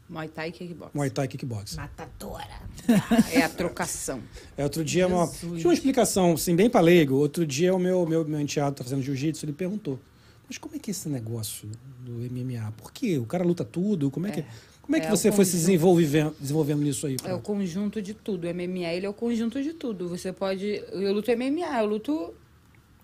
Muay Thai e kickboxing. Muay Thai kickboxing. Matadora. É a trocação. É, outro dia, uma, tinha uma explicação, assim, bem pra leigo. Outro dia, o meu, meu, meu enteado tá fazendo jiu-jitsu, ele perguntou, mas como é que é esse negócio do MMA? Por quê? O cara luta tudo? Como é que, como é que É, você foi se desenvolvendo, desenvolvendo nisso aí? É o conjunto de tudo. O MMA ele é o conjunto de tudo. Você pode. Eu luto MMA, eu luto.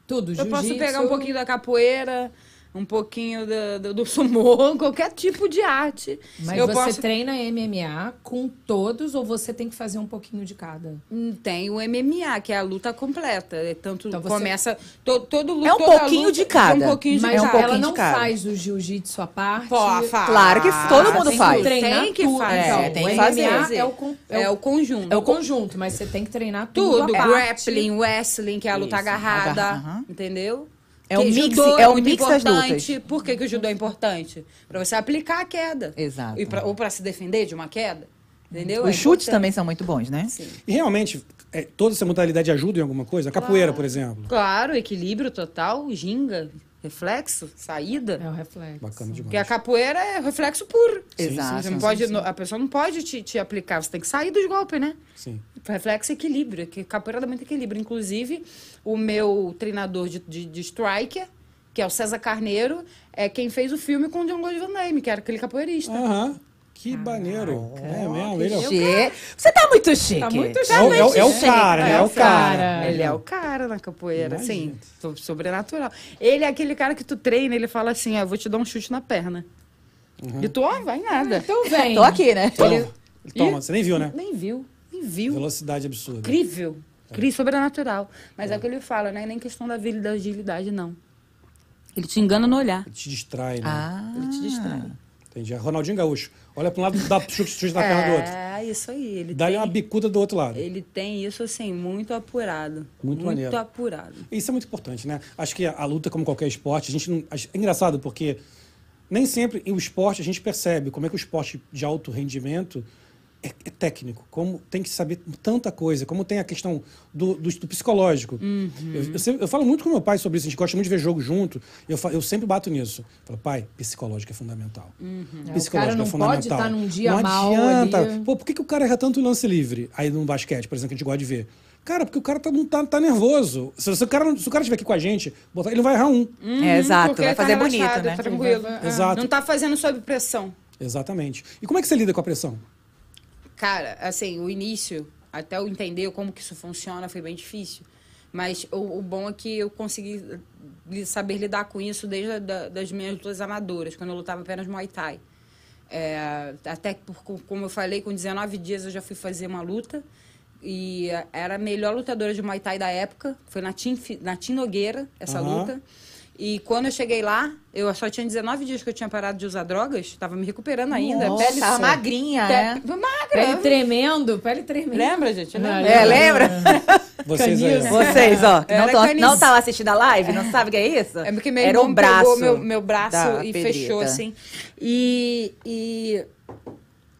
Tudo, Eu posso pegar um pouquinho da capoeira, um pouquinho da- do, do sumô, qualquer tipo de arte. Mas eu você posso. treina MMA com todos ou você tem que fazer um pouquinho de cada? Hum, Tem o MMA, que é a luta completa. É tanto Então você- começa. To, todo luta, É um pouquinho luta de cada. É um pouquinho de Mas É um cada. ela não faz o jiu-jitsu à parte. Pô, faz. Claro que todo mundo tem faz. Que Tem que fazer. Então, É, tem o que MMA fazer. é o, con- é É o, conjunto. é o conjunto, mas você tem que treinar tudo. Tudo, à parte. grappling, wrestling, que é a luta Isso, agarrada, agarra- entendeu? É o Que mix- judô é o muito mix das importante. lutas. Por que, que o judô é importante? Pra você aplicar a queda. Exato. E pra- ou pra se defender de uma queda, entendeu? Os É chutes importante. também são muito bons, né? Sim. E realmente, é, toda essa modalidade ajuda em alguma coisa? A capoeira, por exemplo. Claro, equilíbrio total, ginga, reflexo, saída. É o reflexo. Bacana demais. Porque a capoeira é reflexo puro. Exato. Você não pode, A pessoa não pode te, te aplicar, você tem que sair dos golpes, né? Sim. Reflexo e equilíbrio, que capoeira dá muito equilíbrio. Inclusive, o meu treinador de, de, de striker, que é o César Carneiro, é quem fez o filme com o John Lloyd Van Damme, que era aquele capoeirista. Aham. Que maneiro. É mesmo, ele é o... Chique. Você tá muito chique. Tá muito É o, é o- é o chique. cara, né? É o cara. cara. Ele é o cara na capoeira, Imagina. assim, so- sobrenatural. Ele é aquele cara que tu treina, ele fala assim, ah, vou te dar um chute na perna. E tu, ó, vai nada. Então vem. Tô aqui, né? Toma. Toma, você nem viu, né? Nem viu, viu. Velocidade absurda. Incrível. Incrível, sobrenatural. Mas é o que ele fala, não é nem questão da vida e da agilidade, não. Ele te engana no olhar. Ele te distrai, né? Ah. Ele te distrai. Entendi. É Ronaldinho Gaúcho. Olha pra um lado, dá chute, na perna do outro. É, isso aí. Ele Dá-lhe uma bicuda do outro lado. ele tem isso, assim, muito apurado. Muito maneiro. apurado. Isso é muito importante, né? Acho que a, a luta, como qualquer esporte, a gente não. É engraçado porque nem sempre o esporte a gente percebe como é que o esporte de alto rendimento é, é técnico, como tem que saber tanta coisa, como tem a questão do, do, do psicológico. Uhum. Eu, eu sempre- eu falo muito com meu pai sobre isso, a gente gosta muito de ver jogo junto, eu, eu sempre bato nisso. Eu falo, pai, psicológico é fundamental. É, o cara não pode estar num dia mal ali. Pô, por que, que o cara erra tanto o lance livre aí no basquete, por exemplo, que a gente gosta de ver? Cara, porque o cara tá, não tá, tá nervoso. Se, se o cara, se o cara estiver aqui com a gente, botar, ele não vai errar um. É, exato. Porque Vai tá fazer bonito, relaxado, né? Tranquilo. É. Exato. Não tá fazendo sob pressão. Exatamente. E como é que você lida com a pressão? Cara, assim, o início, até eu entender como que isso funciona, foi bem difícil. Mas o, o bom é que eu consegui saber lidar com isso desde a, da, das minhas lutas amadoras, quando eu lutava apenas Muay Thai. É, até por, co- como eu falei, com 19 dias eu já fui fazer uma luta. E era a melhor lutadora de Muay Thai da época. Foi na Tim, na Tim Nogueira, essa Aham. luta. E quando eu cheguei lá, eu só tinha 19 dias que eu tinha parado de usar drogas. Tava me recuperando ainda. Nossa, pele tava magrinha, Pe- né? Magra. Pele tremendo, pele tremendo. Lembra, gente? Lembra? Ah, É, lembra? Vocês aí. Vocês, ó, que não Era canis- não estavam assistindo a live, não sabe o que é isso? É porque meu Era um braço. pegou meu, meu braço e Pedrita. fechou, assim. E, e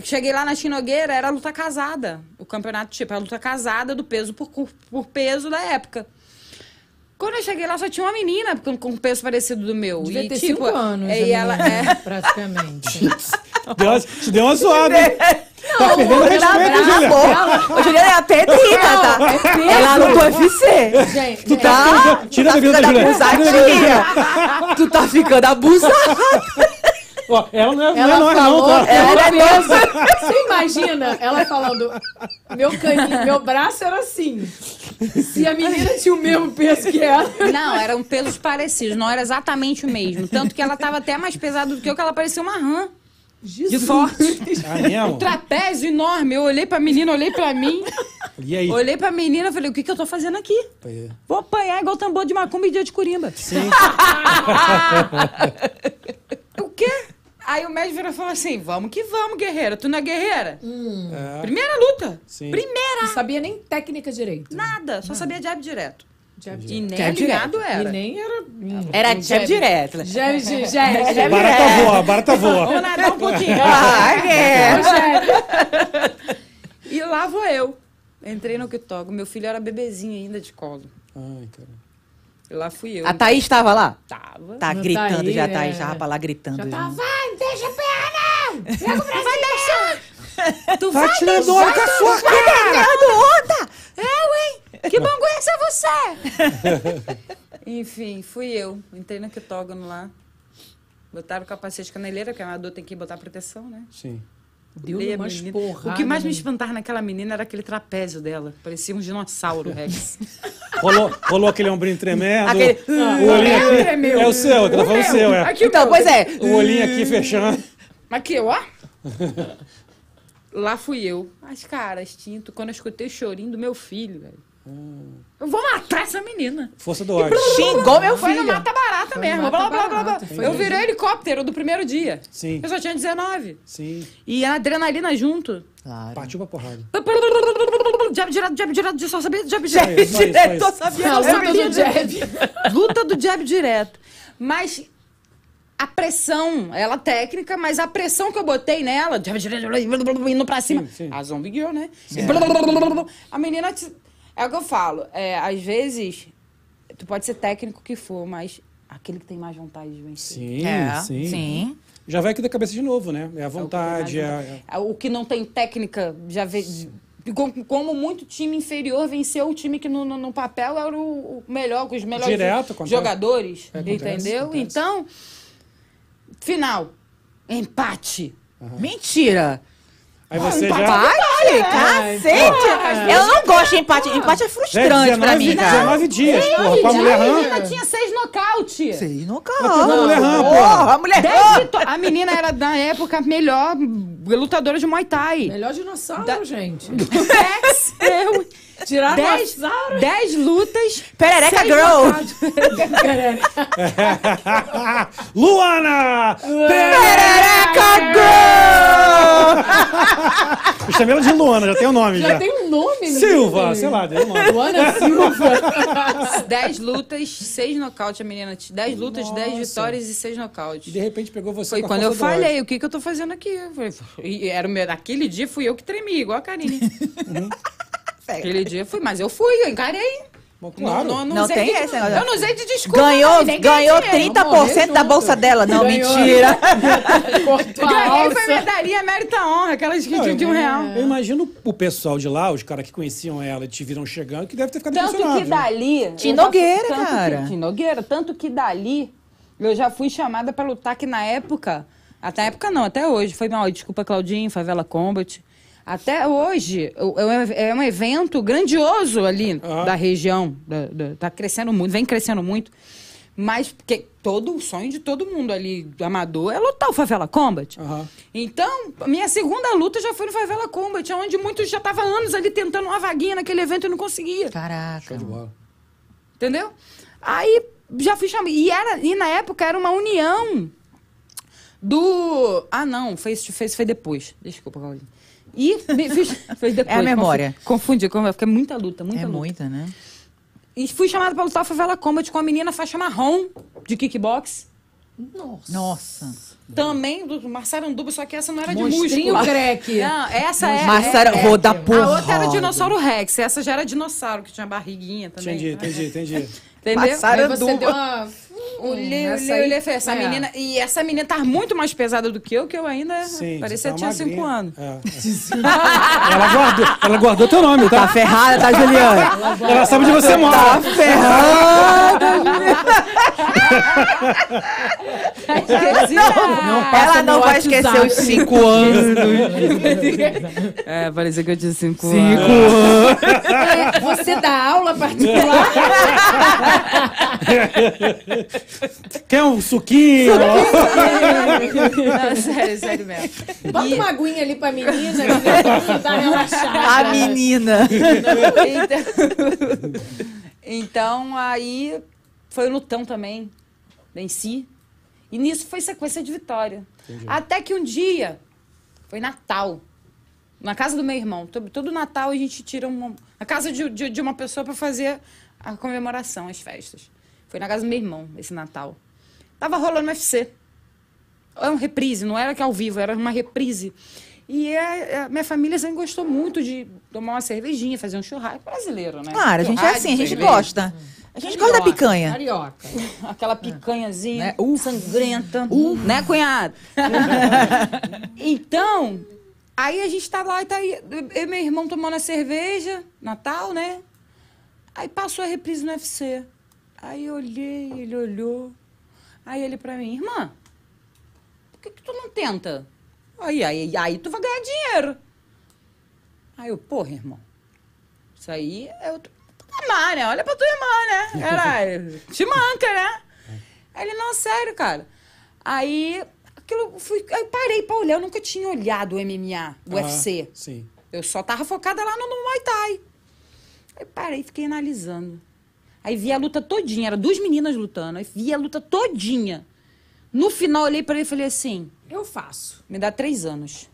cheguei lá na Chinogueira, era luta casada. O campeonato, tipo, a luta casada do peso por, por peso da época. Quando eu cheguei lá, só tinha uma menina com, com peso parecido do meu. Devia e, ter tipo, cinco anos. E a ela, menina, é, Praticamente. Deu uma, te deu uma zoada. hein? tá perdendo respeito, bravo. Ô, Juliana é a Pedrita, tá? Ela no UFC. Gente, Tu tá... Tira a tá ficando da Juliana. abusadinha. Tu tá ficando abusada. Ó, ela não é, Ela não é falou, não, tá? Ela é peso. Você imagina ela falando, meu caninho, meu braço era assim. Se a menina tinha o mesmo peso que ela. Não, eram pesos parecidos, não era exatamente o mesmo. Tanto que ela tava até mais pesada do que eu, que ela parecia uma rã. De forte. Ah, mesmo? Um trapézio enorme. Eu olhei pra menina, olhei pra mim. E aí? Olhei pra menina e falei, o que, que eu tô fazendo aqui? Vou apanhar igual tambor de macumba e dia de corimba. Sim. O quê? Aí o médico virou e falou assim, vamos que vamos, guerreira. Tu não é guerreira? É, Primeira luta. Sim. Primeira. Não sabia nem técnica direito. Nada. Só sabia jab direto. Jab E nem Jab alinhado E era. nem era. Era jab direto. Jab, jab, jab. Jab Barata direto. voa, barata voa. Vamos nadar um pouquinho. Ah, é. E lá vou eu. Entrei no TikTok. Meu filho era bebezinho ainda de colo. Ai, cara. Lá fui eu. A Thaís estava lá? Tava. Tá gritando tá aí, já, é. Thaís. Já pra lá gritando. Já já. tava, vai, não deixa pegar, não! Pega o Brasil! Vai deixar! Tu Tá vai tirando deixar? onda com a sua cara! onda! É, ué! Que bom conhecer você! Enfim, fui eu. Entrei no octógono lá. Botaram o capacete caneleira, porque a amador tem que botar proteção, né? Sim. Deu umas menina. porradas. O que mais me espantava naquela menina era aquele trapézio dela. Parecia um dinossauro, Rex. Rolou, rolou aquele ombrinho tremendo. Aquele- O olhinho aqui. É meu. É o seu, que tá falando o seu, é. Aqui, Então, meu. pois é. O olhinho aqui fechando. Aqui, ó. Lá fui eu. Mas, cara, extinto, quando eu escutei o chorinho do meu filho, velho. Eu vou matar essa menina. Força do ódio. Xingou meu Foi no filho. mata barata mesmo. mata blá, blá, blá, blá. barata, Eu virei helicóptero do primeiro dia. Sim. Eu só tinha 19. Sim. E a adrenalina junto. Claro. Partiu pra porrada. Jab direto, jab direto, só sabia jab direto. só isso, só Tô isso. sabendo. A luta do jab. Luta do jab direto. Mas a pressão, ela técnica, mas a pressão que eu botei nela, jab direto, indo pra cima. Sim, sim. A zombie girl, né? A menina. É o que eu falo. É, às vezes, tu pode ser técnico que for, mas aquele que tem mais vontade de vencer. Sim, É, sim, sim. Já vai aqui da cabeça de novo, né? É a vontade, é... é- É, O que não tem técnica já vê. com- Como muito time inferior venceu o time que no, no- no papel era o o melhor, com os melhores Direto, acontece. jogadores. É, acontece, entendeu? acontece. Então, final. Empate. Mentira. Aí você empate já... Vale, cacete. Eu não gosto de empate. Empate é é frustrante pra mim, 19, cara. 19 dias, porra, com a mulher a menina tinha seis nocaute. Sei, nunca. pegou a mulher rã, Porra, a mulher A menina era, na época, a melhor lutadora de Muay Thai. Melhor dinossauro, Da- gente. Dez, eu- dez, dez lutas. Perereca seis Girl. Luana! Perereca Girl! Eu chamei ela de Luana, já tem o nome já. Já tem um nome, Silva, sei lá, deu nome. Luana Silva. 10 lutas, 6 nocautes, a menina. 10 lutas, 10 Nossa. vitórias e 6 E nocautes. de repente pegou você Foi com a quando eu falei, o que, que eu tô fazendo aqui? Eu falei, e era o meu, naquele dia fui eu que tremi, igual a Karine. Aquele dia fui, mas eu fui, eu encarei. Claro. Não, não, Não usei tem de, esse negócio. Eu não usei de desculpa. Ganhou, não, ganhou dinheiro. 30% da bolsa dela. Não, Ganhou. mentira. Cortou a Ganhei foi alça. medalhinha mérita honra, aquelas que Não, de, de um eu- real. Eu imagino o pessoal de lá, os caras que conheciam ela e te viram chegando, que deve ter ficado Tanto que dali. Tim eu já- Nogueira, tanto que- cara. Tim Nogueira. Tanto que dali eu já fui chamada pra lutar que na época. Até época não, até hoje. Foi mal, desculpa, Claudinho, Favela Combat. Até hoje, é um- é um evento grandioso ali Ah. da região. da- da- tá crescendo muito, vem crescendo muito. Mas porque todo o sonho de todo mundo ali, do amador, é lutar o Favela Combat. Aham. Então, a minha segunda luta já foi no Favela Combat, onde muitos já estavam anos ali tentando uma vaguinha naquele evento e não conseguia. Caraca. Show de bola. Entendeu? Aí já fui chamada. E, era, e na época era uma união do. Ah, não, foi, fez, foi depois. Desculpa, Paulinho. E fiz, foi depois. É a memória. Confundi, confundi, porque é muita luta, muita É luta. muita, né? E fui chamada pra lutar Favela Combat com a menina faixa marrom de kickbox. Nossa. Nossa. Também do Marçaranduba, só que essa não era de Monstrinho músculo. crack. Não, essa é. Massara, é- vou dar A porra. outra era dinossauro Rex, essa já era dinossauro, que tinha barriguinha também. Entendi, entendi, entendi. Entendeu? Massara- Aí você deu uma... Olhei, olhei, olhei, falei, essa é. menina. E essa menina tá muito mais pesada do que eu, que eu ainda. Sim, parecia você que tá tinha cinco magrinha. anos. É. ela, guardou, ela guardou teu nome, Tá tá? ferrada, tá, Juliana? Ela sabe onde você Tá mora. ferrada. Esqueci. Ela não vai esquecer WhatsApp. os cinco anos. É, parecia que eu tinha cinco, Cinco anos. anos. É, você dá aula particular? Quer um suquinho? Não, sério, sério mesmo. Bota E- uma aguinha ali pra menina, que tá relaxada. A menina. Então, então, aí foi o lutão também. Venci. E nisso foi sequência de vitória. Até que um dia, foi Natal, na casa do meu irmão. Todo, todo Natal a gente tira uma, a casa de, de, de uma pessoa para fazer a comemoração, as festas. Foi na casa do meu irmão, esse Natal. Tava rolando UFC. Era uma reprise, não era que ao vivo, era uma reprise. E é, é, minha família sempre gostou muito de tomar uma cervejinha, fazer um churrasco. Brasileiro, né? Claro, a gente é assim, a gente cerveja. gosta. A gente gosta da picanha. Carioca. Aquela picanhazinha Né? Uh. sangrenta. Né, cunhado? então, aí a gente tá lá e tá aí. Eu e meu irmão tomando a cerveja, Natal, né? Aí passou a reprise no UFC. Aí eu olhei, ele olhou. Aí ele pra mim, irmã, por que, que tu não tenta? Aí, aí, aí tu vai ganhar dinheiro. Aí eu, porra, irmão. Isso aí é outro patamar, né? Olha pra tua irmã, né? Caralho. Te manca, né? Aí ele, não, sério, cara. Aí, aquilo, fui, aí eu parei pra olhar. Eu nunca tinha olhado o MMA, o Ah, UFC. Sim. Eu só tava focada lá no, no Muay Thai. Aí parei fiquei analisando. Aí vi a luta todinha, eram duas meninas lutando. Aí vi a luta todinha. No final, eu olhei pra ele e falei assim: Eu faço. me dá três anos.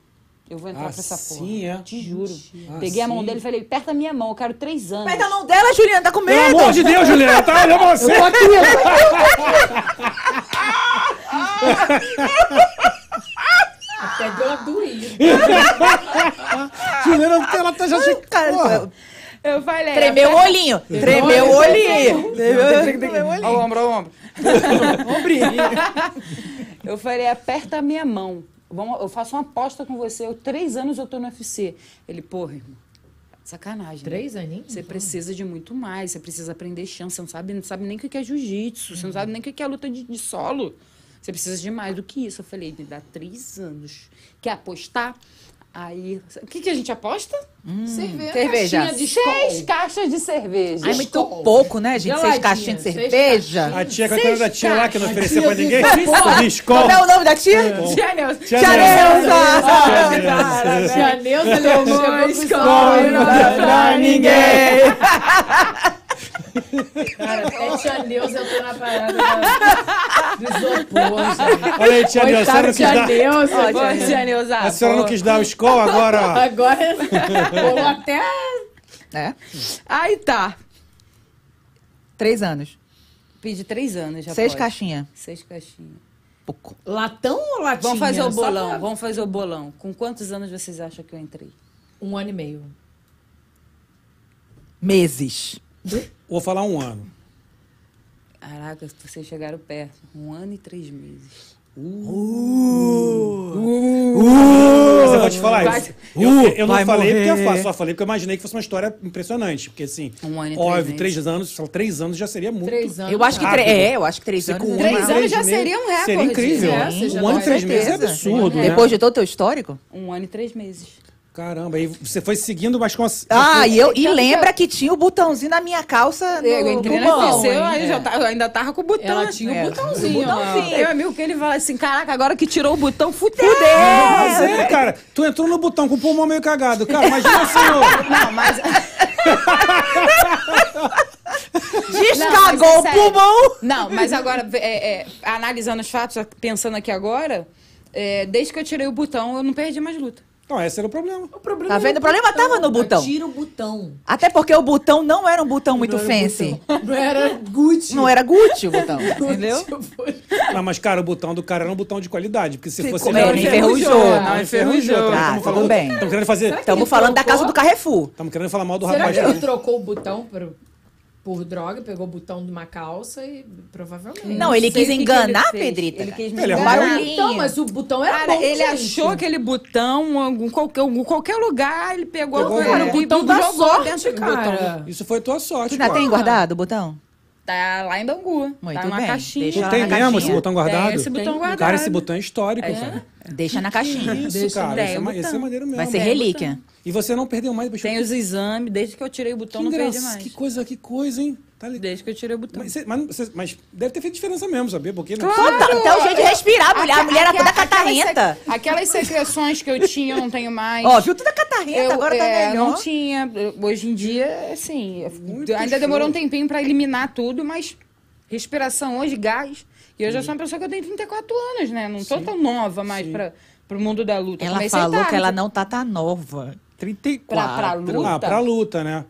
Eu vou entrar Ah, pra essa porra. sim, é? Te juro. Ah, Peguei a mão sim. dele e falei: aperta a minha mão, eu quero três anos. Pega a mão dela, Juliana, tá com Pelo medo. amor de Deus, Juliana, tá olhando pra você. Até deu uma doída. Juliana, ela tá já... Cara, Porra. Eu falei: Tremeu o olhinho. Tremeu o olhinho. Tremeu o olhinho. ombro, ó, o ombro. eu falei, aperta a minha mão. Vamos, eu faço uma aposta com você. Eu, três anos eu tô no UFC. Ele, porra, irmão, sacanagem. né? Três aninhos? Você precisa de muito mais, você precisa aprender chão, você não sabe, não sabe nem o que é jiu-jitsu, você não sabe nem o que é luta de, de solo. Você precisa de mais do que isso. Eu falei, me dá três anos. Quer apostar? Aí, o que, que a gente aposta? Cerveja. Cerveja. Caixinha de Seis Skol. caixas de cerveja. Ai, muito pouco, né, gente? Seis caixinhas de cerveja. A tia, qual é o nome da tia lá que não ofereceu pra Tia ninguém? de porra. Biscola. Como é o nome da tia? Tia Nelson. Tia Tia Neuza. Neuza. Tia Neuza pro Escola, não dá pra ninguém. Cara, até tia Neuza entrou na parada da- do isopor, gente. Olha aí, tia Neuza, a senhora não Coitada quis tia dar... Neuza. Ó, gente. tia Neuza. A senhora não quis dar o escola agora, ó. Agora, ou até... É, Aí tá. três anos. Pedi três anos já. Seis caixinhas. Seis caixinhas. Pouco. Latão ou latinha? Vamos fazer o bolão, pra- vamos fazer o bolão. Com quantos anos vocês acham que eu entrei? Um ano e meio. Meses. Vou falar um ano. Caraca, vocês chegaram perto. Um ano e três meses. Mas eu vou te falar isso. Eu, eu- eu não vai falei porque eu morrer. faço, só falei porque eu imaginei que fosse uma história impressionante. Porque assim, Um ano e três óbvio, meses. três anos, três anos já seria muito. Três anos. Eu acho que Rápido. três. É, eu acho que três Você anos. com um é Três três anos já meses seria um recorde. Seria incrível. É, um ano e três meses é absurdo, né? Depois de todo o teu histórico? Um ano e três meses. Caramba, aí você foi seguindo, mas com a... Ah, e, eu, e que lembra eu- que tinha o botãozinho na minha calça. No, Eu entrei no na pulmão, UFC, eu, já tá- eu ainda tava com o botão. Ela assim. tinha o É, botãozinho. o botãozinho. Meu amigo, que ele fala assim, caraca, agora que tirou o botão, fudeu. Mas é, cara, tu entrou no botão com o pulmão meio cagado. Cara, imagina assim. Não, mas... Descagou Não, o mas é sério. pulmão. Não, mas agora, é, é, analisando os fatos, pensando aqui agora, é, desde que eu tirei o botão, eu não perdi mais luta. Não, esse era o problema. O problema Tá vendo? O problema tava no botão. Tira o botão. Até porque o botão não era um botão muito Não fancy. botão. Não era Gucci. Não era Gucci o botão, entendeu? Não, mas, cara, o botão do cara era um botão de qualidade. Porque se fosse... como realmente- ele enferrujou. Não, enferrujou. Ah, tudo falando- bem. Estamos querendo fazer... Estamos falando da trocou? casa do Carrefour. Estamos querendo falar mal do Será rapaz. que ele trocou o botão por, por droga, pegou o botão de uma calça e provavelmente. Não, ele quis o que enganar, ele. Pedrita. Ele quis me Ele é enganar. barulhinho. Então, mas o botão era Cara, bom, ele gente. achou aquele botão, algum, qualquer, algum- qualquer lugar, ele pegou, Pegou, cara, é. o botão da jogou sorte, cara. botão. Isso foi tua sorte, Tu ainda tem guardado o botão? Tá lá em Bangu. Muito tá numa bem. caixinha. Deixa tem na mesmo caixinha. esse botão guardado? Tem esse botão Tem. guardado. Cara, esse botão é histórico, É? cara. Deixa na caixinha. Isso, Deixa cara. Isso é, ma- isso é maneiro mesmo. Vai ser relíquia. E você não perdeu mais, bicho. Tem os exames, desde que eu tirei o que, botão, não perdi engraçado, mais. que coisa, que coisa, hein? Tá? Desde que eu tirei o botão. Mas, mas, mas deve ter feito diferença mesmo, sabia? Porque não Total, até o jeito de respirar, a mulher, a mulher era toda catarrenta. Aquelas secreções que eu tinha, eu não tenho mais. Ó, viu toda catarrenta, Eu, agora tá é, melhor. não tinha. Hoje em dia, assim, Muito ainda demorou show. um tempinho pra eliminar tudo, mas respiração hoje, gás. E eu já sou uma pessoa que eu tenho 34 anos, né? Não tô tão nova mais pra, pro mundo da luta. Ela Comecei falou tarde. que ela não tá tá nova. 34. Pra- pra luta? Ah, pra luta, né?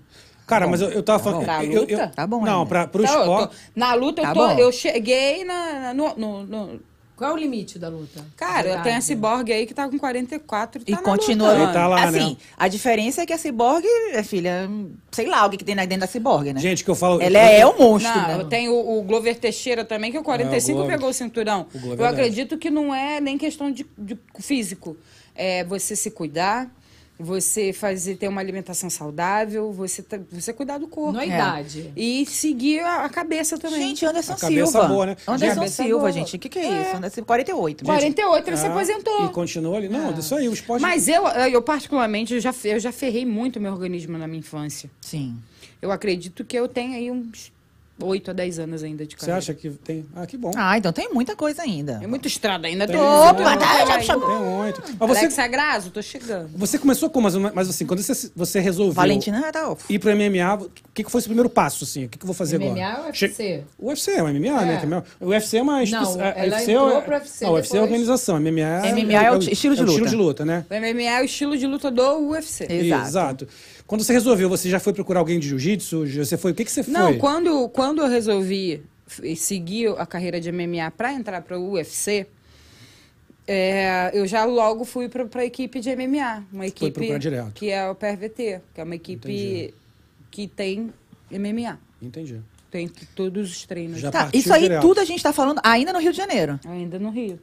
Cara, mas eu, eu tava falando. Pra eu- eu- luta? Tá bom Não, pra, pro tô- esporte. na luta, Tá eu, tô, bom. eu cheguei na, no, no- no- Qual é o limite da luta? Cara, eu tenho a Cyborg aí que tá com 44 E tá na continua. luta. Ele tá lá, assim, né? a diferença é que a Cyborg, é filha, sei lá o que, que tem dentro da Cyborg, né? Gente, que eu falo. Ela é, um monstro, Não, né? eu tenho o, o Glover Teixeira também, que o 45 É, o Glover. pegou o cinturão. O Glover eu é acredito que não é nem questão de, de físico. É você se cuidar, você fazer ter uma alimentação saudável, você, tá- você cuidar do corpo. Não é É. idade. E seguir a, a cabeça também. Gente, Anderson A cabeça Silva. boa, né? Anderson Cabeça Silva, boa. gente. O que, que é, isso? Anderson 48. gente. 48, ele se É, aposentou. E continua ali. Não, isso aí, o esporte. Mas eu, eu particularmente, eu já, eu já ferrei muito meu organismo na minha infância. Sim. Eu acredito que eu tenho aí uns 8 a 10 anos ainda de Você carreira. acha que tem. Ah, que bom. Ah, então tem muita coisa ainda. É muita estrada ainda. Tem Tem muito, Opa, né? tá, já Tem chamou. muito. Mas você, Alexa Grasso, tô chegando. você começou como? Mas, mas assim, quando você, você resolveu Valentina tá off. ir pro MMA, o que, que foi o seu primeiro passo, assim? O que, que eu vou fazer MMA agora? ou UFC? Che- O UFC é o MMA, né? É. que é O UFC é uma. Não, a- ela UFC entrou é- pro UFC Não, o UFC é organização. MMA é, MMA é o estilo de é o estilo luta. de luta, né? O MMA é o estilo de luta do UFC. Exato. Exato. Quando você resolveu, você já foi procurar alguém de jiu-jitsu? Você foi. O que, que você foi? Não, quando, quando eu resolvi seguir a carreira de MMA para entrar para o UFC, é, eu já logo fui para a equipe de MMA. Uma equipe que é o PRVT, que é uma equipe Entendi. que tem MMA. Entendi. Tem todos os treinos. Já Tá, isso aí direto. tudo a gente tá falando ainda no Rio de Janeiro. Ainda no Rio.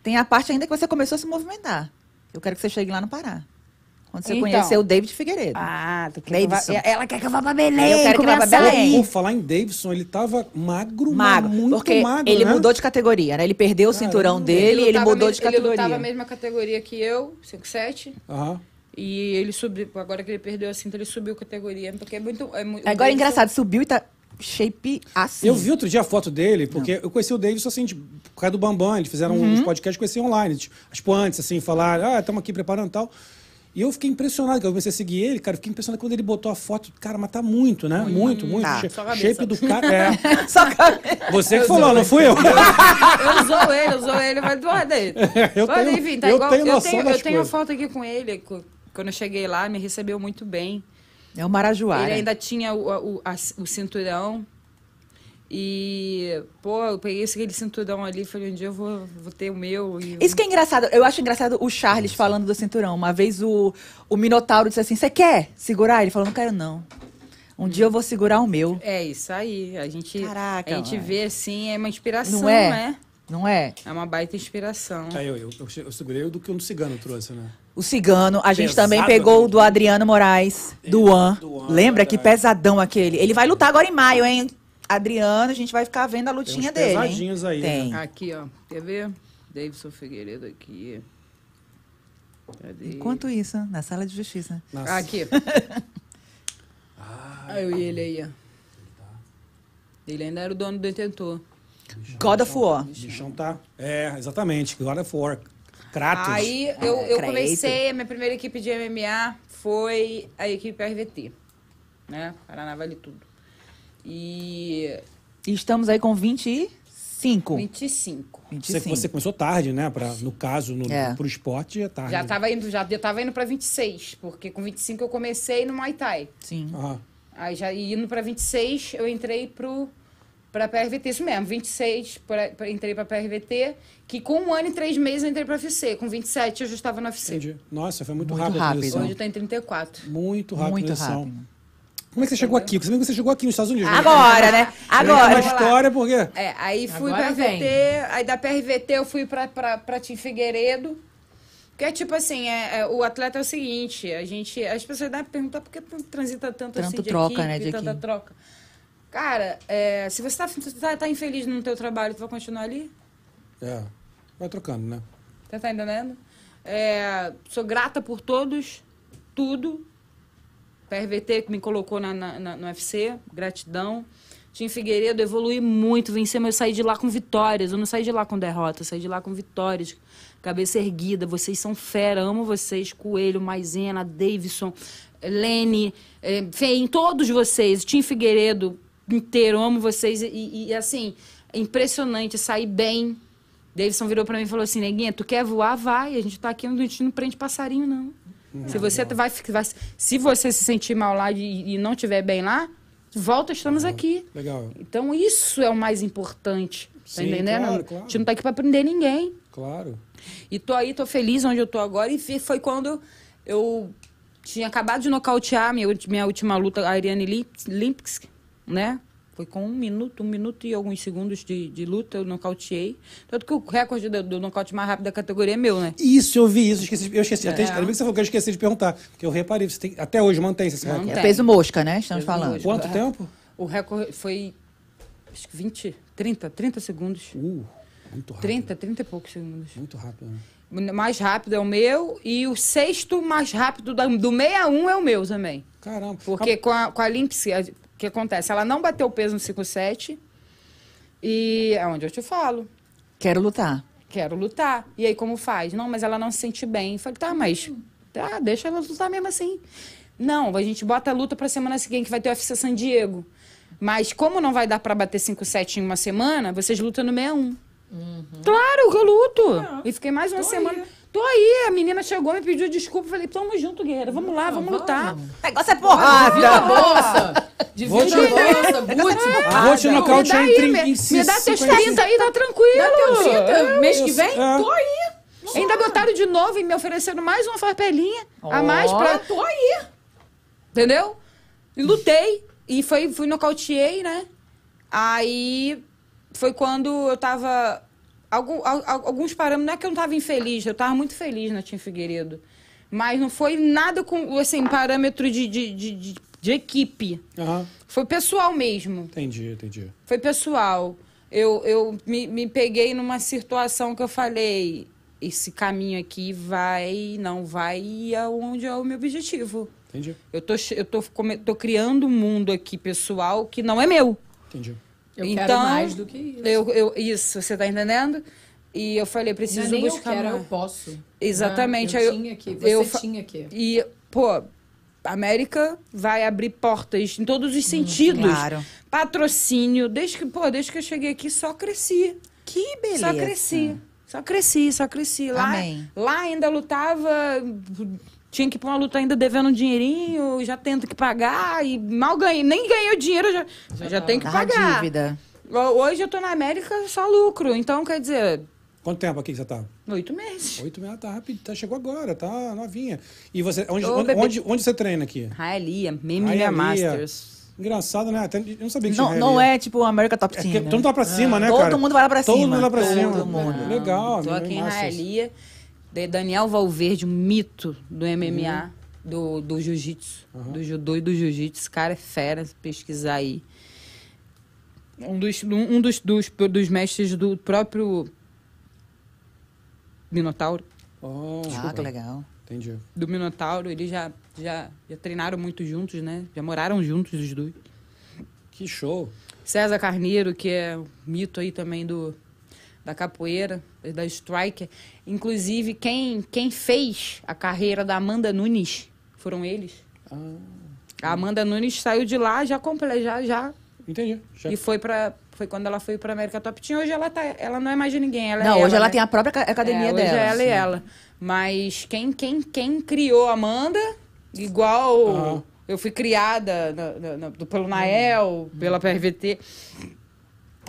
Tem a parte ainda que você começou a se movimentar. Eu quero que você chegue lá no Pará. Quando você Então. conheceu o David Figueiredo. Ah, tu quer que vá- Davidson. ela quer que eu vá pra Belém. Eu quero que vá pra. Belém. Por falar em Davidson, ele tava magro, magro. mas muito porque magro, ele né? mudou de categoria, né? Ele perdeu o cinturão dele e ele lutava mudou de Ele lutava a categoria. mesma categoria que eu, 5'7". Aham. E ele subiu, agora que ele perdeu a cinta, ele subiu categoria, porque é muito... É, muito Agora é engraçado, subiu e tá shape assim. Eu vi outro dia a foto dele, porque eu conheci o Davidson assim, tipo, por causa do Bambam, eles fizeram Uhum. uns podcasts, conheci online, tipo, tipo, antes, assim, falaram, ah, estamos aqui preparando e tal. E eu fiquei impressionado, que eu comecei a seguir ele, cara, eu fiquei impressionado quando ele botou a foto, cara, mas tá muito, né? Muito, muito. Tá. Shape- shape do cara, é. Só. Você que falou, não fui eu. Eu usou ele, usou ele, vai do lado dele. Eu Mas, tenho- enfim, tá eu igual. tenho eu noção tenho, das eu tenho uma coisas. foto aqui com ele. Quando eu cheguei lá, me recebeu muito bem. É o Marajoara. Ele ainda tinha o, o, a- o cinturão. E, pô, eu peguei esse aquele cinturão ali e falei, um dia eu vou, vou ter o meu. E... Isso que é engraçado. Eu acho engraçado o Charles falando do cinturão. Uma vez o, o Minotauro disse assim: Você quer segurar? Ele falou: Não quero, não. Um dia eu vou segurar o meu. É isso aí. A gente, Caraca, a gente vê assim, é uma inspiração, Não é? né? Não é? É uma baita inspiração. Aí eu, eu, eu, eu segurei o do que o cigano trouxe, né? O cigano, a gente Pesado também pegou o do Adriano Moraes, do One, Lembra que verdade. pesadão aquele? Ele vai lutar agora em maio, hein? Adriano, a gente vai ficar vendo a lutinha uns dele. hein? aí, né? Tem. Aqui, ó. Quer ver? Davidson Figueiredo aqui. Cadê? Enquanto isso, na sala de justiça. Nossa. Aqui. Aí eu e ele aí, ó. Ele ainda era o dono do detentor. God of War. O bichão tá. É, exatamente. God of War. Kratos. Aí eu, eu comecei, a minha primeira equipe de MMA foi a equipe RVT. Né? Paraná Vale Tudo. E E estamos aí com 25. 25. Você, 25. você começou tarde, né? Pra, no caso, no, É. pro esporte, é tarde. Já tava indo, já eu tava indo pra 26, porque com 25 eu comecei no Muay Thai. Sim. Aham. Aí já indo pra 26, eu entrei pro pra PRVT, isso mesmo, 26 pra, pra, entrei pra PRVT, que com um ano e três meses eu entrei pra UFC, com 27 eu já estava no UFC. Entendi. Nossa, foi muito, Muito rápido a rápido. transição. Hoje eu tô em 34. Muito rápido a Muito rápido. Como é que você chegou aqui? Você lembra que você chegou aqui nos Estados Unidos? né? Agora, né? Uma Agora. Lá. história, porque... É, aí fui Agora pra vem. PRVT, aí da PRVT eu fui pra, pra, pra Tim Figueiredo. Porque é tipo assim, é, é, o atleta é o seguinte, a gente. As pessoas devem perguntar por que transita tanto, assim Tanto de troca, equipe, né, de tanta equipe. troca. Cara, é, se você tá, tá, tá infeliz no teu trabalho, tu vai continuar ali? É, vai trocando, né? Você tá entendendo? É, sou grata por todos, tudo. PRVT que me colocou na, na- na- no UFC, gratidão. Tim Figueiredo, evolui muito, vencer, mas eu saí de lá com vitórias. Eu não saí de lá com derrota, eu saí de lá com vitórias. Cabeça erguida, vocês são fera, amo vocês. Coelho, Maisena, Davidson, Lene, Feim, todos vocês. Tim Figueiredo inteiro, amo vocês. E, e- assim, é impressionante, sair bem. Davidson virou pra mim e falou assim: Neguinha, tu quer voar? Vai. A gente tá aqui, a gente não prende passarinho, não. Se você vai, fi- vai- se você se sentir mal lá e, e não estiver bem lá, volta, estamos aqui. Legal. Então isso é o mais importante. Tá Sim, entendendo? claro, claro. A gente não tá aqui pra prender ninguém. Claro. E tô aí, tô feliz onde eu tô agora. E foi quando eu tinha acabado de nocautear minha, minha última luta, a Ariane Lipski, né? Foi com um minuto, um minuto e alguns segundos de, de luta, eu nocauteei. Tanto que o recorde do, do nocaute mais rápido da categoria é meu, né? Isso, eu vi isso. Esqueci, eu esqueci. Até, É. ainda bem que você falou que eu esqueci de perguntar. Porque eu reparei. Você tem, até hoje mantém esse recorde. Mantém. É peso mosca, né? Estamos Peso falando. mosca. Quanto tempo? O recorde foi, acho que 20, 30, 30 segundos. Uh, muito rápido. 30, 30 e poucos segundos. Muito rápido, né? Mais rápido é o meu e o sexto mais rápido da- do 61 é o meu também. Caramba. Porque com a, com a Lynx, a- o que acontece? Ela não bateu o peso no 57 e é onde eu te falo. Quero lutar. Quero lutar. E aí, como faz? Não, mas ela não se sente bem. Eu falei, tá, mas tá, deixa ela lutar mesmo assim. Não, a gente bota a luta pra semana seguinte, que vai ter o UFC San Diego. Mas como não vai dar pra bater 5-7 em uma semana, vocês lutam no 61. Claro que eu luto. E fiquei mais uma semana. Tô aí, a menina chegou, me pediu desculpa. Falei, tamo junto, guerreira. Vamos lá, vamos lutar. O negócio é porrada. a bolsa. Te- a bolsa. Vou te Me dá nocautear em, aí, 30, me, dá teus 50. 30 aí, tá tranquilo. Dá teu 30 mês que vem? É. Tô aí. Ainda botaram de novo e me ofereceram mais uma farpelinha a mais pra. Tô aí. Entendeu? E lutei. E foi, fui nocauteei, né? Aí foi quando eu tava. Algum, al- al- alguns parâmetros. Não é que eu não tava infeliz, eu tava muito feliz na Tim Figueiredo. Mas não foi nada com, assim, parâmetro de, de, de, de- de equipe. Aham, Foi pessoal mesmo. entendi, entendi. Foi pessoal. Eu, eu me, me peguei numa situação que eu falei: esse caminho aqui vai, não vai aonde é o meu objetivo. Entendi, Eu tô, eu tô, tô criando um mundo aqui pessoal que não é meu. entendi. Eu então, quero mais do que isso. Eu, eu, isso, você tá entendendo? E eu falei, Não é preciso nem eu buscar quero, eu mais. posso. Exatamente, Ah, eu eu- tinha que, você eu tinha que. E, pô, América vai abrir portas em todos os sentidos. Claro. Patrocínio. Desde que, pô, desde que eu cheguei aqui, só cresci. Que beleza. Só cresci. Só cresci, só cresci. Lá, Amém. lá ainda lutava, tinha que ir pra uma luta ainda devendo um dinheirinho, já tendo que pagar, e mal ganhei. Nem ganhei o dinheiro, já, já, já tenho que Tava pagar. dívida. Ho- Hoje eu tô na América só lucro. Então, quer dizer, Quanto tempo aqui que você tá? oito meses. Oito meses, tá rápido, tá, chegou agora, tá novinha. E você, onde, Ô, onde, onde, onde você treina aqui? Raelia, Meme Raelia. Masters. Engraçado, né? Até, eu não sabia que tinha Não, não Raelia. é tipo o America Top É Team. que né? todo mundo vai pra cima, né, Todo cara? mundo vai lá pra Todo cima. mundo vai pra Todo cima. mundo. Legal. Tô aqui em Masters. De Daniel Valverde, um mito do MMA, Uhum. do, do jiu-jitsu, do judô e do jiu-jitsu. Esse cara é fera, se pesquisar aí. Um dos, um dos, dos, dos mestres do próprio Minotauro. Oh, Ah, que legal. Entendi. Do Minotauro, eles já, já, já treinaram muito juntos, né? Já moraram juntos os dois. Que show. César Carneiro, que é um mito aí também do, da capoeira, da striker. Inclusive, quem, quem fez a carreira da Amanda Nunes foram eles. Ah, A Amanda Nunes saiu de lá já comple- já já entendi. Já- e foi para foi quando ela foi para América Top Team. Hoje ela tá, ela não é mais de ninguém, ela não, é hoje ela né? tem a própria ca- academia é, dela. Hoje é ela e sim. ela. Mas quem, quem, quem criou a Amanda, igual eu fui criada na- na- na- do- pelo Nael, pela PRVT, e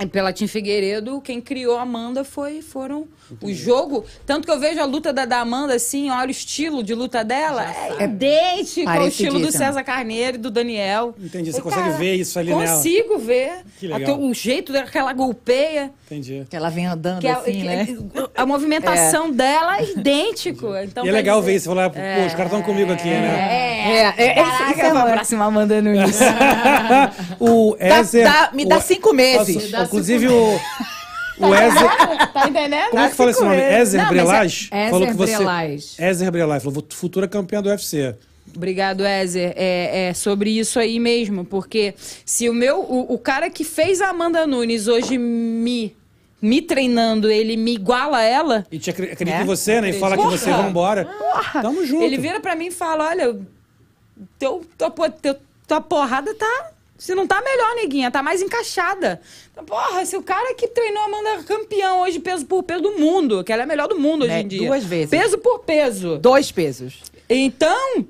pela Tim Figueiredo, quem criou a Amanda foi, foram o jogo. Tanto que eu vejo a luta da, da Amanda assim, olha o estilo de luta dela, é idêntico ao estilo do. César Carneiro e do Daniel. Entendi, você Eu, consegue ver isso ali nela. Consigo ver. Que legal. Até o jeito dela que ela golpeia. Entendi. Que ela vem andando Que a, assim, que- né? a movimentação dela é idêntico. Então, e é legal dizer- ver isso. Você falar, pô, os caras estão comigo aqui, né? É, É, é, Caraca, esse é pra o- próxima Amanda Nunes. o Dá- Ezer. dá- me dá o- cinco meses. Nossa, Me dá inclusive o. O Ezer. Tá entendendo? Como é que fala esse nome? Ezer é- Brelage? Ezer falou que você. Ezer Brelage. Falou, futura campeã do UFC. Obrigado, Ézer. É, é sobre isso aí mesmo, porque se o meu. O, o cara que fez a Amanda Nunes hoje me, me treinando, ele me iguala a ela, E te acre- acredita É? em você, né? E fala que Porra! você vai embora. Tamo junto. ele vira pra mim e fala: olha, teu, tua, teu, tua porrada tá. Se não tá melhor, neguinha, tá mais encaixada. Então, Porra, se o cara que treinou a Amanda campeão hoje, peso por peso do mundo, que ela é a melhor do mundo hoje Né, em dia. duas vezes. Peso por peso. Dois pesos. Então,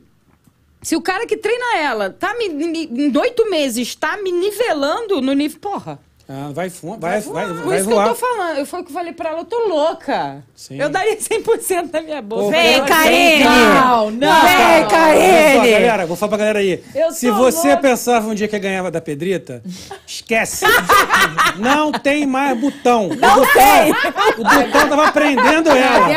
se o cara que treina ela tá me, me- em oito meses tá me nivelando no nível. Porra. Ah, vai, fu- vai, vai, Por vai isso que eu voar. tô falando. Eu foi o que eu falei pra ela, eu tô louca. Sim. Eu daria 100% da minha bolsa. Vem, Karine! Não, não. Vem, Karine! galera, vou falar pra galera aí. Eu Se você louca. pensava um dia que ganhava da Pedrita, esquece. Não tem mais botão. Não o botão, tem. O botão tava prendendo ela.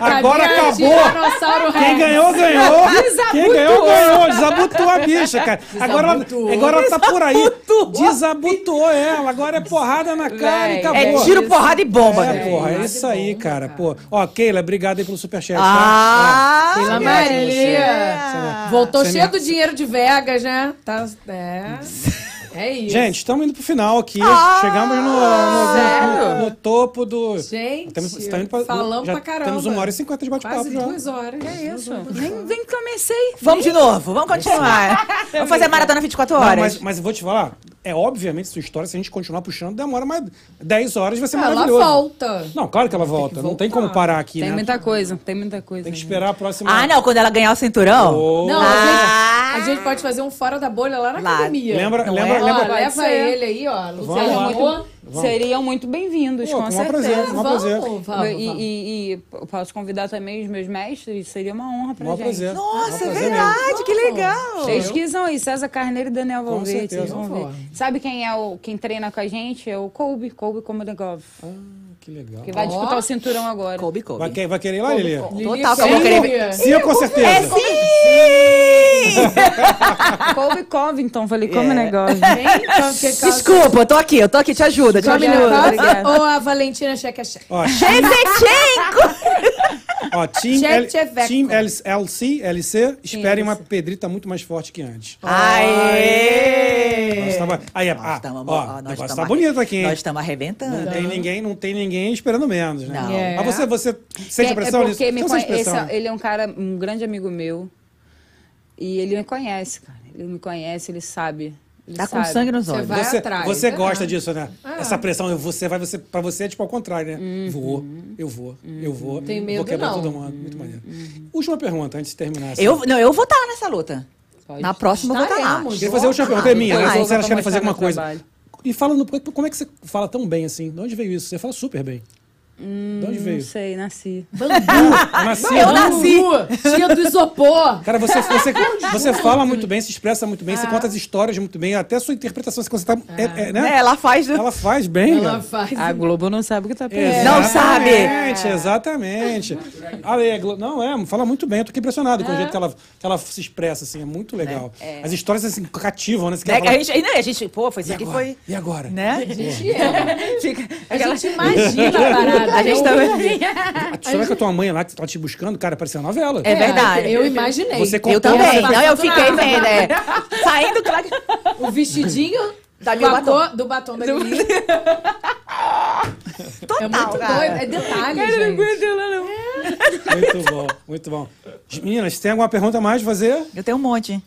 Agora acabou. Quem ganhou, ganhou. Quem ganhou, ganhou. Desabotou a bicha, cara. Agora, agora ela tá por aí. Desabotou ela. Agora é porrada na cara e acabou. É tiro, porrada e bomba, É, né? porra, é isso aí, cara. cara. Pô, ó, Keila, obrigado aí pelo superchat. tá? Ah, Ó, Keila. Maria. Voltou cheio me- do dinheiro de Vegas, né? Tá, é. É isso. Gente, estamos indo pro final aqui. Ah, Chegamos no, no- sério? no- no topo do. Gente, Temos- estamos indo pra- falamos já pra caramba. Temos uma hora e cinquenta de bate-papo Quase já. duas horas. É isso. Nem, nem comecei. Vamos de novo, vamos continuar. Vamos fazer a maratona 24 Não, horas. mas, mas eu vou te falar, é obviamente sua história, se a gente continuar puxando, demora mais 10 horas, vai ser Ela maravilhoso. volta. Não, claro que ela volta. Não tem como parar aqui, Tem né? muita coisa, tem muita coisa. Tem que esperar a próxima. Ah, não, quando ela ganhar o cinturão. Oh. Não, Ah. a, gente, a gente pode fazer um fora da bolha lá na Lá. academia. Lembra- Não lembra- é? Ó, lembra- Pode leva ser. ele aí, ó. Vamos Luciano lá. Amor. Vamos. Seriam muito bem-vindos, com com um certeza. prazer, com um prazer. Vamos, vamos, E, vamos. e- e eu posso convidar também os meus mestres, seria uma honra pra Maior gente. prazer. Nossa, é verdade, que legal. Pesquisam aí, César Carneiro e Daniel Valverde, vocês vão ver. Sabe quem é o quem treina com a gente? É o Colby, Colby Komodegov, Ah, que legal. que vai disputar o cinturão agora. Coube, coube. Vai, que- vai querer ir lá, Lili? Total, que eu vou querer Sim, com certeza. É sim! Colby Covington, falei então, que caso- Desculpa, eu tô aqui, eu tô aqui, te ajuda, te Come ajuda. obrigada. Ou a Valentina Checa Checa. Ó, Shevchenko! ó, Team, L, team LC, LC, esperem uma pedrita muito mais forte que antes. Aê! Nós tava- aí, Nós ah, tamo- ó, ó, nós tamo tá bonito aqui, hein? Nós estamos arrebentando. Não tem ninguém, não tem ninguém esperando menos, né? Não. É. Mas você, você sente a pressão é nisso? me conhe- pressão, esse é- né? ele é um cara, um grande amigo meu. E ele me conhece, cara. Ele me conhece, ele sabe. Ele Tá com sabe. sangue nos Você olhos. vai Você, atrás, você né? gosta disso, né? Ah. Essa pressão, você vai, você, pra você é tipo ao contrário, né? Uhum. Vou, eu vou, eu vou. Tem vou medo, quebrar não. todo mundo. Muito maneiro. Última pergunta, antes de terminar. assim. Eu, não, eu vou estar nessa luta. Pode. Na próxima eu vou estar lá. Queria fazer a última pergunta, é minha, né? Se pra querem fazer alguma coisa. trabalho. E fala no, como é que você fala tão bem assim? De onde veio isso? Você fala super bem. De onde Não veio? sei, nasci. Eu nasci. Eu nasci. Bambu, Tia do isopor. Cara, você, você, você fala muito bem, se expressa muito bem, você conta as histórias muito bem, até a sua interpretação, você tá, é, é, né? É, ela faz. do- Ela faz bem, Ela cara. faz. A Globo não sabe o que tá É. Não sabe. Exatamente, exatamente. Ale, não, é, fala muito bem. Eu tô aqui impressionado com o jeito que ela, que ela se expressa, assim, é muito legal. As histórias, assim, cativam, né? Você quer Né, falar, a, gente, né, a gente, pô, foi isso aqui, agora? foi. E agora? Né? A gente é. Fica- A gente imagina a parada. A gente também. Você vai com a tua mãe lá, que tá te buscando, cara, parecia novela. É verdade. Eu imaginei. Você Eu também. Não, eu fiquei Nada. vendo, é. Saindo claro. O vestidinho Da a batom. do batom da Lili. Total, É muito cara. doido. É detalhe, gente. Muito bom, muito bom. Meninas, tem alguma pergunta a mais de fazer? Eu tenho um monte.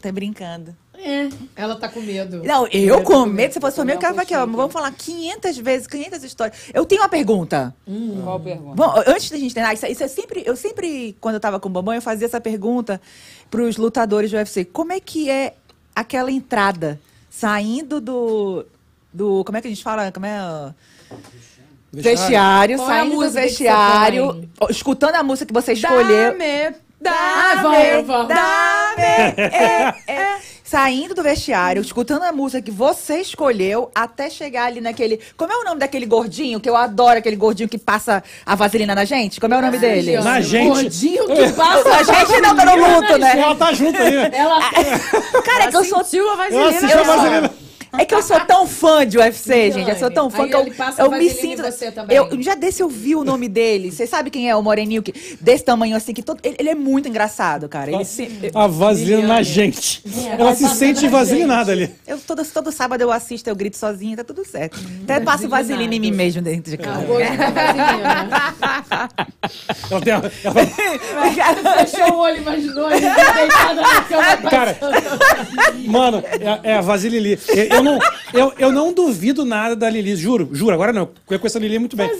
Tá brincando. É. Ela tá com medo. Não, eu com medo, se fosse por mim, eu ficava aqui, ó. Vamos falar 500 vezes, 500 histórias. Eu tenho uma pergunta. Qual pergunta? Bom, antes da gente treinar, isso, isso é sempre, eu sempre, quando eu tava com o Bambam, eu fazia essa pergunta pros lutadores do UFC. Como é que é aquela entrada, saindo do, do, como é que a gente fala, como é... Vestiário, Qual é a saindo do você vestiário, escolhendo a música que você escolheu. Dá-me, Ah, dá-me. vamos, vamos. Dá-me, é, é. Saindo do vestiário, escutando a música que você escolheu, até chegar ali naquele. Como é o nome daquele gordinho que eu adoro, aquele gordinho que passa a vaselina na gente? Como é o nome dele? Na o gente. Gordinho que passa. A gente não tá no luto, né? Ela tá junto aí. Ela Cara, é que eu sou. Eu vaselina. assisti a vaselina. É que eu sou tão fã de UFC, gente. Eu sou tão fã Aí que eu, eu me vaselina sinto. Eu, dia desse eu vi o nome dele. Você sabe quem é o Moreninho? Que, desse tamanho assim, que todo, ele, ele é muito engraçado, cara. Ele se- A vaselina na gente. É, Ela se vaselina sente na vaselinada ali. eu, todo, todo sábado eu assisto, eu grito sozinha, tá tudo certo. Até passo vaselina em mim mesmo dentro de casa. vaselina. Ela tem a- ela- Fechou o olho, imaginou ele deitada na cama. Cara, mano, é, é a Vasilili. Eu, eu não, eu, eu não duvido nada da Lili, juro, juro, agora não. Eu conheço a Lili muito bem.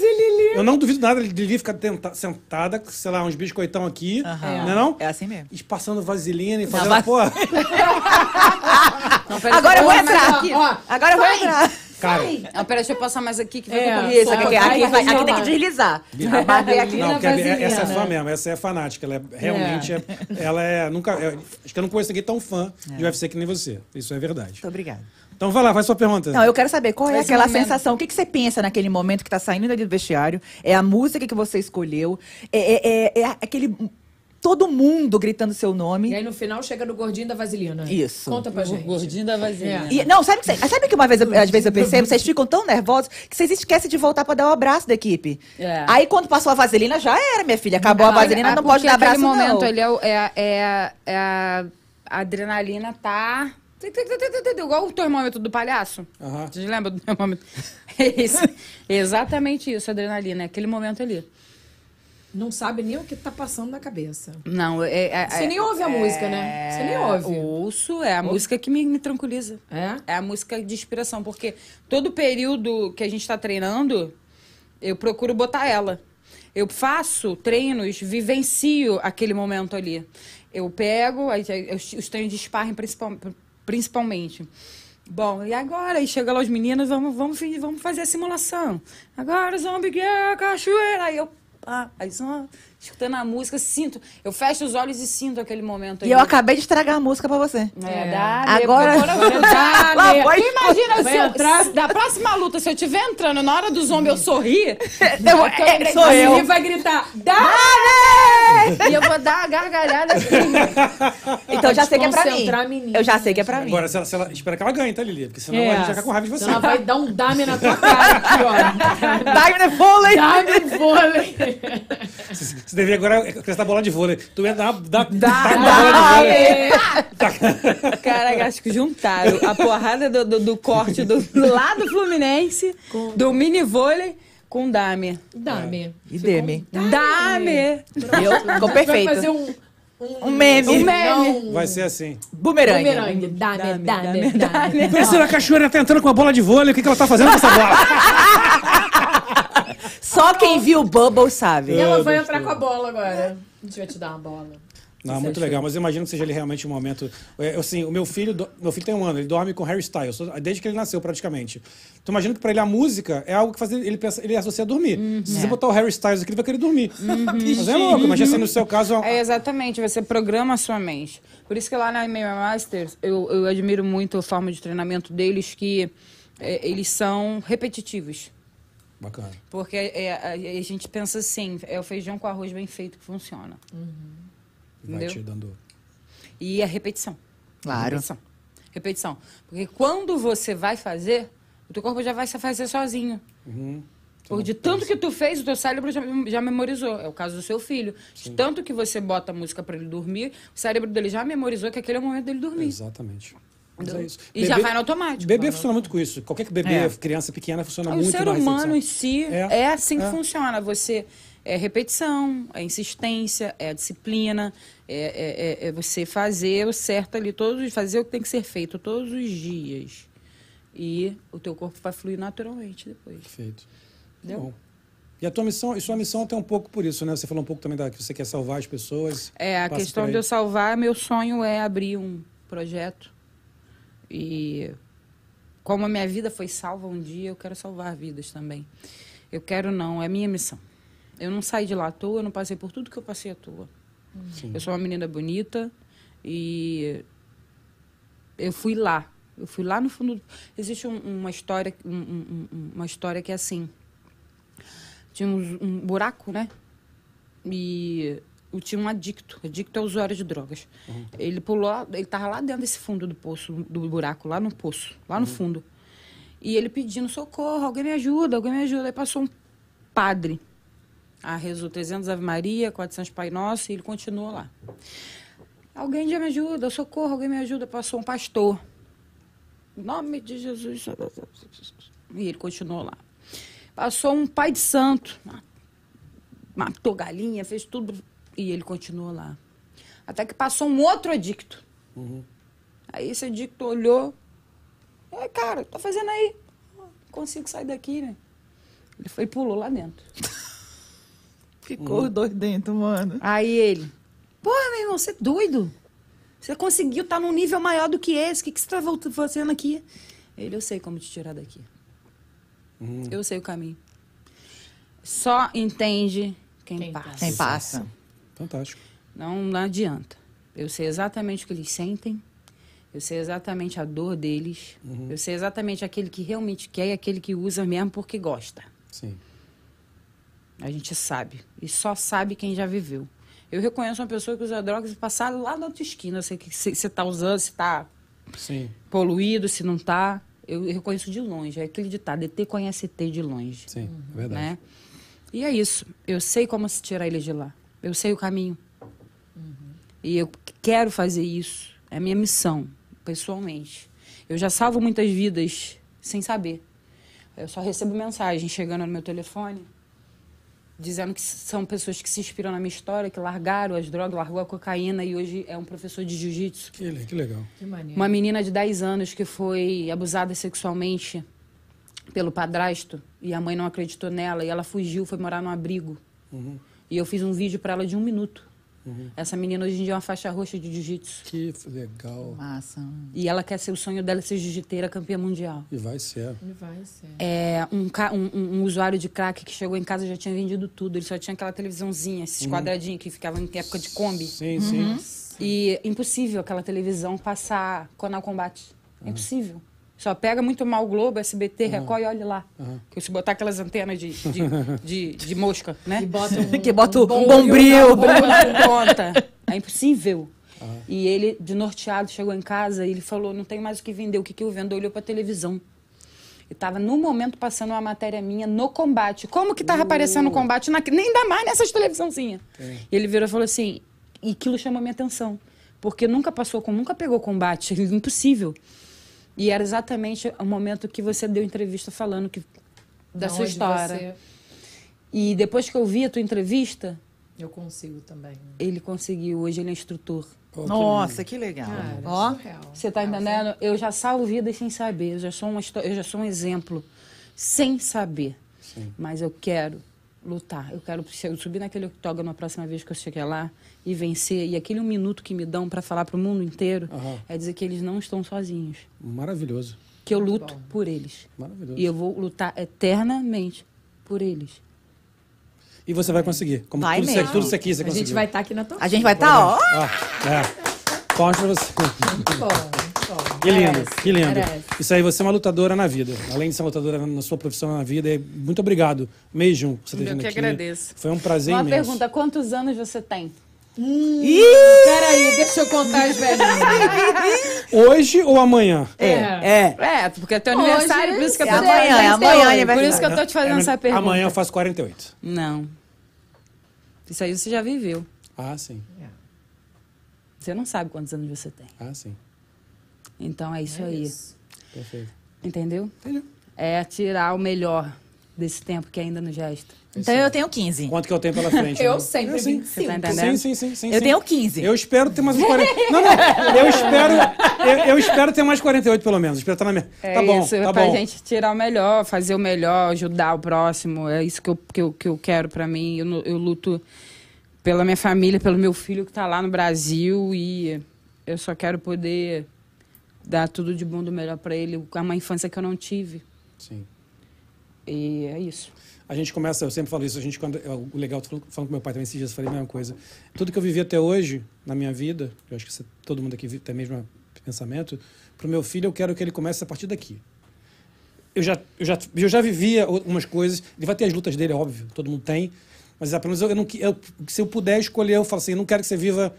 Eu não duvido nada da Lili ficar tenta- sentada, sei lá, uns biscoitão aqui, Aham. não é não? É assim mesmo. E passando vaselina e fazendo, pô, Não, pera, Agora eu vou entrar. aqui. Ó, Agora eu vou entrar. Cara. Não, pera, deixa eu passar mais aqui que vai É. Isso, aqui, aqui, vai aqui tem que deslizar. Bater aqui. Não, porque é- essa é fã mesmo, essa é fanática. Ela é, realmente, é- ela é, nunca, é- acho que eu não conheço ninguém tão fã de UFC que nem você. Isso é verdade. Muito obrigada. Então vai lá, faz sua pergunta. Não, eu quero saber qual é Esse aquela momento. sensação. O que, que você pensa naquele momento que tá saindo ali do vestiário? É a música que você escolheu? É, é- é- é aquele. Todo mundo gritando seu E nome. aí no final chega no gordinho da vaselina. Isso. Conta pra gente. Gordinho da vaselina. E, não, sabe, que sabe que uma vez, às vezes eu percebo, vocês ficam tão nervosos que vocês esquecem de voltar pra dar o abraço da equipe. É. Aí quando passou a vaselina, já era, minha filha. Acabou a vaselina, É não pode dar abraço, aquele momento não. ali é, o- é, é, é a adrenalina tá... Igual o termômetro do palhaço. Aham. Vocês lembram do termômetro? É isso. Exatamente isso, a adrenalina. É aquele momento ali. Não sabe nem o que tá passando na cabeça. Não, é... é- Você é- nem ouve a música, né? Você nem ouve. Ouço, é a música que me, me tranquiliza. É? É a música de inspiração, porque todo período que a gente está treinando, eu procuro botar ela. Eu faço treinos, vivencio aquele momento ali. Eu pego os, os treinos de sparring principal, principalmente. Bom, e agora? Aí chega lá os meninos, vamos, vamos, vamos fazer a simulação. Agora, Zombie Girl, cachoeira. Aí eu, ah, aí só, escutando a música, sinto. Eu fecho os olhos e sinto aquele momento E ali. eu acabei de estragar a música pra você. É, É. dá, Agora- agora eu vou dar, Lá né? imagina se eu, entrar. da próxima luta, se eu estiver entrando na hora do zombie eu sorrir, Eu- é, sou Aí eu. vai gritar, dá! e eu vou dar a gargalhada assim. Então eu já sei que é pra mim. menina. Eu já sei que é pra mim. Agora, se ela, se ela- espera que ela ganhe, tá, Lili? Porque senão É. a gente vai ficar com raiva de você. Senão ela vai dar um dame na tua cara aqui, ó. Diamond Foley! Dame um vôlei. Você deveria agora acrescentar bola de vôlei. Tu ia dar, dar, Dá, dar uma dá, bola de vôlei. É. Caraca, acho que juntaram a porrada do, do, do corte do, do lado Fluminense, do mini vôlei, com Dame. Dame. E Demi. Dame! Eu, ficou Vai fazer perfeito. um... Um meme. Um meme. Vai ser assim. Bumerangue. Bumerangue. Dame, Dame, dame, dame. Pensa na cachoeira tá entrando com a bola de vôlei. O que, que ela tá fazendo com essa bola? Só quem viu o Bubble sabe. Ela vai entrar com a bola agora. A gente vai te dar uma bola. Não, muito achou? legal, mas eu imagino que seja ali realmente um momento. É, assim, o meu filho, do- meu filho tem um ano, ele dorme com Harry Styles, desde que ele nasceu praticamente. Então imagino que pra ele a música é algo que faz ele, pensa, ele associa a dormir. Se você botar o Harry Styles aqui, ele vai querer dormir. Mas é louco, mas assim, no seu caso. É, exatamente, você programa a sua mente. Por isso que lá na MMA Masters, eu, eu admiro muito a forma de treinamento deles, que é, eles são repetitivos. Bacana. Porque é, a, a gente pensa assim, é o feijão com arroz bem feito que funciona. Vai Entendeu? te dando. E a repetição. Claro. Repetição. Repetição. Porque quando você vai fazer, o teu corpo já vai se fazer sozinho. Uhum. Por de tanto que tu fez, o teu cérebro já, já memorizou. É o caso do seu filho. De tanto que você bota a música pra ele dormir, o cérebro dele já memorizou que aquele é o momento dele dormir. Exatamente. Mas é isso. E já vai no automático. Bebê funciona muito com isso. Qualquer bebê, É. criança pequena, funciona O muito ser na humano recepção. em si É, é, assim que é. funciona. Você é repetição, é insistência, é a disciplina, é, é- é- é você fazer o certo ali, todos, fazer o que tem que ser feito todos os dias. E o teu corpo vai fluir naturalmente depois. Perfeito. Entendeu? Bom. E a tua missão, e sua missão tem um pouco por isso, né? Você falou um pouco também da que você quer salvar as pessoas. É, a questão de eu salvar, meu sonho é abrir um projeto. E como a minha vida foi salva um dia, eu quero salvar vidas também. Eu quero não, é minha missão. Eu não saí de lá à toa, eu não passei por tudo que eu passei à toa. Eu sou uma menina bonita e eu fui lá. Eu fui lá no fundo. Existe um- uma história, um- uma história que é assim. Tinha um, um buraco, né? E eu tinha um adicto. Adicto é usuário de drogas. Ele pulou, ele tava lá dentro desse fundo do poço, do buraco, lá no poço, lá no fundo. E ele pedindo socorro, alguém me ajuda, alguém me ajuda. Aí passou um padre. Ah, rezou 300 Ave Maria, 400 Pai Nosso, e ele continuou lá. Alguém já me ajuda, socorro, alguém me ajuda. Passou um pastor. Em nome de Jesus. E ele continuou lá. Passou um pai de santo. Matou galinha, fez tudo. E ele continuou lá. Até que passou um outro adicto. Aí esse adicto olhou. É, cara, tá fazendo aí? Não consigo sair daqui, né? Ele foi e pulou lá dentro. Ficou os dois dentro, mano. Aí ele, pô, meu irmão, você é doido? Você conseguiu estar num nível maior do que esse. O que, que você tá fazendo aqui? Ele, eu sei como te tirar daqui. Eu sei o caminho. Só entende quem, Quem passa. passa. Quem passa. Fantástico. Não, não adianta. Eu sei exatamente o que eles sentem. Eu sei exatamente a dor deles. Eu sei exatamente aquele que realmente quer e aquele que usa mesmo porque gosta. Sim. A gente sabe. E só sabe quem já viveu. Eu reconheço uma pessoa que usa drogas e passar lá na outra esquina. Eu sei que se você tá usando, se tá Sim. poluído, se não tá. Eu, eu reconheço de longe. É aquele ditado, ET conhece ET de longe. Sim. É verdade. Né? E é isso. Eu sei como se tirar ele de lá. Eu sei o caminho. E eu quero fazer isso. É a minha missão, pessoalmente. Eu já salvo muitas vidas sem saber. Eu só recebo mensagem chegando no meu telefone dizendo que são pessoas que se inspiram na minha história, que largaram as drogas, largou a cocaína e hoje é um professor de jiu-jitsu. Que, que legal. Que maneiro. Uma menina de 10 anos que foi abusada sexualmente pelo padrasto e a mãe não acreditou nela e ela fugiu, foi morar num abrigo. E eu fiz um vídeo para ela de um minuto. Essa menina hoje em dia é uma faixa roxa de jiu-jitsu. Que legal. Massa. E ela quer ser o sonho dela é ser jiu-jiteira campeã mundial. E vai ser. Ele vai ser. É um, um- um- usuário de crack que chegou em casa e já tinha vendido tudo. Ele só tinha aquela televisãozinha, esses quadradinhos que ficavam em época de Kombi. Sim, sim. E impossível aquela televisão passar Conal Combate. É impossível. Só pega muito mal o Globo, SBT, Record e olha lá. Que se botar aquelas antenas de, de, de, de mosca, né? E bota um, Que bota o bombril bombril. conta. É impossível. E ele, de norteado, chegou em casa e ele falou: não tem mais o que vender. O que, que eu vendo? Olhou pra televisão. E tava no momento passando uma matéria minha no combate. Como que tava aparecendo no combate? Na, nem ainda mais nessas televisãozinhas. E ele virou e falou assim: e aquilo chamou minha atenção. Porque nunca passou com, nunca pegou combate. Impossível. E era exatamente o momento que você deu entrevista falando que, da sua onde história. você- E depois que eu vi a tua entrevista, Eu consigo também. ele conseguiu. Hoje ele é instrutor. Pô, que Nossa, que legal. Cara, Ó, surreal. Você tá entendendo? Eu já salvo vidas sem saber. Eu já sou, uma, eu já sou um exemplo sem saber. Mas eu quero lutar. Eu quero eu subir naquele octógono a próxima vez que eu chegar lá e vencer. E aquele um minuto que me dão para falar para o mundo inteiro Aham. é dizer que eles não estão sozinhos. Maravilhoso. Que eu luto por eles. Maravilhoso. E eu vou lutar eternamente por eles. E você vai conseguir. Como Vai tudo, mesmo. Você, tudo você quis, você A conseguiu. gente vai estar aqui na tua a gente vai estar, tá, ó. Ah, é. Palmas pra você. Muito bom. Que lindo, Merece, que lindo. merece. Isso aí, você é uma lutadora na vida. Além de ser uma lutadora na sua profissão na vida, é- muito obrigado mesmo por você ter Eu vindo que aqui. agradeço. Foi um prazer Uma imenso. pergunta: quantos anos você tem? Peraí, deixa eu contar as velhinhas. Hoje ou amanhã? É, é. É, porque é teu Hoje, aniversário, por isso que eu é tô amanhã, é amanhã Por isso aniversário. que eu tô te fazendo essa pergunta. Amanhã eu faço 48. Não. Isso aí você já viveu. Ah, sim. Você não sabe quantos anos você tem. Ah, sim. Então é isso É aí. isso. Perfeito. Entendeu? Entendeu? É tirar o melhor desse tempo que ainda nos resta. Então eu tenho 15. Quanto que eu tenho pela frente? Eu né? sempre É, sim. 25. Você tá Sim, entendendo? sim, sim, sim. Eu sim. tenho 15. Eu espero ter mais uns 40. Não, não. Eu espero, eu, eu espero ter mais 48, pelo menos. Espero estar na minha. É tá bom, isso, tá pra bom. gente tirar o melhor, fazer o melhor, ajudar o próximo. É isso que eu, que eu, que eu quero pra mim. Eu, eu luto pela minha família, pelo meu filho que tá lá no Brasil e eu só quero poder dar tudo de bom do melhor pra ele, uma infância que eu não tive. Sim. E é isso. A gente começa, eu sempre falo isso, a gente, quando, é, o legal, tô falando, falando com meu pai também esses dias, eu falei a mesma coisa. Tudo que eu vivi até hoje, na minha vida, eu acho que você- todo mundo aqui tem o mesmo pensamento, pro meu filho eu quero que ele comece a partir daqui. Eu já, eu já, eu já vivia o- umas coisas, ele vai ter as lutas dele, é óbvio, todo mundo tem, Mas é, pelo menos eu, eu não, eu- se eu puder escolher, eu falo assim, eu não quero que você viva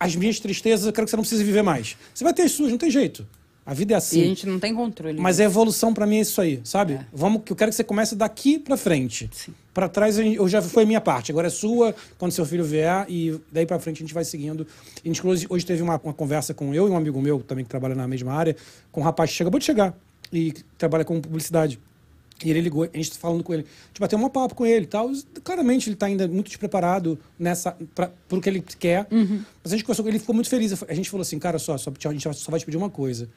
as minhas tristezas, eu quero que você não precise viver mais. Você vai ter as suas, não tem jeito. A vida é assim. E a gente não tem controle. Mas a evolução pra mim é isso aí, sabe? Vamos, que eu quero que você comece daqui pra frente. Pra trás eu já foi a minha parte, agora é sua, quando seu filho vier e daí pra frente a gente vai seguindo. A gente hoje, hoje teve uma, uma conversa com eu e um amigo meu também que trabalha na mesma área, com um rapaz que acabou de chegar e trabalha com publicidade. E ele ligou, a gente tá falando com ele, a gente bateu um papo com ele e tal. Claramente ele tá ainda muito despreparado nessa, pra, pro que ele quer. Mas a gente conversou ele ficou muito feliz. A gente falou assim, cara, só, só a gente só vai te pedir uma coisa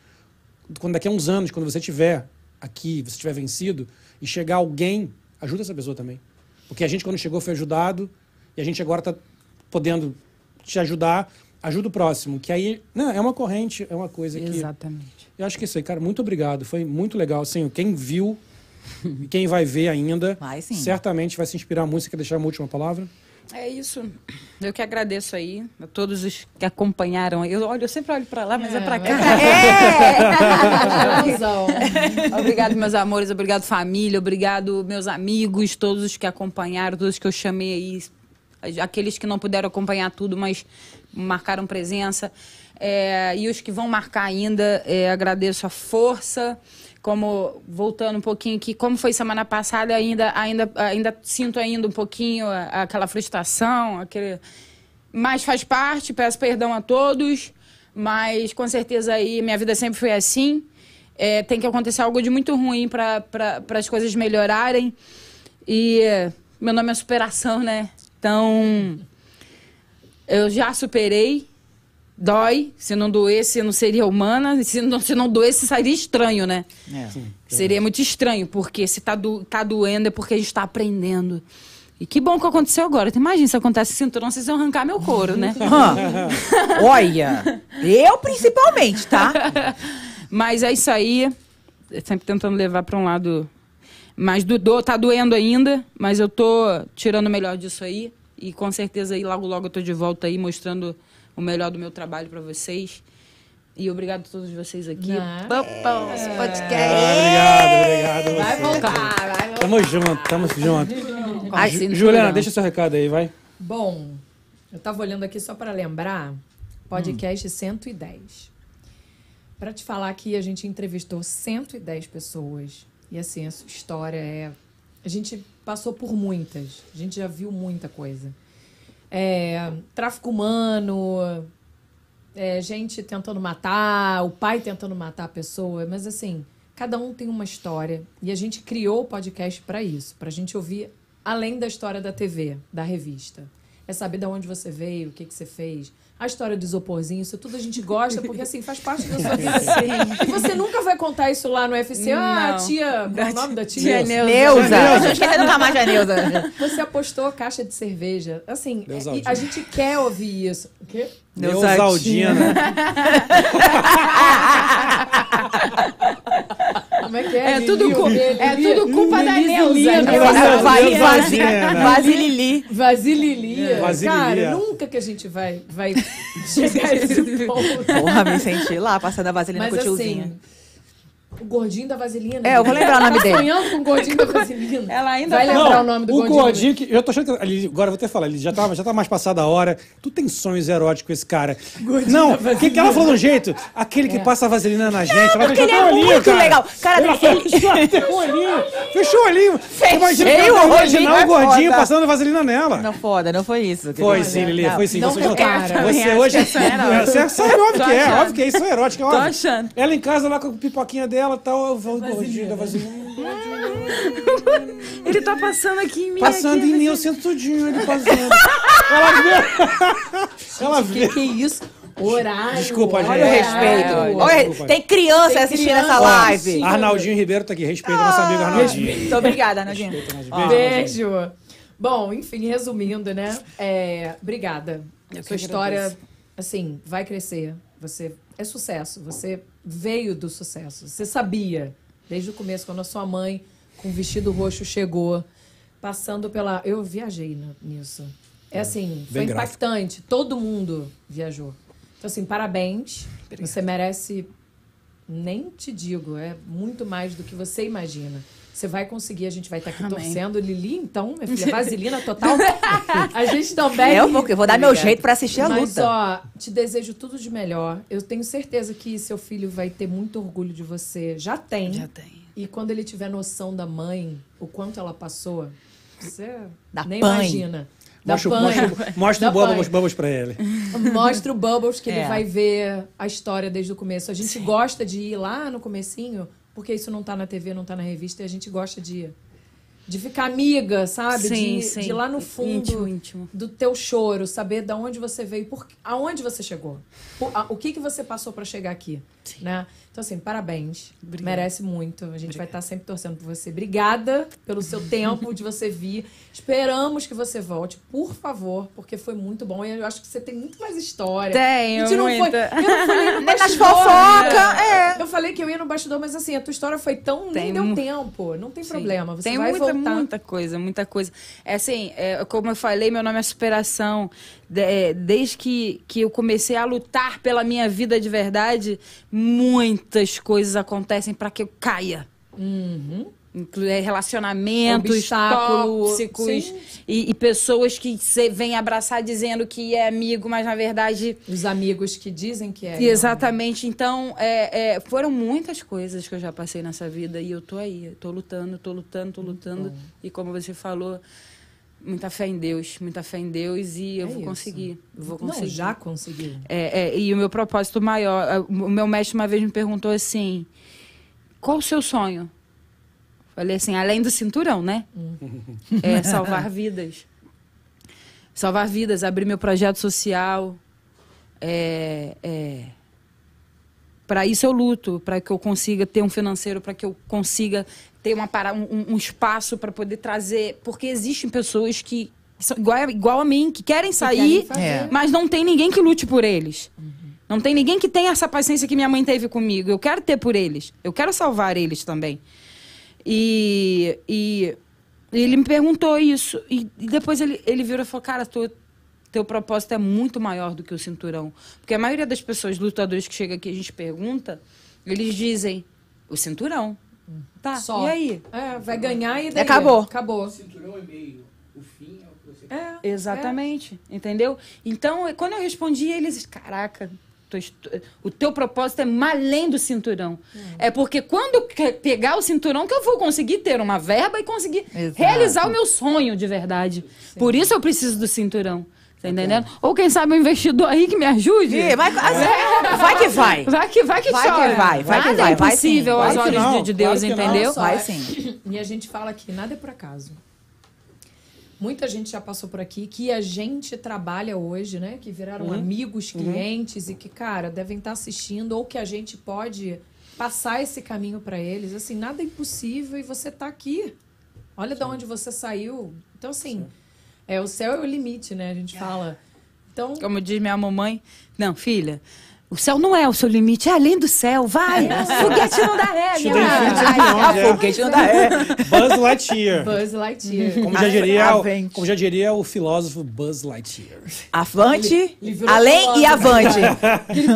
quando daqui a uns anos, quando você estiver aqui, você estiver vencido, e chegar alguém, ajuda essa pessoa também. Porque a gente, quando chegou, foi ajudado, e a gente agora está podendo te ajudar, ajuda o próximo. Que aí, não, é uma corrente, é uma coisa que... Exatamente. Eu acho que é isso aí, cara. Muito obrigado. Foi muito legal. Assim, quem viu e quem vai ver ainda, Vai certamente vai se inspirar muito. Você quer deixar uma última palavra? É isso. Eu que agradeço aí a todos os que acompanharam. Eu olho, eu sempre olho pra lá, mas é, É, pra mas- cá. Razão. obrigado, meus amores. Obrigado, família. Obrigado, meus amigos, todos os que acompanharam, todos que eu chamei aí. Aqueles que não puderam acompanhar tudo, mas marcaram presença. É, e os que vão marcar ainda, é, agradeço a força. Como, voltando um pouquinho aqui, como foi semana passada, ainda, ainda, ainda sinto ainda um pouquinho aquela frustração, aquele... Mas faz parte, peço perdão a todos, mas com certeza aí minha vida sempre foi assim. É, tem que acontecer algo de muito ruim para as coisas melhorarem. E meu nome é superação, né? Então, eu já superei. Dói. Se não doesse, não seria humana. Se não, se não doesse, seria estranho, né? É. Seria muito estranho, porque se tá, do, tá doendo é porque a gente tá aprendendo. E que bom que aconteceu agora. Tu imagina se acontece cinturão, vocês iam arrancar meu couro, né? Olha, eu principalmente, tá? Mas é isso aí. Sempre tentando levar pra um lado. Mas do, do- tá doendo ainda, mas eu tô tirando o melhor disso aí. E com certeza aí logo logo eu tô de volta aí mostrando o melhor do meu trabalho pra vocês. E obrigado a todos vocês aqui. Ah. Nosso podcast. Ah, obrigado, obrigado. Vai você. voltar, vai voltar. Tamo junto, tamo junto. Ai, Ju- cinturão. Juliana, deixa seu recado aí, vai. Bom, eu tava olhando aqui só para lembrar, podcast 110. Para te falar que a gente entrevistou 110 pessoas. E assim, a sua história é. A gente passou por muitas. A gente já viu muita coisa. É, tráfico humano, é, gente tentando matar, o pai tentando matar a pessoa, mas assim, cada um tem uma história e a gente criou o podcast para isso, para a gente ouvir além da história da TV, da revista. É saber de onde você veio, o que, que você fez. A história do isoporzinho, isso tudo a gente gosta, porque assim, faz parte da sua vida. E você nunca vai contar isso lá no UFC. Ah, Não. tia. Qual é o nome da tia? Tia Neuza. Neuza. Neuza. Não esquece nunca mais a Neuza. Você apostou caixa de cerveja. Assim, é- a gente quer ouvir isso. O quê? Neusaldina. Como é que é? É tudo, Lili, cu- Lili, é tudo culpa da Lili, Neuza. Né? Vasilili. Vasililia. Vasililia. Cara, nunca que a gente vai, vai chegar a esse ponto. Porra, me senti lá, passando a vaselina Mas com o tiozinho. O gordinho da vaselina. É, eu vou lembrar o nome tá dele. sonhando com o gordinho da vaselina. Ela ainda Vai tá- lembrar Não, o nome do o gordinho. gordinho que. Eu tô achando que. ali, agora eu vou ter que falar, ele já tá, já tá mais passada a hora. Tu tem sonhos eróticos com esse cara. não, o que, que ela falou de um jeito? Aquele que passa a vaselina na gente. ela porque fechou ele até o é olhinho, muito cara. legal. Cara, Ela ele- fechou até o olhinho. Fechou o olhinho. Imagina o imaginar é o gordinho foda. passando vaselina nela. Não foda, não foi isso. Foi sim, Lili, Não. foi sim. Não você cara. Você hoje. é sério. Você sabe óbvio Tô que é, óbvio que é isso é erótico, é óbvio. achando. Ela em casa lá com a pipoquinha dela tal, eu vou o gordinho da vaselina. Ele tá passando aqui em mim. Passando aqui, em mim, eu sinto tudinho ele passando. Ela vê. Ela Que vê. que é isso? Horário. Desculpa, gente. Olha o respeito. é, Olha, desculpa. tem criança Tem assistindo criança. essa Ó, live. sim. Arnaldinho Ribeiro tá aqui. Respeita nosso amigo Arnaldinho. Muito obrigada, Arnaldinho. Respeita, Arnaldinho. Beijo. Beijo. Bom, enfim, resumindo, né? É, obrigada. Eu Sua que história, agradeço. assim, vai crescer. Você é sucesso. Você veio do sucesso. Você sabia, desde o começo, quando a sua mãe, com o vestido roxo, chegou, passando pela. Eu viajei nisso. É assim, foi Bem gráfico. impactante. Todo mundo viajou. Então, assim, parabéns. Você merece nem te digo, é muito mais do que você imagina. Você vai conseguir, a gente vai estar aqui Amém. torcendo. Lili, então, minha filha, vaselina total. a gente também. Eu vou, eu vou dar meu jeito pra assistir a Mas, luta. ó, te desejo tudo de melhor. Eu tenho certeza que seu filho vai ter muito orgulho de você. Já tem. Já tem. E quando ele tiver noção da mãe, o quanto ela passou, você Da nem Pan. imagina. Da Mostra, mostra, o- mostra Da o Bubbles. Bubbles pra ele. Mostra o Bubbles que ele É. vai ver a história desde o começo. A gente gosta de ir lá no comecinho, porque isso não tá na TV, não tá na revista, e a gente gosta de de ficar amiga, sabe? Sim, de, sim. de ir lá no fundo Íntimo, íntimo. do teu choro, saber da onde você veio, por, aonde você chegou. Por- a- o que que você passou pra chegar aqui, né? Então assim, parabéns. Obrigada. Merece muito. A gente vai estar sempre torcendo por você. Obrigada pelo seu tempo de você vir. Esperamos que você volte, por favor, porque foi muito bom e eu acho que você tem muito mais história. Tenho, A gente não foi, eu não falei no bastidor, fofocas, né? é. Eu falei que eu ia no bastidor, mas assim, a tua história foi tão. Tem nem deu tempo. Não tem Sim. problema. Você Tem vai muita, voltar. muita coisa, muita coisa. É assim, é, como eu falei, meu nome é superação. De- é, desde que, que eu comecei a lutar pela minha vida de verdade, muitas coisas acontecem para que eu caia. Uhum. É, Relacionamentos Obstáculo, tóxicos sim. e, e pessoas que cê vêm abraçar dizendo que é amigo, mas na verdade Os amigos que dizem que é. Exatamente. Então, é, é, foram muitas coisas que eu já passei nessa vida e eu tô aí, tô lutando, tô lutando, tô lutando. E como você falou, muita fé em Deus, muita fé em Deus e eu É vou isso. conseguir. Vou Não, conseguir. já conseguiu. É, é, e o meu propósito maior, é, o meu mestre uma vez me perguntou assim: qual o seu sonho? Falei assim, além do cinturão, né? É salvar vidas. Salvar vidas, abrir meu projeto social. É, é, para isso eu luto, para que eu consiga ter um financeiro, para que eu consiga ter uma um, um- espaço para poder trazer. Porque existem pessoas que são igual, igual a mim, que querem sair, fazer. É. mas não tem ninguém que lute por eles. Não tem ninguém que tenha essa paciência que minha mãe teve comigo. Eu quero ter por eles. Eu quero salvar eles também. E, e ele me perguntou isso. E, e depois ele, ele virou e falou: Cara, tu, teu propósito é muito maior do que o cinturão. Porque a maioria das pessoas, lutadores que chegam aqui, a gente pergunta, eles dizem: O cinturão. Tá, Só. e aí? É, vai ganhar e daí? Acabou. Acabou. cinturão e meio. O fim é o que você É, Exatamente, entendeu? Então, quando eu respondi, eles, caraca, o teu propósito é mais além do cinturão. É porque quando pegar o cinturão que eu vou conseguir ter uma verba e conseguir Exato. realizar o meu sonho de verdade. Por isso eu preciso do cinturão. Tá entendendo? Ou quem sabe um investidor aí que me ajude. Ih, Vai, vai que vai. Vai que vai que Vai que chora. vai, vai que Nada vai, é vai impossível sim. que olhos não, de, de Deus, claro que não. entendeu? Só Vai é- sim. E a gente fala aqui, nada é por acaso. Muita gente já passou por aqui que a gente trabalha hoje, né? Que viraram amigos, clientes e que, cara, devem estar assistindo ou que a gente pode passar esse caminho para eles. Assim, nada é impossível e você tá aqui. Olha de onde você saiu. Então, assim, é o céu é o limite, né? A gente fala. Então, Como diz minha mamãe, não, filha, o céu não é o seu limite, é além do céu, vai. Foguete não dá ré, Te minha dá mãe. infinito Ai, milhões, a é. foguete não dá é. Buzz Lightyear. Buzz Lightyear. Como já, diria, o- como já diria o filósofo Buzz Lightyear. Avante, além e avante.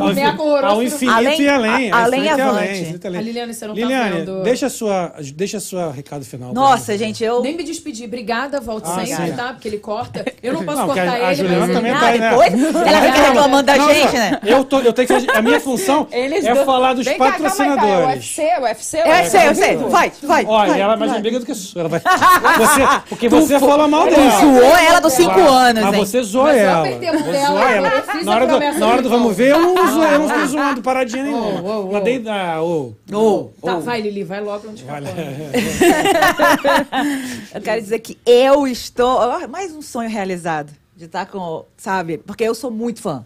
Ao do- infinito Além- e além. a- além e avante. e além. A Liliane, você não tá Liliane, vendo. deixa sua, deixa sua recado final. Nossa, gente. eu. Nem me despedir. Obrigada, volte Ah, sempre, sim. tá? Porque ele corta. Eu não posso Não, cortar a- a ele, Juliana mas também ele... tá Ah, né? depois ela fica reclamando da gente, né? Eu, tô, tenho que. A minha função Eles é do- falar dos Vem cá, calma aí, cara, patrocinadores. UFC, UFC, É, eu sei, eu sei. Vai, vai. Olha, vai, ela é mais vai. amiga do que sua. Ela vai... você, porque você falou mal Tu dela. zoou ela dos cinco Vai. anos, Mas hein? você zoou Mas eu ela. Você dela, zoou ela. fiz Na hora, do, na hora do vamos ver, eu não, zo- eu não fico zoando paradinha nenhuma. Oh, oh, oh. Mas dei da. ô, Ô, Tá, vai, Lili, vai logo onde Vai. Eu quero dizer que eu estou. Mais um sonho realizado. De estar com. Sabe? Porque eu sou muito fã.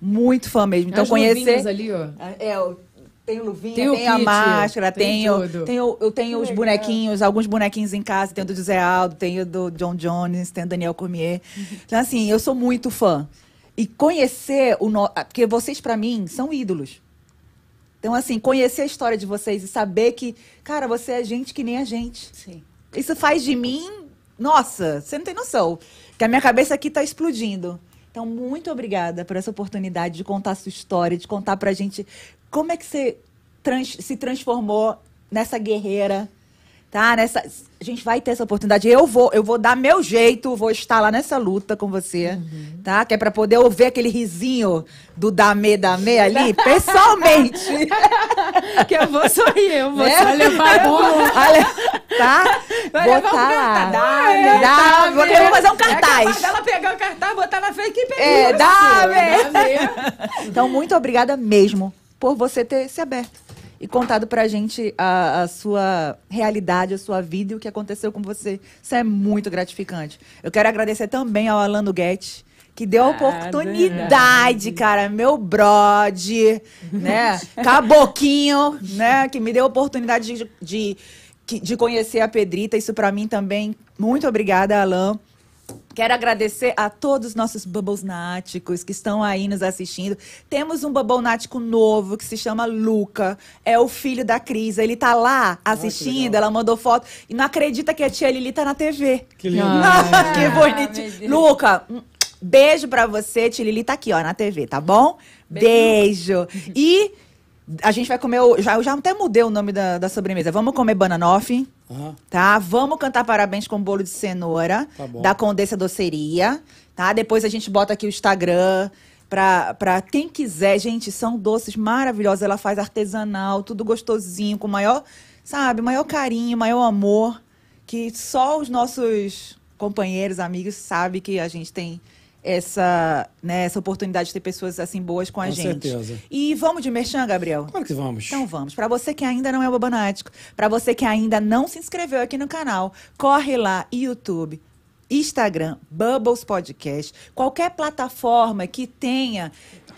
Muito fã mesmo. Então, As conhecer. ali, ó. É, eu tenho luvinha, Tem o tenho a kit, máscara, tem tenho, tudo. Eu tenho os legal. bonequinhos, alguns bonequinhos em casa. Tenho do José Aldo, tenho do John Jones, tenho do Daniel Cormier. Então, assim, eu sou muito fã. E conhecer o. No... ah, Porque vocês, pra mim, são ídolos. Então, assim, conhecer a história de vocês e saber que, cara, você é gente que nem a gente. Sim. Isso faz de mim, nossa, você não tem noção. Que a minha cabeça aqui está explodindo. Então, muito obrigada por essa oportunidade de contar a sua história, de contar pra gente como é que você trans- se transformou nessa guerreira. Tá? Nessa, a gente vai ter essa oportunidade. Eu vou, eu vou dar meu jeito, vou estar lá nessa luta com você, tá? Que é pra poder ouvir aquele risinho do Dame Dame ali, pessoalmente. que eu vou sorrir, eu vou Né? sorrir. levar bolo. Olha, tá? Vai Vou levar um Dá, dá, vou querer fazer um É cartaz. dela pegar o cartaz, botar na frente e pegar. É. Dame. Então, muito obrigada mesmo por você ter se aberto e contado pra gente a, a sua realidade, a sua vida e o que aconteceu com você. Isso é muito gratificante. Eu quero agradecer também ao Alano Guedes, que deu a oportunidade, cara, meu brode, né? Caboquinho, né? Que me deu a oportunidade de, de, de conhecer a Pedrita. Isso pra mim também. Muito obrigada, Alan. Quero agradecer a todos os nossos bubbles náticos que estão aí nos assistindo. Temos um bubble nático novo que se chama Luca. É o filho da Cris. Ele tá lá assistindo, ela mandou foto. E não acredita que a tia Lili tá na TV. Que lindo. Ah, que bonitinho. Deus. Luca, um beijo pra você. Tia Lili tá aqui, ó, na TV, tá bom? Beijo. E a gente vai comer. o- Já, eu já até mudei o nome da, da sobremesa. Vamos comer bananoff. Aham. Tá? Vamos cantar parabéns com bolo de cenoura Tá da Condessa Doceria, tá? Depois a gente bota aqui o Instagram pra, pra quem quiser. Gente, são doces maravilhosos. Ela faz artesanal, tudo gostosinho, com maior, sabe, maior carinho, maior amor, que só os nossos companheiros, amigos sabem que a gente tem essa, né, essa oportunidade de ter pessoas assim boas com a Com gente. certeza. E vamos de merchan, Gabriel? Claro que vamos. Então vamos. Para você que ainda não é babanático, para você que ainda não se inscreveu aqui no canal, corre lá YouTube, Instagram, Bubbles Podcast, qualquer plataforma que tenha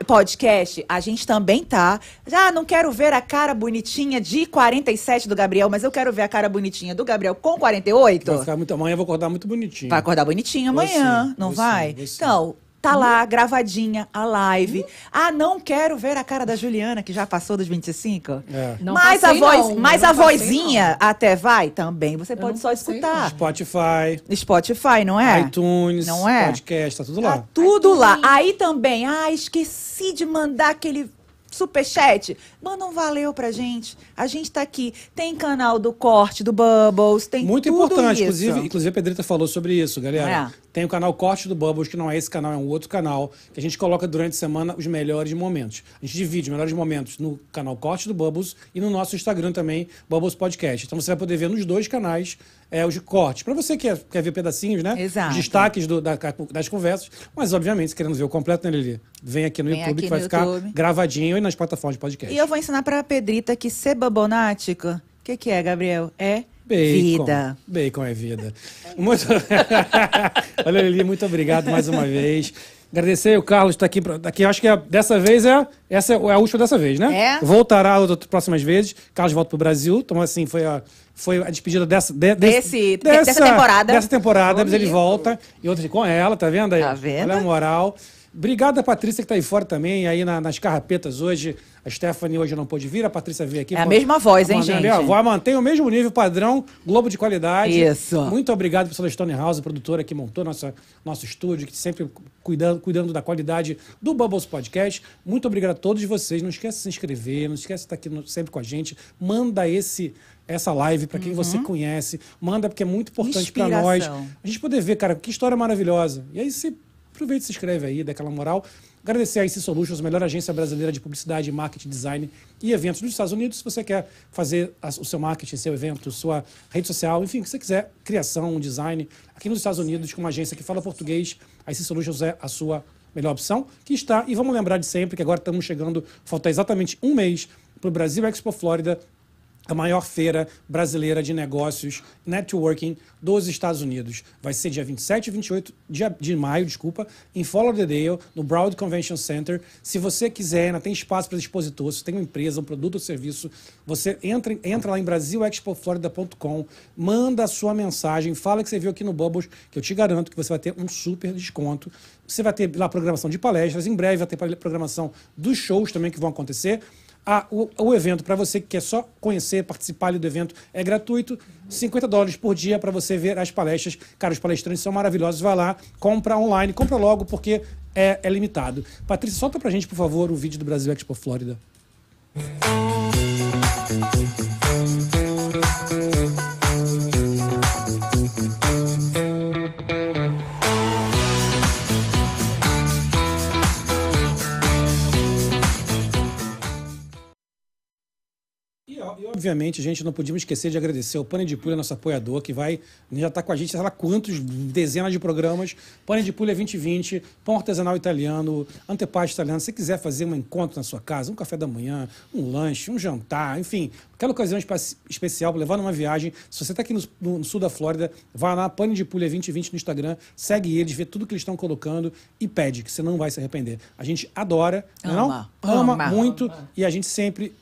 podcast, a gente também tá. Já não quero ver a cara bonitinha de 47 do Gabriel, mas eu quero ver a cara bonitinha do Gabriel com 48. Vai ficar muito, amanhã eu vou acordar muito bonitinho. Vai acordar bonitinho Vou amanhã, sim, não vou vai? sim, vou sim. Então, tá lá, gravadinha, a live. Ah, não quero ver a cara da Juliana, que já passou dos 25? É. Não mas a voz, não. mas Não a passei, vozinha até vai também. Você Eu pode não só passei, escutar. Spotify, Spotify, não é? iTunes, Não é? podcast, tá tudo Tá lá. tudo lá. Aí também, ah, esqueci de mandar aquele superchat. Manda um valeu pra gente. A gente tá aqui. Tem canal do corte, do Bubbles, tem Muito importante, isso. inclusive, inclusive a Pedrita falou sobre isso, galera. É. Tem o canal Corte do Bubbles, que não é esse canal, é um outro canal, que a gente coloca durante a semana os melhores momentos. A gente divide os melhores momentos no canal Corte do Bubbles e no nosso Instagram também, Bubbles Podcast. Então você vai poder ver nos dois canais é, os cortes. Pra você que quer, quer ver pedacinhos, né? Exato. Os destaques do- da- das conversas. Mas, obviamente, se querendo ver o completo, né, Lili? Vem aqui no Vem YouTube, aqui que vai ficar YouTube. gravadinho e nas plataformas de podcast. E eu vou ensinar pra Pedrita que ser babonático, o que, que é, Gabriel? É Bacon. vida. Bacon é vida. Muito... Olha, Lili, muito obrigado mais uma vez. Agradecer o Carlos está aqui, aqui. Acho que é- dessa vez é essa é a última dessa vez, né? É? Voltará outras próximas vezes. Carlos volta pro Brasil. Então, assim, foi a, foi a despedida dessa, de- Desse- dessa temporada. Dessa temporada, mas ele volta. E outras com ela, tá vendo aí? Tá vendo? Olha a moral. Obrigado a Patrícia que tá aí fora também, aí na- nas carrapetas hoje. A Stephanie hoje não pôde vir, a Patrícia veio aqui. É a mesma voz, hein, mandando ali, gente? ó, Vai manter o mesmo nível padrão, Globo de qualidade. Isso. Muito obrigado, pessoal da Stone House, produtora que montou nossa, nosso estúdio, que sempre cuidando, cuidando da qualidade do Bubbles Podcast. Muito obrigado a todos vocês. Não esqueça de se inscrever, não esqueça de estar aqui no- sempre com a gente. Manda esse essa live para quem você conhece. Manda porque é muito importante para nós. A gente poder ver, cara, que história maravilhosa. E aí você aproveita e se inscreve aí, dá aquela moral. Agradecer a IC Solutions, a melhor agência brasileira de publicidade, marketing, design e eventos dos Estados Unidos. Se você quer fazer o seu marketing, seu evento, sua rede social, enfim, o que você quiser, criação, design, aqui nos Estados Unidos, com uma agência que fala português, a IC Solutions é a sua melhor opção, que está, e vamos lembrar de sempre que agora estamos chegando, falta exatamente um mês para o Brasil Expo Flórida, a maior feira brasileira de negócios, networking dos Estados Unidos. Vai ser dia 27 e 28 de, de maio, desculpa, em Lauderdale, no Broward Convention Center. Se você quiser, ainda tem espaço para expositor, se tem uma empresa, um produto ou serviço, você entra, entra lá em brasilexpoflorida.com, manda a sua mensagem, fala que você viu aqui no Bubbles, que eu te garanto que você vai ter um super desconto. Você vai ter lá programação de palestras, em breve vai ter programação dos shows também que vão acontecer. O, o evento, para você que quer só conhecer, participar ali do evento, é gratuito. 50 dólares por dia para você ver as palestras. Cara, os palestrantes são maravilhosos. Vai lá, compra online, compra logo, porque é, é limitado. Patrícia, solta pra gente, por favor, o vídeo do Brasil Expo Flórida. Obviamente, a gente não podíamos esquecer de agradecer ao Pane de Pulha, nosso apoiador, que vai já está com a gente, sei lá quantos, dezenas de programas. Pane de Pulha 2020, pão artesanal italiano, antepasto italiano. Se você quiser fazer um encontro na sua casa, um café da manhã, um lanche, um jantar, enfim, aquela ocasião espe- especial para levar numa viagem. Se você está aqui no, no sul da Flórida, vai lá, Pane de Pulha 2020 no Instagram, segue eles, vê tudo que eles estão colocando e pede, que você não vai se arrepender. A gente adora, Ama, não? ama, ama. muito e a gente sempre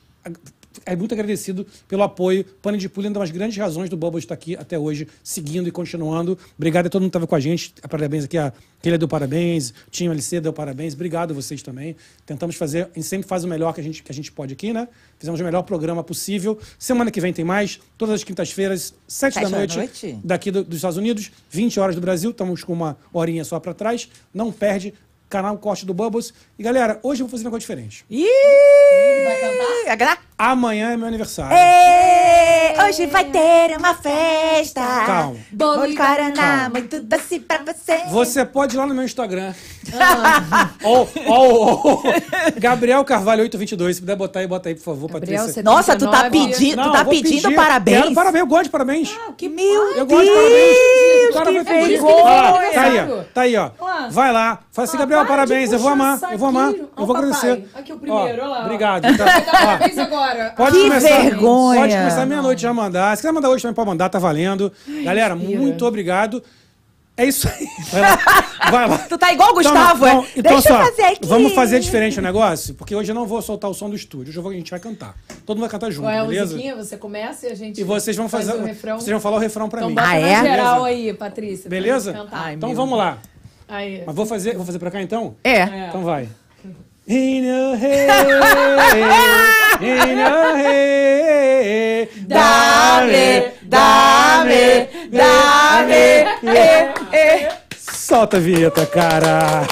é muito agradecido pelo apoio. Pane de Pulha é uma das grandes razões do Bubble estar aqui até hoje, seguindo e continuando. Obrigado a todo mundo que estava com a gente. Parabéns aqui, a Keila deu parabéns, o time LC deu parabéns. Obrigado a vocês também. Tentamos fazer, a gente sempre faz o melhor que a gente, que a gente pode aqui, né? Fizemos o melhor programa possível. Semana que vem tem mais, todas as quintas-feiras, sete da Sete da noite, noite. daqui do- dos Estados Unidos, 20 horas do Brasil. Estamos com uma horinha só para trás. Não perde. Canal Corte do Bubbles. E galera, hoje eu vou fazer um negócio diferente. Ih! Vai cantar? Amanhã é meu aniversário. Ê, Hoje vai ter uma festa. Calma. Bolo de Guaraná, muito doce pra você. Você pode ir lá no meu Instagram. ou, ou, ou, Gabriel Carvalho 822. Se puder botar aí, bota aí, por favor, Gabriel, Patrícia. você- Nossa, tu tá 79. pedindo, Não, tu tá vou pedindo pedir. parabéns? Quero parabéns, eu gosto de parabéns. Que meu Eu gosto de parabéns. O cara que lá, Tá aí, ó. Tá aí, ó. Vai lá. Fala assim, Gabriel, Ah, para de parabéns. Eu vou puxar amar. Eu vou amar. saquinho. Eu vou Ó, papai. agradecer. Aqui o primeiro, olha lá, ó. Obrigado. Tá, ó. parabéns agora. Pode Que começar. vergonha. Pode começar meia-noite já mandar. Se quiser mandar hoje também pode mandar, tá valendo. Galera, respira. muito obrigado. É isso aí. Vai lá. Vai lá. Tu tá igual o Gustavo, Então, é? então, Deixa só, eu fazer aqui. Vamos fazer diferente o negócio? Porque hoje eu não vou soltar o som do estúdio. Hoje eu vou- a gente vai cantar. Todo mundo vai cantar junto, Qual é a beleza? musiquinha? Você começa e a gente E vocês vão faz fazer. o refrão. Vocês vão falar o refrão pra Então mim. Ah, é? geral Beleza? aí, Patrícia. Beleza? Ai, Então meu vamos lá. Aí. Mas vou fazer, vou fazer pra cá então? É. Então vai. In your head, in your head, Dame, dame, dame. Solta a vinheta, cara.